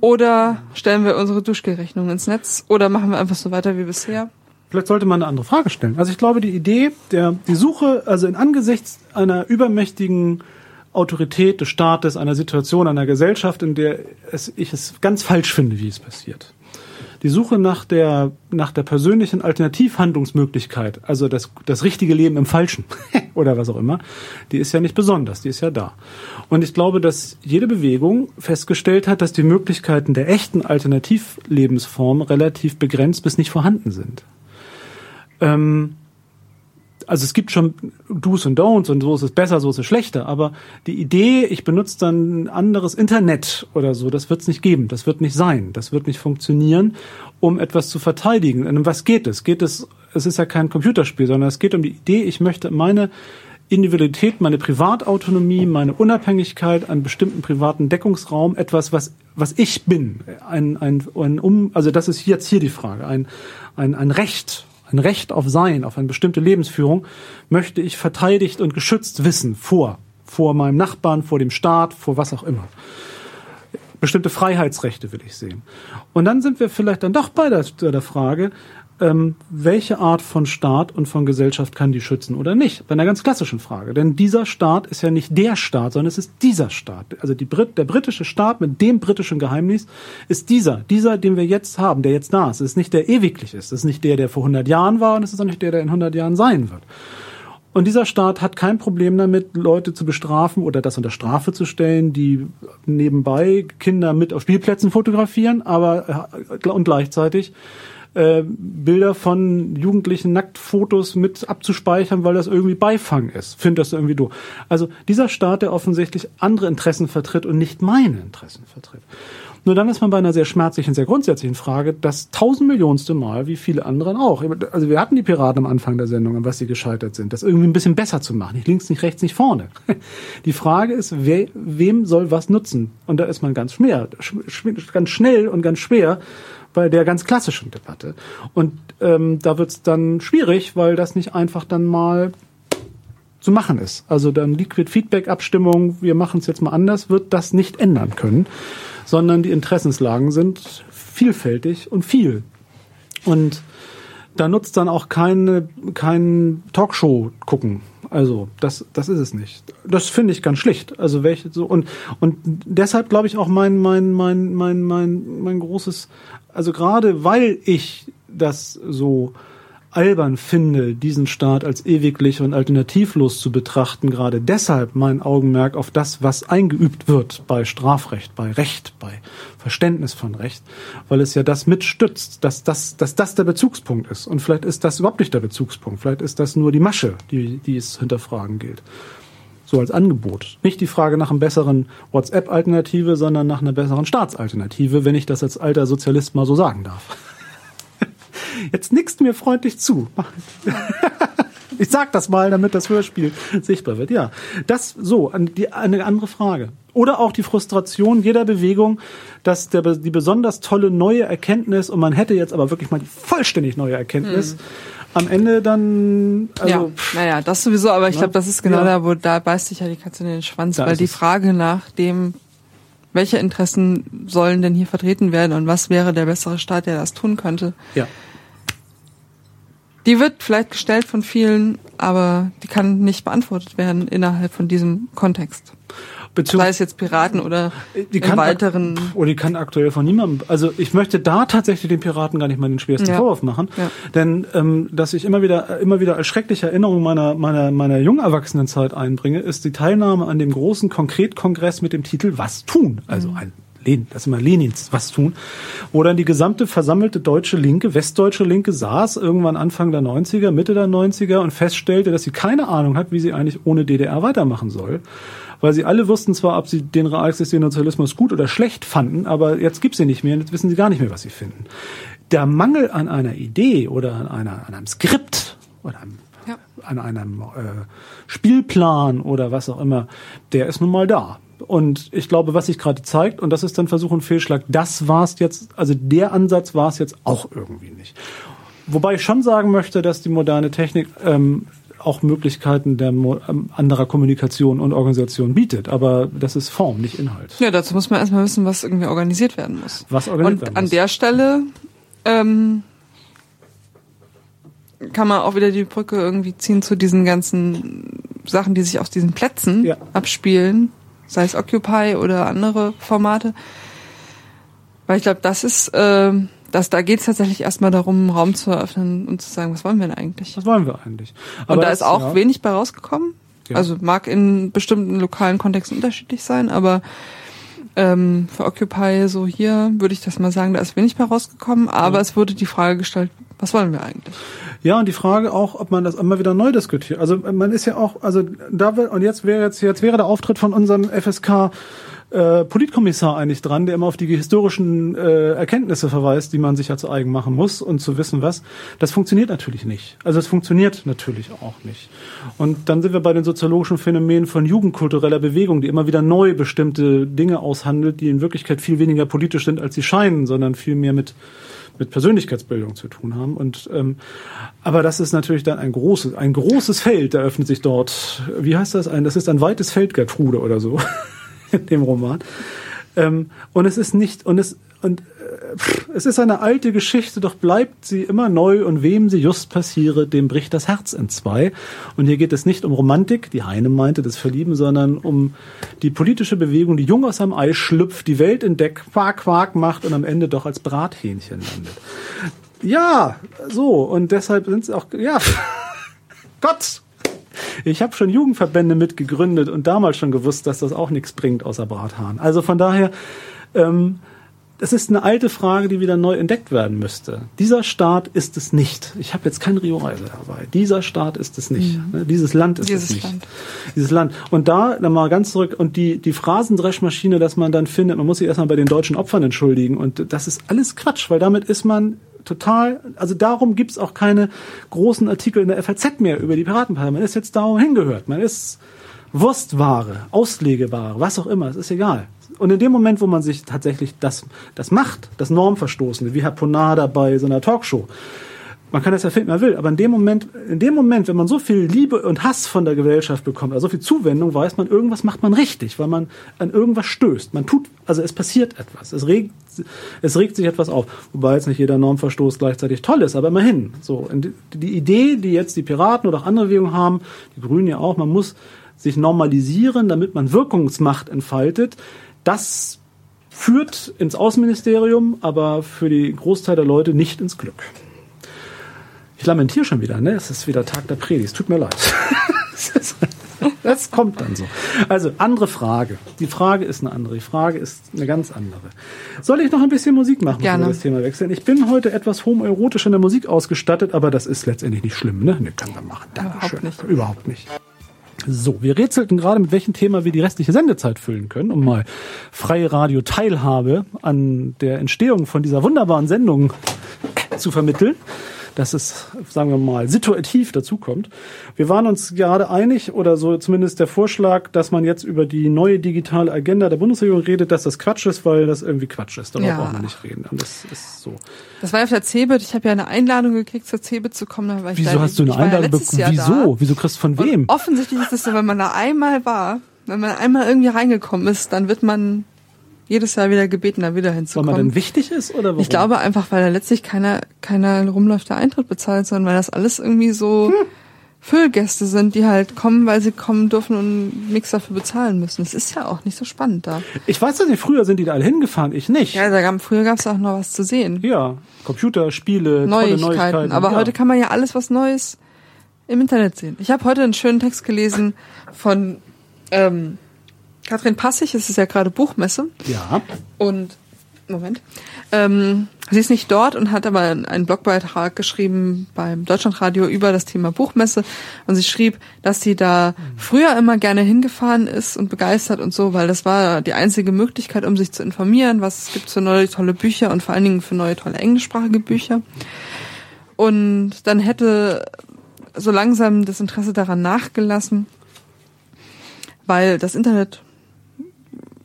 Oder stellen wir unsere Duschgelrechnung ins Netz? Oder machen wir einfach so weiter wie bisher? vielleicht sollte man eine andere Frage stellen. Also ich glaube, die Idee, der, die Suche, also in angesichts einer übermächtigen Autorität des Staates, einer Situation, einer Gesellschaft, in der es, ich es ganz falsch finde, wie es passiert. Die Suche nach der, nach der persönlichen Alternativhandlungsmöglichkeit, also das, das richtige Leben im Falschen oder was auch immer, die ist ja nicht besonders, die ist ja da. Und ich glaube, dass jede Bewegung festgestellt hat, dass die Möglichkeiten der echten Alternativlebensform relativ begrenzt bis nicht vorhanden sind. Ähm, also es gibt schon Do's und Don'ts und so ist es besser, so ist es schlechter, aber die Idee, ich benutze dann ein anderes Internet oder so, das wird es nicht geben, das wird nicht sein, das wird nicht funktionieren, um etwas zu verteidigen. Und um was geht es? Geht es, es ist ja kein Computerspiel, sondern es geht um die Idee, ich möchte meine Individualität, meine Privatautonomie, meine Unabhängigkeit, einen bestimmten privaten Deckungsraum, etwas, was, was ich bin, ein, ein, ein um, also das ist jetzt hier die Frage, ein, ein, ein Recht, ein Recht auf Sein, auf eine bestimmte Lebensführung, möchte ich verteidigt und geschützt wissen vor, vor meinem Nachbarn, vor dem Staat, vor was auch immer. Bestimmte Freiheitsrechte will ich sehen. Und dann sind wir vielleicht dann doch bei der, der Frage, ähm, welche Art von Staat und von Gesellschaft kann die schützen oder nicht? Bei einer ganz klassischen Frage. Denn dieser Staat ist ja nicht der Staat, sondern es ist dieser Staat. Also die Brit der britische Staat mit dem britischen Geheimnis ist dieser. Dieser, den wir jetzt haben, der jetzt da ist. Es ist nicht der ewiglich ist. Es ist nicht der, der vor 100 Jahren war und es ist auch nicht der, der in 100 Jahren sein wird. Und dieser Staat hat kein Problem damit, Leute zu bestrafen oder das unter Strafe zu stellen, die nebenbei Kinder mit auf Spielplätzen fotografieren, aber äh, und gleichzeitig äh, Bilder von jugendlichen Nacktfotos mit abzuspeichern, weil das irgendwie Beifang ist. Finde das irgendwie doof. Also dieser Staat, der offensichtlich andere Interessen vertritt und nicht meine Interessen vertritt. Nur dann ist man bei einer sehr schmerzlichen, sehr grundsätzlichen Frage, das tausendmillionste Mal, wie viele anderen auch. Also wir hatten die Piraten am Anfang der Sendung, an was sie gescheitert sind, das irgendwie ein bisschen besser zu machen. Nicht links, nicht rechts, nicht vorne. Die Frage ist, wer, wem soll was nutzen? Und da ist man ganz schwer, ganz schnell und ganz schwer bei der ganz klassischen Debatte. Und ähm, da wird es dann schwierig, weil das nicht einfach dann mal zu machen ist. Also dann Liquid Feedback Abstimmung, wir machen es jetzt mal anders, wird das nicht ändern können sondern die Interessenslagen sind vielfältig und viel. Und da nutzt dann auch keine, kein Talkshow gucken. Also, das, das ist es nicht. Das finde ich ganz schlicht. Also, welche, so, und, und deshalb glaube ich auch mein, mein, mein, mein, mein, mein großes, also gerade weil ich das so, albern finde, diesen Staat als ewiglich und alternativlos zu betrachten, gerade deshalb mein Augenmerk auf das, was eingeübt wird bei Strafrecht, bei Recht, bei Verständnis von Recht, weil es ja das mitstützt, dass das, dass das der Bezugspunkt ist. Und vielleicht ist das überhaupt nicht der Bezugspunkt, vielleicht ist das nur die Masche, die, die es hinterfragen gilt. So als Angebot. Nicht die Frage nach einem besseren WhatsApp-Alternative, sondern nach einer besseren Staatsalternative, wenn ich das als alter Sozialist mal so sagen darf. Jetzt nickst mir freundlich zu. Ich sag das mal, damit das Hörspiel sichtbar wird. Ja, das so eine andere Frage. Oder auch die Frustration jeder Bewegung, dass der, die besonders tolle neue Erkenntnis und man hätte jetzt aber wirklich mal die vollständig neue Erkenntnis. Hm. Am Ende dann, also, ja, naja, das sowieso, aber ich glaube, das ist genau ja. da, wo da beißt sich ja die Katze in den Schwanz, da weil die Frage nach dem, welche Interessen sollen denn hier vertreten werden und was wäre der bessere Staat, der das tun könnte, ja die wird vielleicht gestellt von vielen, aber die kann nicht beantwortet werden innerhalb von diesem Kontext. Beziehungs Sei es jetzt Piraten oder die kann weiteren. Oder die kann aktuell von niemandem. Also ich möchte da tatsächlich den Piraten gar nicht mal den schwersten ja. Vorwurf machen. Ja. Denn ähm, dass ich immer wieder, immer wieder als schreckliche Erinnerung meiner, meiner, meiner jungen Erwachsenenzeit einbringe, ist die Teilnahme an dem großen Konkretkongress mit dem Titel Was tun? Also mhm. ein Lenin, das ist immer Lenins was tun, wo dann die gesamte versammelte deutsche Linke, westdeutsche Linke saß irgendwann Anfang der 90er, Mitte der 90er und feststellte, dass sie keine Ahnung hat, wie sie eigentlich ohne DDR weitermachen soll. Weil sie alle wussten zwar, ob sie den realexistierenden Sozialismus gut oder schlecht fanden, aber jetzt gibt's sie nicht mehr und jetzt wissen sie gar nicht mehr, was sie finden. Der Mangel an einer Idee oder an, einer, an einem Skript oder einem, ja. an einem äh, Spielplan oder was auch immer, der ist nun mal da. Und ich glaube, was sich gerade zeigt, und das ist dann Versuch und Fehlschlag, das war es jetzt, also der Ansatz war es jetzt auch irgendwie nicht. Wobei ich schon sagen möchte, dass die moderne Technik ähm, auch Möglichkeiten der ähm, anderer Kommunikation und Organisation bietet. Aber das ist Form, nicht Inhalt. Ja, dazu muss man erstmal wissen, was irgendwie organisiert werden muss. Was organisiert und werden muss. an der Stelle ähm, kann man auch wieder die Brücke irgendwie ziehen zu diesen ganzen Sachen, die sich auf diesen Plätzen ja. abspielen sei es Occupy oder andere Formate. Weil ich glaube, das ist, äh, das, da geht es tatsächlich erstmal darum, einen Raum zu eröffnen und zu sagen, was wollen wir denn eigentlich? Was wollen wir eigentlich? Aber und da das, ist auch ja. wenig bei rausgekommen. Ja. Also mag in bestimmten lokalen Kontexten unterschiedlich sein, aber ähm, für Occupy so hier würde ich das mal sagen, da ist wenig bei rausgekommen, aber ja. es wurde die Frage gestellt, was wollen wir eigentlich? Ja, und die Frage auch, ob man das immer wieder neu diskutiert. Also man ist ja auch, also da will, und jetzt wäre jetzt, jetzt wäre der Auftritt von unserem FSK äh, Politkommissar eigentlich dran, der immer auf die historischen äh, Erkenntnisse verweist, die man sich ja zu eigen machen muss und zu wissen was. Das funktioniert natürlich nicht. Also es funktioniert natürlich auch nicht. Und dann sind wir bei den soziologischen Phänomenen von jugendkultureller Bewegung, die immer wieder neu bestimmte Dinge aushandelt, die in Wirklichkeit viel weniger politisch sind, als sie scheinen, sondern viel mehr mit mit Persönlichkeitsbildung zu tun haben. Und ähm, aber das ist natürlich dann ein großes, ein großes Feld, eröffnet sich dort. Wie heißt das? Ein, das ist ein weites Feld, Gertrude oder so in dem Roman. Ähm, und es ist nicht, und es, und es ist eine alte Geschichte, doch bleibt sie immer neu und wem sie just passiere, dem bricht das Herz in zwei. Und hier geht es nicht um Romantik, die Heine meinte, das Verlieben, sondern um die politische Bewegung, die jung aus einem Ei schlüpft, die Welt entdeckt, Quark, Quark macht und am Ende doch als Brathähnchen landet. Ja, so, und deshalb sind es auch, ja, Gott, ich habe schon Jugendverbände mitgegründet und damals schon gewusst, dass das auch nichts bringt außer Brathahn. Also von daher, ähm, das ist eine alte Frage, die wieder neu entdeckt werden müsste. Dieser Staat ist es nicht. Ich habe jetzt kein Rio Reise dabei. Dieser Staat ist es nicht. Mhm. Dieses Land ist Dieses es nicht. Land. Dieses Land. Und da dann mal ganz zurück und die die Phrasendreschmaschine, dass man dann findet, man muss sich erstmal bei den deutschen Opfern entschuldigen und das ist alles Quatsch, weil damit ist man total, also darum gibt's auch keine großen Artikel in der FAZ mehr über die Piratenpartei. Man ist jetzt darum hingehört. Man ist Wurstware, Auslegeware, was auch immer, es ist egal. Und in dem Moment, wo man sich tatsächlich das, das macht, das Normverstoßende, wie Herr Ponada bei so einer Talkshow, man kann das ja finden, man will, aber in dem Moment, in dem Moment, wenn man so viel Liebe und Hass von der Gesellschaft bekommt, also so viel Zuwendung, weiß man, irgendwas macht man richtig, weil man an irgendwas stößt. Man tut, also es passiert etwas. Es regt, es regt sich etwas auf. Wobei jetzt nicht jeder Normverstoß gleichzeitig toll ist, aber immerhin. So. Die- die Idee, die jetzt die Piraten oder auch andere Bewegungen haben, die Grünen ja auch, man muss sich normalisieren, damit man Wirkungsmacht entfaltet, das führt ins Außenministerium, aber für die Großteil der Leute nicht ins Glück. Ich lamentiere schon wieder, ne? Es ist wieder Tag der Predigt. Es tut mir leid. Das kommt dann so. Also, andere Frage. Die Frage ist eine andere. Die Frage ist eine ganz andere. Soll ich noch ein bisschen Musik machen, bevor wir das Thema wechseln? Ich bin heute etwas homoerotisch in der Musik ausgestattet, aber das ist letztendlich nicht schlimm, ne? Ne, können wir machen. Dankeschön. Überhaupt nicht. Überhaupt nicht. So, wir rätselten gerade, mit welchem Thema wir die restliche Sendezeit füllen können, um mal freie Radio-Teilhabe an der Entstehung von dieser wunderbaren Sendung zu vermitteln, dass es, sagen wir mal, situativ dazukommt. Wir waren uns gerade einig, oder so zumindest der Vorschlag, dass man jetzt über die neue digitale Agenda der Bundesregierung redet, dass das Quatsch ist, weil das irgendwie Quatsch ist. Darüber Ja. brauchen wir nicht reden. Und das ist so. Das war ja auf der CeBIT. Ich habe ja eine Einladung gekriegt, zur CeBIT zu kommen. Da war ich Wieso hast du eine Einladung bekommen? Wieso? Da. Wieso kriegst du von wem? Und offensichtlich ist es so, wenn man da einmal war, wenn man einmal irgendwie reingekommen ist, dann wird man jedes Jahr wieder gebeten, da wieder Weil man hinzukommen. denn wichtig ist oder warum? Ich glaube einfach, weil da letztlich keiner, keiner rumläuft, der Eintritt bezahlt, sondern weil das alles irgendwie so Hm. Füllgäste sind, die halt kommen, weil sie kommen dürfen und nichts dafür bezahlen müssen. Es ist ja auch nicht so spannend da. Ich weiß das nicht, früher sind die da alle hingefahren, ich nicht. Ja, da gab, früher gab es auch noch was zu sehen. Ja, Computer, Spiele, tolle Neuigkeiten. Neuigkeiten. Aber ja. heute kann man ja alles was Neues im Internet sehen. Ich habe heute einen schönen Text gelesen von ähm, Katrin Passig. Es ist ja gerade Buchmesse. Ja, Und Moment. Ähm, sie ist nicht dort und hat aber einen Blogbeitrag geschrieben beim Deutschlandradio über das Thema Buchmesse. Und sie schrieb, dass sie da früher immer gerne hingefahren ist und begeistert und so, weil das war die einzige Möglichkeit, um sich zu informieren, was es gibt für neue tolle Bücher und vor allen Dingen für neue tolle englischsprachige Bücher. Und dann hätte so langsam das Interesse daran nachgelassen, weil das Internet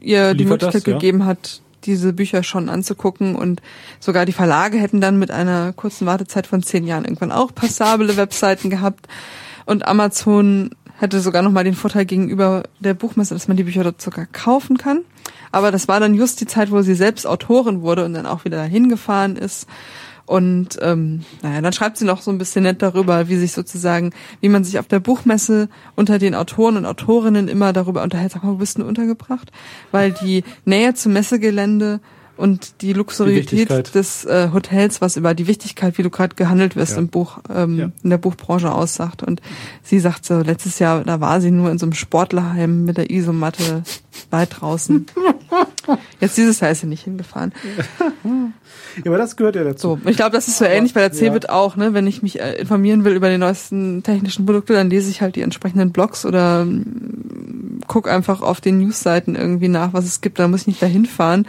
ihr die Liefert das, Möglichkeit ja. gegeben hat, diese Bücher schon anzugucken und sogar die Verlage hätten dann mit einer kurzen Wartezeit von zehn Jahren irgendwann auch passable Webseiten gehabt und Amazon hätte sogar noch mal den Vorteil gegenüber der Buchmesse, dass man die Bücher dort sogar kaufen kann. Aber das war dann just die Zeit, wo sie selbst Autorin wurde und dann auch wieder dahin gefahren ist. Und ähm, naja, dann schreibt sie noch so ein bisschen nett darüber, wie sich sozusagen, wie man sich auf der Buchmesse unter den Autoren und Autorinnen immer darüber unterhält, sag mal, wo bist du untergebracht? Weil die Nähe zum Messegelände und die Luxuriität Wichtigkeit. des äh, Hotels, was über die Wichtigkeit, wie du gerade gehandelt wirst Ja. im Buch, ähm, Ja. in der Buchbranche aussagt. Und sie sagt so, letztes Jahr, da war sie nur in so einem Sportlerheim mit der Isomatte weit draußen. Jetzt dieses Jahr ist sie nicht hingefahren. ja, aber das gehört ja dazu. So, ich glaube, das ist so ähnlich bei der CeBIT auch, ne? Wenn ich mich äh, informieren will über die neuesten technischen Produkte, dann lese ich halt die entsprechenden Blogs oder mm, guck einfach auf den Newsseiten irgendwie nach, was es gibt. Da muss ich nicht dahin fahren.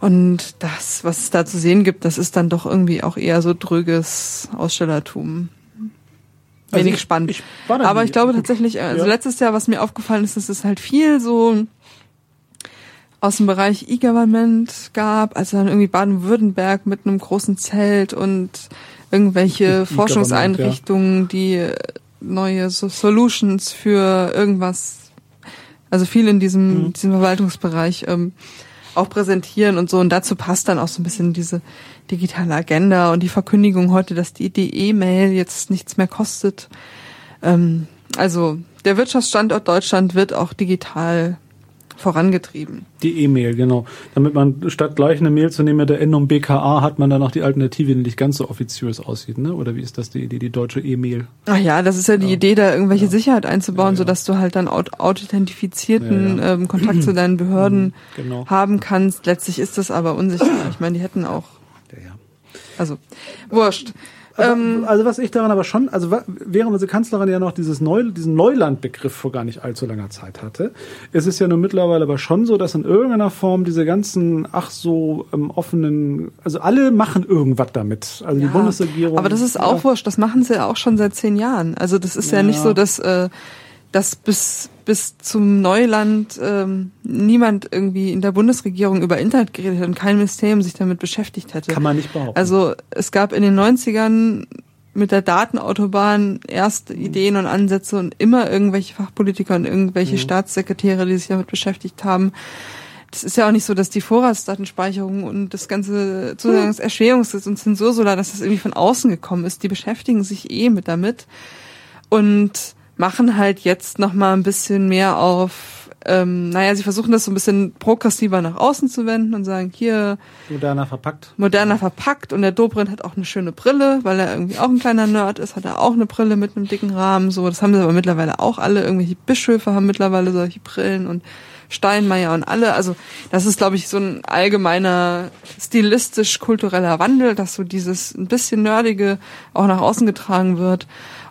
Und das, was es da zu sehen gibt, das ist dann doch irgendwie auch eher so dröges Ausstellertum. Also Wenig ich- spannend. ich Aber ich glaube tatsächlich, also Ja. letztes Jahr, was mir aufgefallen ist, dass es halt viel so aus dem Bereich E-Government gab, also dann irgendwie Baden-Württemberg mit einem großen Zelt und irgendwelche Forschungseinrichtungen, die neue so Solutions für irgendwas, also viel in diesem, Mhm. diesem Verwaltungsbereich ähm, auch präsentieren und so. Und dazu passt dann auch so ein bisschen diese digitale Agenda und die Verkündigung heute, dass die E-Mail jetzt nichts mehr kostet. Ähm, also der Wirtschaftsstandort Deutschland wird auch digital vorangetrieben. Die E-Mail, genau. Damit man statt gleich eine Mail zu nehmen mit der Endung BKA hat man dann noch die Alternative, die nicht ganz so offiziös aussieht, ne? Oder wie ist das die Idee, die deutsche E-Mail? Ach ja, das ist ja die Ja. Idee, da irgendwelche Ja. Sicherheit einzubauen, Ja, sodass du halt dann aut authentifizierten. Ähm, Kontakt zu deinen Behörden Genau. haben kannst. Letztlich ist das aber unsicher. Ich meine, die hätten auch, Ja, ja. also wurscht. Aber, Ähm, also was ich daran aber schon, also während unsere Kanzlerin ja noch dieses Neu, diesen Neulandbegriff vor gar nicht allzu langer Zeit hatte, ist es ja nun mittlerweile aber schon so, dass in irgendeiner Form diese ganzen, ach so ähm, offenen, also alle machen irgendwas damit. Also die Ja, Bundesregierung. Aber das ist auch ja, wurscht, das machen sie ja auch schon seit zehn Jahren. Also das ist ja, Ja. nicht so, dass, äh, dass bis, bis zum Neuland ähm, niemand irgendwie in der Bundesregierung über Internet geredet hat und kein Ministerium sich damit beschäftigt hätte. Kann man nicht behaupten. Also es gab in den 90ern mit der Datenautobahn erste Ideen und Ansätze und immer irgendwelche Fachpolitiker und irgendwelche Staatssekretäre, die sich damit beschäftigt haben. Das ist ja auch nicht so, dass die Vorratsdatenspeicherung und das ganze Zugangserschwerungs- und Zensursolar, dass das irgendwie von außen gekommen ist. Die beschäftigen sich eh mit damit und machen halt jetzt noch mal ein bisschen mehr auf, ähm, naja, sie versuchen das so ein bisschen progressiver nach außen zu wenden und sagen, hier, moderner verpackt. moderner verpackt und der Dobrindt hat auch eine schöne Brille, weil er irgendwie auch ein kleiner Nerd ist, hat er auch eine Brille mit einem dicken Rahmen, so. Das haben sie aber mittlerweile auch alle. Irgendwelche Bischöfe haben mittlerweile solche Brillen und Steinmeier und alle. Also, das ist, glaube ich, so ein allgemeiner stilistisch-kultureller Wandel, dass so dieses ein bisschen Nerdige auch nach außen getragen wird.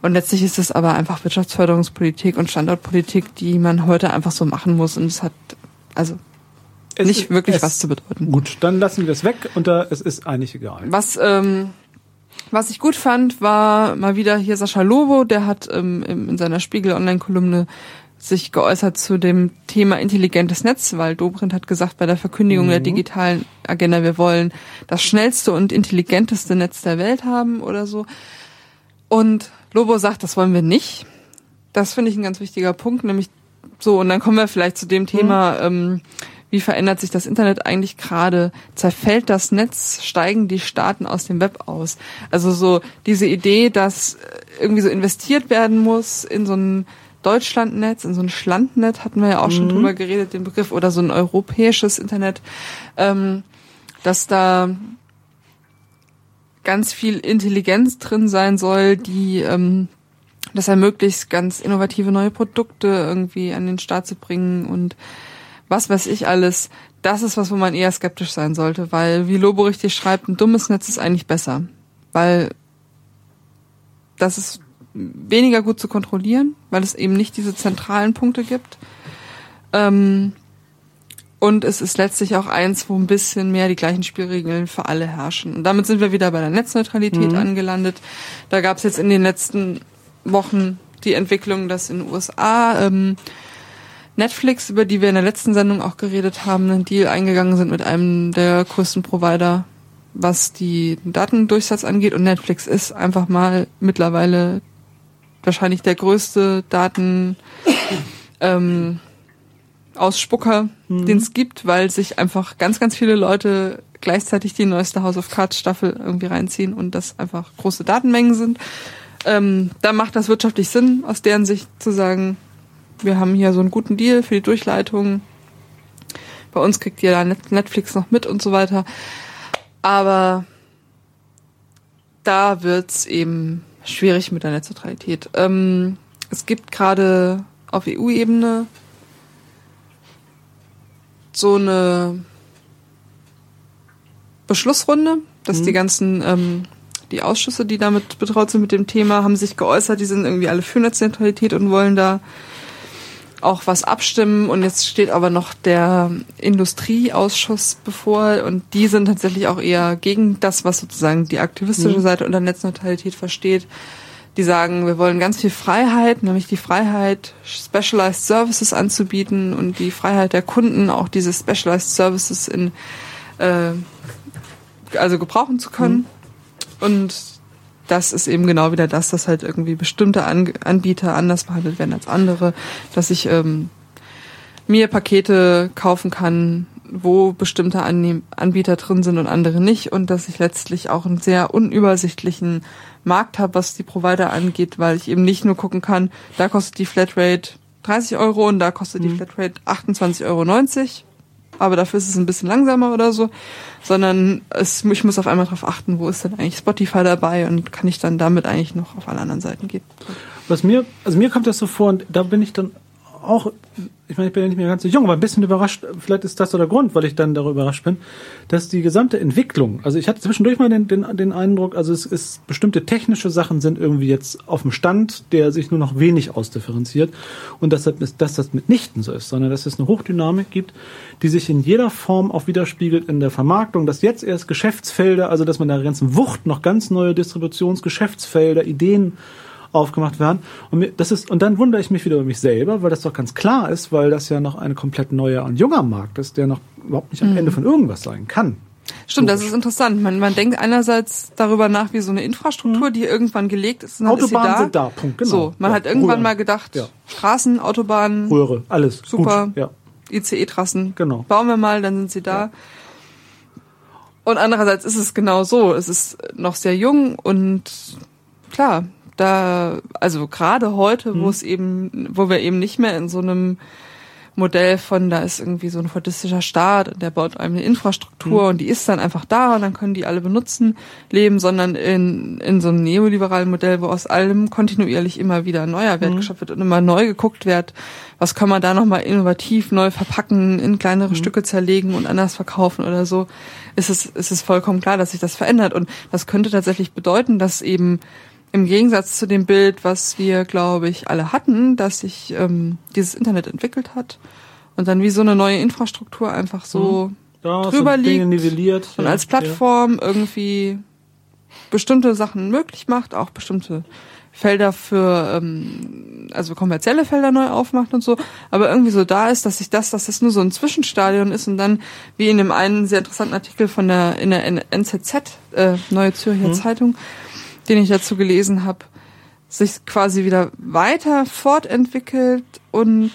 Und letztlich ist es aber einfach Wirtschaftsförderungspolitik und Standortpolitik, die man heute einfach so machen muss. Und es hat, also, Es nicht ist- wirklich was zu bedeuten. Gut, dann lassen wir es weg und da, es ist eigentlich egal. Was, ähm, was ich gut fand, war mal wieder hier Sascha Lobo, der hat ähm, in seiner Spiegel-Online-Kolumne sich geäußert zu dem Thema intelligentes Netz, weil Dobrindt hat gesagt, bei der Verkündigung der digitalen Agenda, wir wollen das schnellste und intelligenteste Netz der Welt haben oder so. Und Lobo sagt, das wollen wir nicht. Das finde ich ein ganz wichtiger Punkt, nämlich so, und dann kommen wir vielleicht zu dem Thema, ähm, wie verändert sich das Internet eigentlich gerade? Zerfällt das Netz? Steigen die Staaten aus dem Web aus? Also so diese Idee, dass äh, irgendwie so investiert werden muss in so ein Deutschlandnetz, in so ein Schlandnet, hatten wir ja auch schon drüber geredet, den Begriff, oder so ein europäisches Internet, ähm, dass da ganz viel Intelligenz drin sein soll, die ähm, das ermöglicht, ganz innovative neue Produkte irgendwie an den Start zu bringen und was weiß ich alles. Das ist was, wo man eher skeptisch sein sollte, weil, wie Lobo richtig schreibt, ein dummes Netz ist eigentlich besser, weil das ist weniger gut zu kontrollieren, weil es eben nicht diese zentralen Punkte gibt. Ähm, und es ist letztlich auch eins, wo ein bisschen mehr die gleichen Spielregeln für alle herrschen. Und damit sind wir wieder bei der Netzneutralität angelandet. Da gab es jetzt in den letzten Wochen die Entwicklung, dass in den USA ähm, Netflix, über die wir in der letzten Sendung auch geredet haben, einen Deal eingegangen sind mit einem der größten Provider, was die Datendurchsatz angeht. Und Netflix ist einfach mal mittlerweile wahrscheinlich der größte Daten ähm, Ausspucker, den es gibt, weil sich einfach ganz, ganz viele Leute gleichzeitig die neueste House of Cards Staffel irgendwie reinziehen und das einfach große Datenmengen sind. Ähm, da macht das wirtschaftlich Sinn, aus deren Sicht zu sagen, wir haben hier so einen guten Deal für die Durchleitung. Bei uns kriegt ihr da Net- Netflix noch mit und so weiter. Aber da wird's eben schwierig mit der Netzneutralität. Ähm, es gibt gerade auf EU-Ebene so eine Beschlussrunde, dass die ganzen ähm, die Ausschüsse, die damit betraut sind mit dem Thema, haben sich geäußert, die sind irgendwie alle für Netzneutralität und wollen da auch was abstimmen. Und jetzt steht aber noch der Industrieausschuss bevor und die sind tatsächlich auch eher gegen das, was sozusagen die aktivistische Seite unter Netzneutralität versteht. Die sagen, wir wollen ganz viel Freiheit, nämlich die Freiheit, Specialized Services anzubieten und die Freiheit der Kunden, auch diese Specialized Services in äh, also gebrauchen zu können. Und das ist eben genau wieder das, dass halt irgendwie bestimmte An Anbieter anders behandelt werden als andere, dass ich ähm, mir Pakete kaufen kann, wo bestimmte Anbieter drin sind und andere nicht und dass ich letztlich auch einen sehr unübersichtlichen Markt habe, was die Provider angeht, weil ich eben nicht nur gucken kann, da kostet die Flatrate 30 Euro und da kostet die Mhm. Flatrate 28,90 Euro. Aber dafür ist es ein bisschen langsamer oder so. Sondern es, ich muss auf einmal darauf achten, wo ist denn eigentlich Spotify dabei und kann ich dann damit eigentlich noch auf alle anderen Seiten gehen. Was mir, also mir kommt das so vor, und da bin ich dann auch, ich meine, ich bin ja nicht mehr ganz so jung, aber ein bisschen überrascht, vielleicht ist das so der Grund, weil ich dann darüber überrascht bin, dass die gesamte Entwicklung, also ich hatte zwischendurch mal den, den, den Eindruck, also es ist, bestimmte technische Sachen sind irgendwie jetzt auf dem Stand, der sich nur noch wenig ausdifferenziert und dass das, dass das mitnichten so ist, sondern dass es eine Hochdynamik gibt, die sich in jeder Form auch widerspiegelt in der Vermarktung, dass jetzt erst Geschäftsfelder, also dass man der ganzen Wucht noch ganz neue Distributionsgeschäftsfelder, Ideen aufgemacht werden. Und das ist, und dann wundere ich mich wieder über mich selber, weil das doch ganz klar ist, weil das ja noch ein komplett neuer und junger Markt ist, der noch überhaupt nicht am Ende von irgendwas sein kann. Stimmt, das ist interessant. Man, man denkt einerseits darüber nach, wie so eine Infrastruktur, die irgendwann gelegt ist. Und dann Autobahnen ist sie da. sind da, Punkt, genau. So, man Ja, hat irgendwann Röhren. mal gedacht, Ja. Straßen, Autobahnen, Röhre, alles. Super. Ja. ICE-Trassen. Genau. Bauen wir mal, dann sind sie da. Und andererseits ist es genau so. Es ist noch sehr jung und klar, da, also gerade heute, Mhm. wo es eben, wo wir eben nicht mehr in so einem Modell von, da ist irgendwie so ein fordistischer Staat und der baut einem eine Infrastruktur Mhm. und die ist dann einfach da und dann können die alle benutzen, leben, sondern in, in so einem neoliberalen Modell, wo aus allem kontinuierlich immer wieder neuer Mhm. Wert geschafft wird und immer neu geguckt wird, was kann man da nochmal innovativ neu verpacken, in kleinere Mhm. Stücke zerlegen und anders verkaufen oder so, ist es, ist es vollkommen klar, dass sich das verändert und das könnte tatsächlich bedeuten, dass eben im Gegensatz zu dem Bild, was wir, glaube ich, alle hatten, dass sich ähm, dieses Internet entwickelt hat und dann wie so eine neue Infrastruktur einfach so Da drüber sind Dinge liegt und ja, als Plattform irgendwie bestimmte Sachen möglich macht, auch bestimmte Felder für, ähm, also kommerzielle Felder neu aufmacht und so, aber irgendwie so da ist, dass sich das, dass das nur so ein Zwischenstadion ist und dann, wie in dem einen sehr interessanten Artikel von der, in der NZZ, äh, Neue Zürcher Zeitung, den ich dazu gelesen habe, sich quasi wieder weiter fortentwickelt und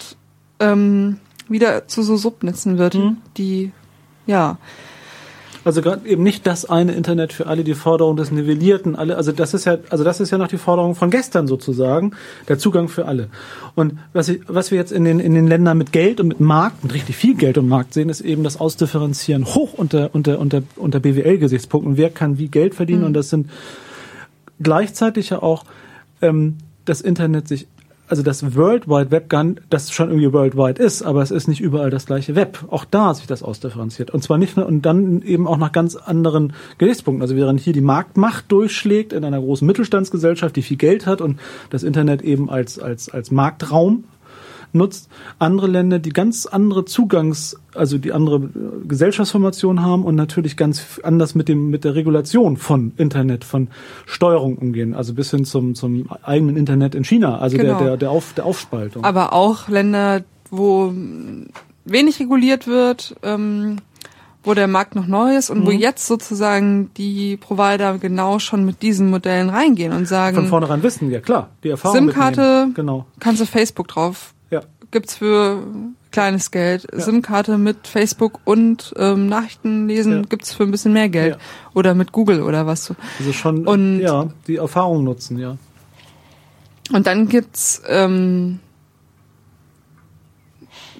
ähm, wieder zu so Subnetzen wird, die ja Also gerade eben nicht das eine Internet für alle, die Forderung des Nivellierten, alle, also das ist ja, also das ist ja noch die Forderung von gestern sozusagen, der Zugang für alle. Und was, ich, was wir jetzt in den, in den Ländern mit Geld und mit Markt, mit richtig viel Geld und Markt sehen, ist eben das Ausdifferenzieren hoch unter, unter, unter, unter BWL-Gesichtspunkten. Wer kann wie Geld verdienen? Und das sind gleichzeitig ja auch ähm, das Internet sich, also das World Wide Web, das schon irgendwie worldwide ist, aber es ist nicht überall das gleiche Web. Auch da sich das ausdifferenziert. Und zwar nicht nur, und dann eben auch nach ganz anderen Gesichtspunkten. Also während hier die Marktmacht durchschlägt in einer großen Mittelstandsgesellschaft, die viel Geld hat und das Internet eben als, als, als Marktraum nutzt, andere Länder, die ganz andere Zugangs, also die andere äh, Gesellschaftsformation haben und natürlich ganz anders mit dem mit der Regulation von Internet, von Steuerung umgehen, also bis hin zum zum eigenen Internet in China, also Genau. der der der, Auf, der Aufspaltung. aber auch Länder, wo wenig reguliert wird, ähm, wo der Markt noch neu ist und wo Mhm. jetzt sozusagen die Provider genau schon mit diesen Modellen reingehen und sagen, Von vornherein wissen, ja klar, die Erfahrung SIM-Karte, genau, kannst du Facebook drauf, gibt's für kleines Geld, Ja. SIM-Karte mit Facebook und ähm, Nachrichten lesen Ja. gibt's für ein bisschen mehr Geld Ja. oder mit Google oder was so. also schon, Und- ja, die Erfahrung nutzen, ja. Und dann gibt's ähm,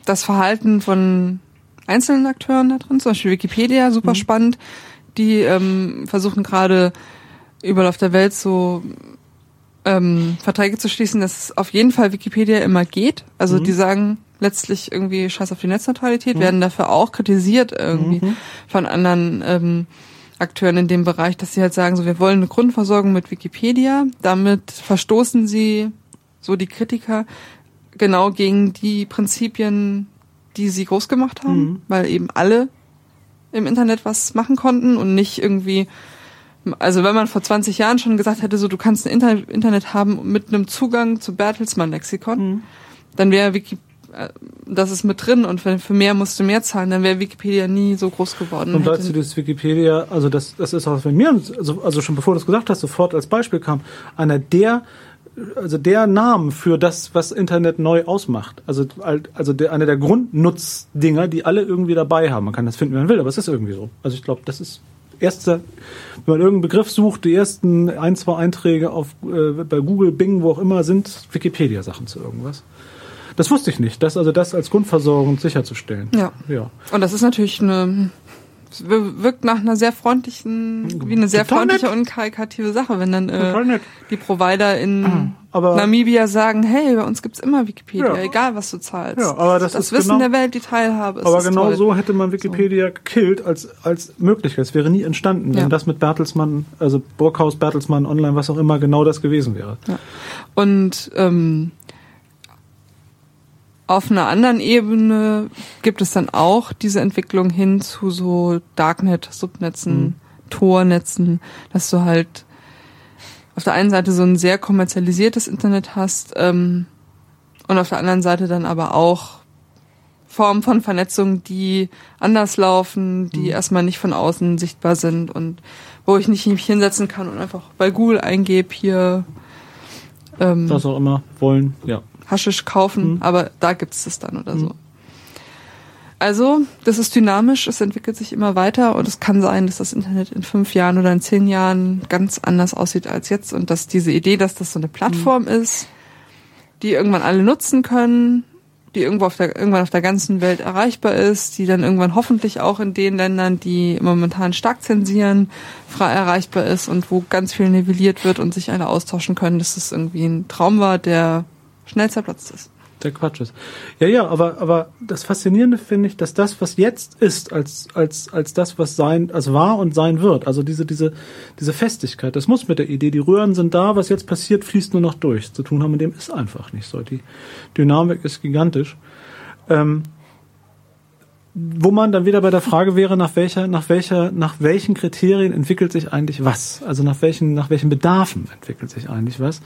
das Verhalten von einzelnen Akteuren da drin, zum Beispiel Wikipedia, super spannend. Die ähm, versuchen gerade überall auf der Welt so ähm, Verträge zu schließen, dass auf jeden Fall Wikipedia immer geht. Also die sagen letztlich irgendwie Scheiß auf die Netzneutralität, werden dafür auch kritisiert irgendwie von anderen ähm, Akteuren in dem Bereich, dass sie halt sagen, so wir wollen eine Grundversorgung mit Wikipedia. Damit verstoßen sie, so die Kritiker, genau gegen die Prinzipien, die sie groß gemacht haben, weil eben alle im Internet was machen konnten und nicht irgendwie, also wenn man vor 20 Jahren schon gesagt hätte, so du kannst ein Inter Internet haben mit einem Zugang zu Bertelsmann Lexikon, dann wäre Wiki äh, das ist mit drin und wenn für mehr musst du mehr zahlen, dann wäre Wikipedia nie so groß geworden. Und dazu das Wikipedia, also das, das ist auch bei mir, also, also schon bevor du es gesagt hast, sofort als Beispiel kam, einer der, also der Namen für das, was Internet neu ausmacht. Also, also der, einer der Grundnutzdinger, die alle irgendwie dabei haben. Man kann das finden, wie man will, aber es ist irgendwie so. Also ich glaube, das ist erster, wenn man irgendeinen Begriff sucht, die ersten ein, zwei Einträge auf, äh, bei Google, Bing, wo auch immer, sind Wikipedia-Sachen zu irgendwas. Das wusste ich nicht. Das, also das als Grundversorgung sicherzustellen. Ja. Ja. Und das ist natürlich eine, wirkt nach einer sehr freundlichen, wie eine sehr Total freundliche nett. und karikative Sache, wenn dann äh, die Provider in Aber- Namibia sagen, hey, bei uns gibt's immer Wikipedia, Ja. egal was du zahlst. Ja, aber das ist Wissen genau- der Welt, die Teilhabe ist Aber genau toll. so hätte man Wikipedia gekillt als, als Möglichkeit. Es wäre nie entstanden, wenn Ja. das mit Bertelsmann, also Burghaus, Bertelsmann, Online, was auch immer, genau das gewesen wäre. Und ähm, auf einer anderen Ebene gibt es dann auch diese Entwicklung hin zu so Darknet, Subnetzen, Tornetzen, dass du halt auf der einen Seite so ein sehr kommerzialisiertes Internet hast ähm, und auf der anderen Seite dann aber auch Formen von Vernetzung, die anders laufen, die erstmal nicht von außen sichtbar sind und wo ich nicht mich hinsetzen kann und einfach bei Google eingebe hier ähm, Was auch immer wollen, ja. Haschisch kaufen, Mhm. aber da gibt's das dann oder so. Also, das ist dynamisch, es entwickelt sich immer weiter und es kann sein, dass das Internet in fünf Jahren oder in zehn Jahren ganz anders aussieht als jetzt und dass diese Idee, dass das so eine Plattform ist, die irgendwann alle nutzen können, die irgendwo auf der, irgendwann auf der ganzen Welt erreichbar ist, die dann irgendwann hoffentlich auch in den Ländern, die momentan stark zensieren, frei erreichbar ist und wo ganz viel nivelliert wird und sich alle austauschen können, dass das irgendwie ein Traum war, der schnell zerplatzt ist. Der Quatsch ist. Ja, ja, aber, aber das Faszinierende finde ich, dass das, was jetzt ist, als, als, als das, was sein, als war und sein wird, also diese, diese, diese Festigkeit, das muss mit der Idee, die Röhren sind da, was jetzt passiert, fließt nur noch durch. Zu tun haben mit dem ist einfach nicht so. Die Dynamik ist gigantisch. Ähm, wo man dann wieder bei der Frage wäre, nach welcher, nach welcher, nach welchen Kriterien entwickelt sich eigentlich was? Also nach welchen, nach welchen Bedarfen entwickelt sich eigentlich was?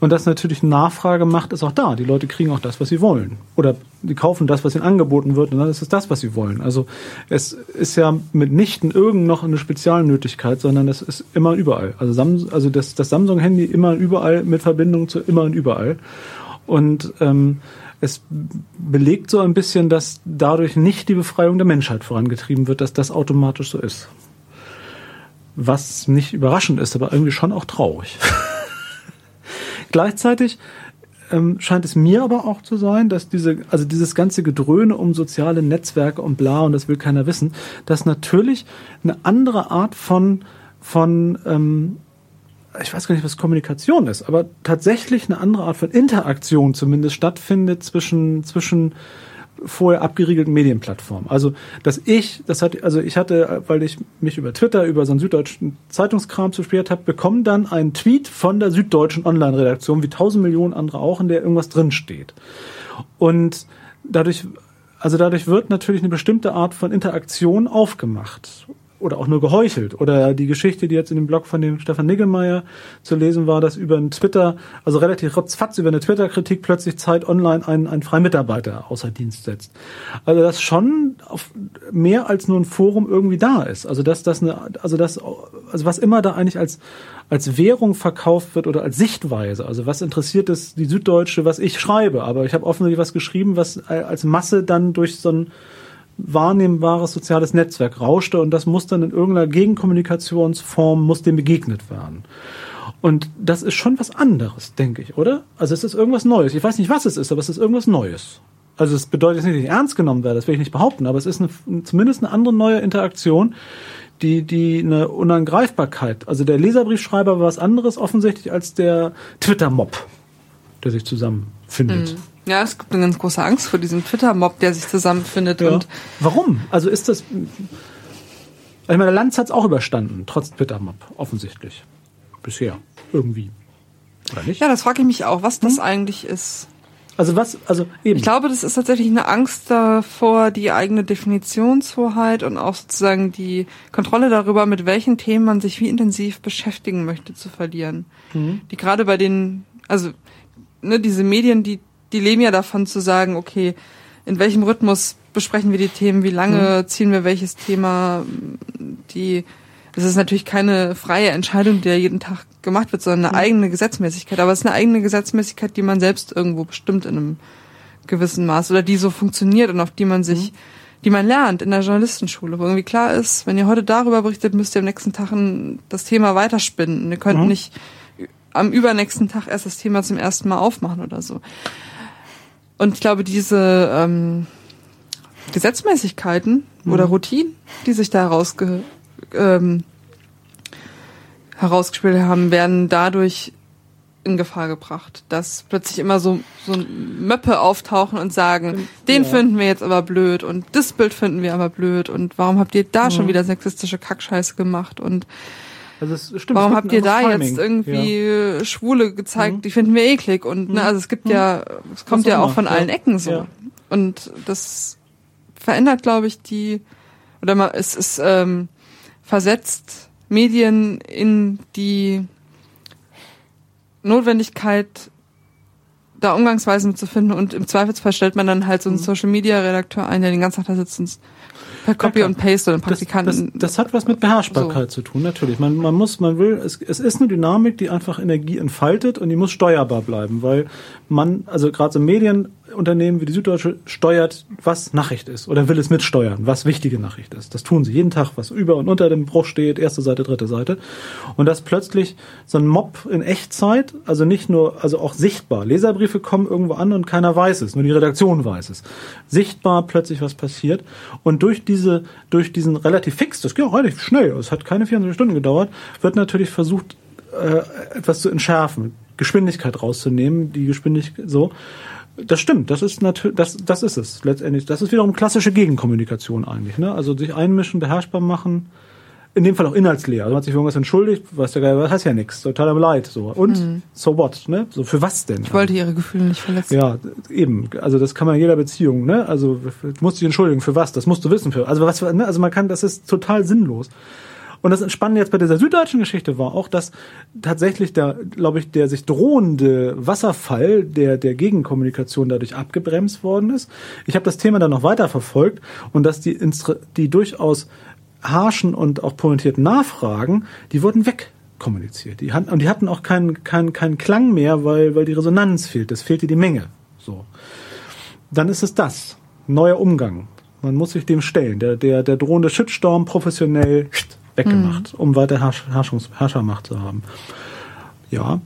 Und das natürlich Nachfrage macht, ist auch da. Die Leute kriegen auch das, was sie wollen. Oder die kaufen das, was ihnen angeboten wird, und dann ist es das, was sie wollen. Also es ist ja mitnichten irgend noch eine Spezialnötigkeit, sondern das ist immer überall. Also, Sam also das, das Samsung-Handy immer überall mit Verbindung zu immer und überall. Und ähm, es belegt so ein bisschen, dass dadurch nicht die Befreiung der Menschheit vorangetrieben wird, dass das automatisch so ist. Was nicht überraschend ist, aber irgendwie schon auch traurig. Gleichzeitig ähm, scheint es mir aber auch zu sein, dass diese, also dieses ganze Gedröhne um soziale Netzwerke und bla und das will keiner wissen, dass natürlich eine andere Art von, von ähm, ich weiß gar nicht, was Kommunikation ist, aber tatsächlich eine andere Art von Interaktion zumindest stattfindet zwischen, zwischen vorher abgeriegelten Medienplattformen. Also, dass ich, das hat, also ich hatte, weil ich mich über Twitter, über so einen süddeutschen Zeitungskram beschwert habe, bekommen dann einen Tweet von der süddeutschen Online-Redaktion, wie tausend Millionen andere auch, in der irgendwas drinsteht. Und dadurch, also dadurch wird natürlich eine bestimmte Art von Interaktion aufgemacht. Oder auch nur geheuchelt. Oder die Geschichte, die jetzt in dem Blog von dem Stefan Niggemeier zu lesen war, dass über einen Twitter, also relativ rotzfatz über eine Twitter-Kritik plötzlich Zeit Online einen, einen freien Mitarbeiter außer Dienst setzt. Also das schon auf mehr als nur ein Forum irgendwie da ist. Also dass das eine, also das, also was immer da eigentlich als, als Währung verkauft wird oder als Sichtweise. Also was interessiert es die Süddeutsche, was ich schreibe. Aber ich habe offensichtlich was geschrieben, was als Masse dann durch so ein wahrnehmbares soziales Netzwerk rauschte und das muss dann in irgendeiner Gegenkommunikationsform, muss dem begegnet werden. Und das ist schon was anderes, denke ich, oder? Also es ist irgendwas Neues. Ich weiß nicht, was es ist, aber es ist irgendwas Neues. Also es bedeutet nicht, dass ich ernst genommen werde, das will ich nicht behaupten, aber es ist eine, zumindest eine andere neue Interaktion, die, die eine Unangreifbarkeit. Also der Leserbriefschreiber war was anderes offensichtlich als der Twitter-Mob, der sich zusammenfindet. Ja, es gibt eine ganz große Angst vor diesem Twitter-Mob, der sich zusammenfindet Ja. und Warum? Also ist das. Ich meine, der Lanz hat es auch überstanden, trotz Twitter-Mob, offensichtlich. Bisher. Irgendwie. Oder nicht? ja, das frage ich mich auch, was Hm? das eigentlich ist. Also was, also eben. Ich glaube, das ist tatsächlich eine Angst davor, die eigene Definitionshoheit und auch sozusagen die Kontrolle darüber, mit welchen Themen man sich wie intensiv beschäftigen möchte, zu verlieren. Mhm. Die gerade bei den, also ne, diese Medien, die, die leben ja davon zu sagen, okay, in welchem Rhythmus besprechen wir die Themen, wie lange ziehen wir welches Thema, die es ist natürlich keine freie Entscheidung, die ja jeden Tag gemacht wird, sondern eine eigene Gesetzmäßigkeit. Aber es ist eine eigene Gesetzmäßigkeit, die man selbst irgendwo bestimmt in einem gewissen Maß oder die so funktioniert und auf die man sich, die man lernt in der Journalistenschule, wo irgendwie klar ist, wenn ihr heute darüber berichtet, müsst ihr am nächsten Tag das Thema weiterspinnen. Ihr könnt Mhm. nicht am übernächsten Tag erst das Thema zum ersten Mal aufmachen oder so. Und ich glaube, diese ähm, Gesetzmäßigkeiten oder Routinen, die sich da herausge ähm, herausgespielt haben, werden dadurch in Gefahr gebracht, dass plötzlich immer so so Möppe auftauchen und sagen, den ja. finden wir jetzt aber blöd und das Bild finden wir aber blöd und warum habt ihr da schon wieder sexistische Kackscheiße gemacht und Also es stimmt, warum es habt ihr da anderes jetzt Timing. irgendwie Ja. Schwule gezeigt, die finden wir eklig. Und ne, also es gibt ja, es kommt ja auch von immer, allen ja. Ecken so. Ja. und das verändert, glaube ich, die oder mal es ist ähm, versetzt Medien in die Notwendigkeit da Umgangsweisen zu finden. Und im Zweifelsfall stellt man dann halt so einen Social Media Redakteur ein, der den ganzen Tag da sitzt und per Copy und Paste oder Das, Praktikanten. das, das hat was mit Beherrschbarkeit zu tun, natürlich. Man, man muss, man will, es, es ist eine Dynamik, die einfach Energie entfaltet und die muss steuerbar bleiben, weil man, also gerade so Medienunternehmen wie die Süddeutsche steuert, was Nachricht ist oder will es mitsteuern, was wichtige Nachricht ist. Das tun sie jeden Tag, was über und unter dem Bruch steht, erste Seite, dritte Seite. Und dass plötzlich so ein Mob in Echtzeit, also nicht nur, also auch sichtbar, Leserbriefe kommen irgendwo an und keiner weiß es, nur die Redaktion weiß es. Sichtbar plötzlich was passiert und durch diese, durch diesen relativ fix, das geht auch relativ schnell, es hat keine 24 Stunden gedauert, wird natürlich versucht, äh, etwas zu entschärfen, Geschwindigkeit rauszunehmen, die Geschwindigkeit so. Das stimmt, das ist natürlich, das, das ist es letztendlich. Das ist wiederum klassische Gegenkommunikation eigentlich, ne? Also sich einmischen, beherrschbar machen, in dem Fall auch inhaltsleer. Also man hat sich für irgendwas entschuldigt, weiß der Geil, das heißt ja nichts, total am Leid, so. Und so what, ne? So für was denn? ich wollte ihre Gefühle nicht verletzen. Ja, eben. Also das kann man in jeder Beziehung, ne? Also du musst dich entschuldigen für was? Das musst du wissen für. Also was? Ne? Also man kann, das ist total sinnlos. Und das Spannende jetzt bei dieser süddeutschen Geschichte war auch, dass tatsächlich der, glaube ich, der sich drohende Wasserfall der der Gegenkommunikation dadurch abgebremst worden ist. Ich habe das Thema dann noch weiter verfolgt und dass die die durchaus harschen und auch pointierten Nachfragen, die wurden weg kommuniziert. Die hatten, und die hatten auch keinen keinen keinen Klang mehr, weil weil die Resonanz fehlt. Es fehlte die Menge. So. Dann ist es das. Neuer Umgang. Man muss sich dem stellen. Der, der, der drohende Shitstorm professionell weggemacht, um weiter Herrsch, Herrschungs, Herrschermacht zu haben. Ja,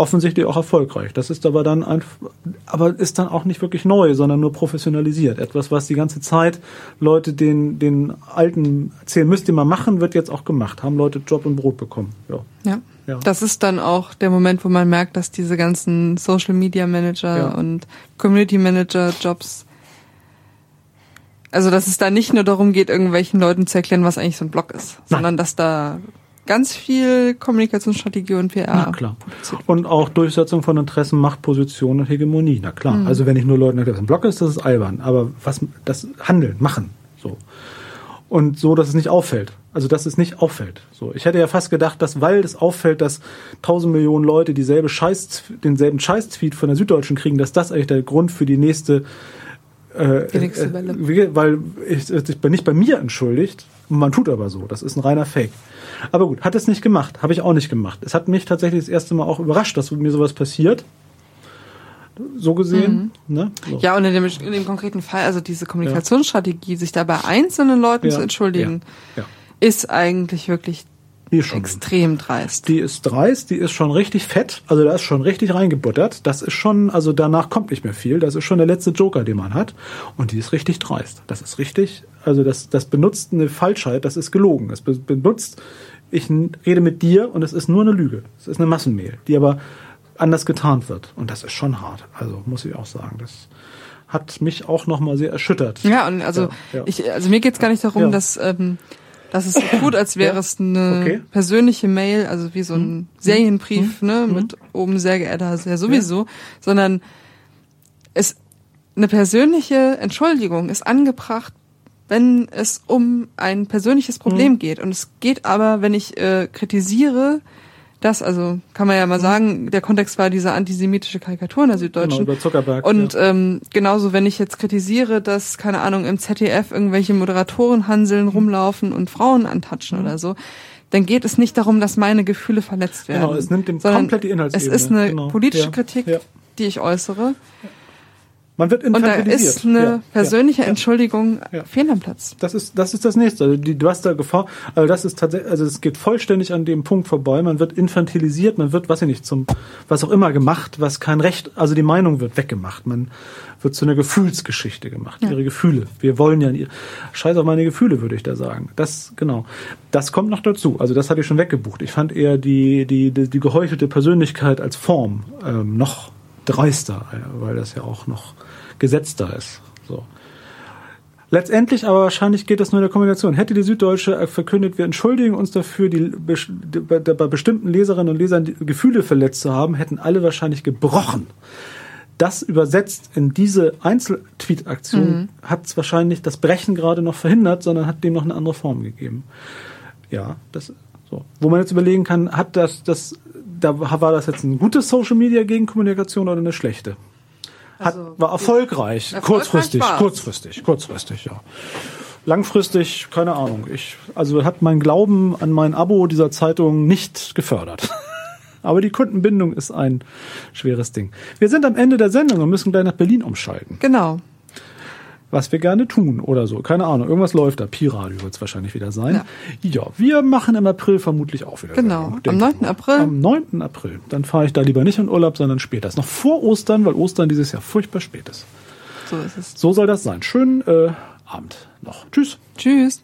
offensichtlich auch erfolgreich. Das ist aber dann einfach, aber ist dann auch nicht wirklich neu, sondern nur professionalisiert. Etwas, was die ganze Zeit Leute den, den Alten erzählen, müsst ihr mal machen, wird jetzt auch gemacht. Haben Leute Job und Brot bekommen. Ja. Ja. Ja. Das ist dann auch der Moment, wo man merkt, dass diese ganzen Social Media Manager Ja. und Community Manager Jobs, also dass es da nicht nur darum geht, irgendwelchen Leuten zu erklären, was eigentlich so ein Blog ist, sondern dass da ganz viel Kommunikationsstrategie und PR. Na klar. Und auch Durchsetzung von Interessen, Machtpositionen und Hegemonie. Na klar. Also wenn ich nur Leuten erkläre, was ein Block ist, das ist albern. Aber was das Handeln, machen. So. Und so, dass es nicht auffällt. Also dass es nicht auffällt. So. Ich hätte ja fast gedacht, dass weil es auffällt, dass tausend Millionen Leute dieselbe Scheiß, denselben Scheiß-Tweet von der Süddeutschen kriegen, dass das eigentlich der Grund für die nächste äh, Die nächste äh, Welle. wie- weil ich, ich bin nicht bei mir entschuldigt, man tut aber so. Das ist ein reiner Fake. Aber gut, hat es nicht gemacht, habe ich auch nicht gemacht. Es hat mich tatsächlich das erste Mal auch überrascht, dass mir sowas passiert. So gesehen. Ne? So. Ja, und in dem, in dem konkreten Fall, also diese Kommunikationsstrategie, sich da bei einzelnen Leuten Ja, zu entschuldigen, Ja, ja. ist eigentlich wirklich Die ist schon. extrem dreist. Die ist dreist, die ist schon richtig fett, also da ist schon richtig reingebuttert. Das ist schon, also danach kommt nicht mehr viel. Das ist schon der letzte Joker, den man hat. Und die ist richtig dreist. Das ist richtig, also das, das benutzt eine Falschheit, das ist gelogen. Das be- benutzt, ich rede mit dir und es ist nur eine Lüge. Es ist eine Massenmail, die aber anders getarnt wird. Und das ist schon hart. Also muss ich auch sagen, das hat mich auch nochmal sehr erschüttert. Ja, und also Ja, ja. ich, also mir geht's gar nicht darum, Ja. dass ähm, dass es so tut, als wäre Ja, es eine okay. Mhm. persönliche Mail, also wie so ein Serienbrief, ne, mit oben sehr geehrter, sehr sowieso, sondern es eine persönliche Entschuldigung ist angebracht, wenn es um ein persönliches Mhm. Problem geht. Und es geht aber, wenn ich äh, kritisiere, das, also kann man ja Mhm. mal sagen, der Kontext war diese antisemitische Karikatur in der Süddeutschen. Genau, über Zuckerberg, Und ja. ähm, genauso, wenn ich jetzt kritisiere, dass, keine Ahnung, im ZDF irgendwelche Moderatoren hanseln, Mhm. rumlaufen und Frauen antatschen oder so, dann geht es nicht darum, dass meine Gefühle verletzt werden. Genau, es nimmt dem sondern komplett die Inhaltsebene. Es ist eine Genau, politische ja, Kritik, ja. die ich äußere. Man wird Und da infantilisiert. ist eine Ja, persönliche ja, ja. Entschuldigung Ja. fehl am Platz. Das ist, das ist das nächste. Also die, du hast da Gefahr, also das ist tatsächlich, also es geht vollständig an dem Punkt vorbei. Man wird infantilisiert, man wird, weiß ich nicht, zum, was auch immer gemacht, was kein Recht, also die Meinung wird weggemacht. Man wird zu einer Gefühlsgeschichte gemacht. Ihre Gefühle. Wir wollen ja, scheiß auf meine Gefühle, würde ich da sagen. Das, genau. Das kommt noch dazu. Also das hatte ich schon weggebucht. Ich fand eher die, die, die, die geheuchelte Persönlichkeit als Form, ähm, noch dreister, äh, weil das ja auch noch gesetzter ist. So. Letztendlich aber wahrscheinlich geht das nur in der Kombination. Hätte die Süddeutsche verkündet, wir entschuldigen uns dafür, die, bei, bestimmten Leserinnen und Lesern die Gefühle verletzt zu haben, hätten alle wahrscheinlich gebrochen. Das übersetzt in diese Einzeltweet-Aktion hat es wahrscheinlich das Brechen gerade noch verhindert, sondern hat dem noch eine andere Form gegeben. Ja, das so. Wo man jetzt überlegen kann, hat das, das, da war das jetzt eine gute Social Media Gegenkommunikation oder eine schlechte? Hat, Also, war erfolgreich, erfolgreich kurzfristig, war's. kurzfristig, kurzfristig, ja. Langfristig, keine Ahnung. Ich, also hat mein Glauben an mein Abo dieser Zeitung nicht gefördert. Aber die Kundenbindung ist ein schweres Ding. Wir sind am Ende der Sendung und müssen gleich nach Berlin umschalten. Genau. Was wir gerne tun oder so. Keine Ahnung. Irgendwas läuft da. Pi-Radio wird es wahrscheinlich wieder sein. Ja. wir machen im April vermutlich auch wieder. Genau. Sendung, Am denke 9. ich mal. April. Am 9. April. Dann fahre ich da lieber nicht in Urlaub, sondern später. Ist noch vor Ostern, weil Ostern dieses Jahr furchtbar spät ist. So ist es. So soll das sein. Schönen äh, Abend noch. Tschüss. Tschüss.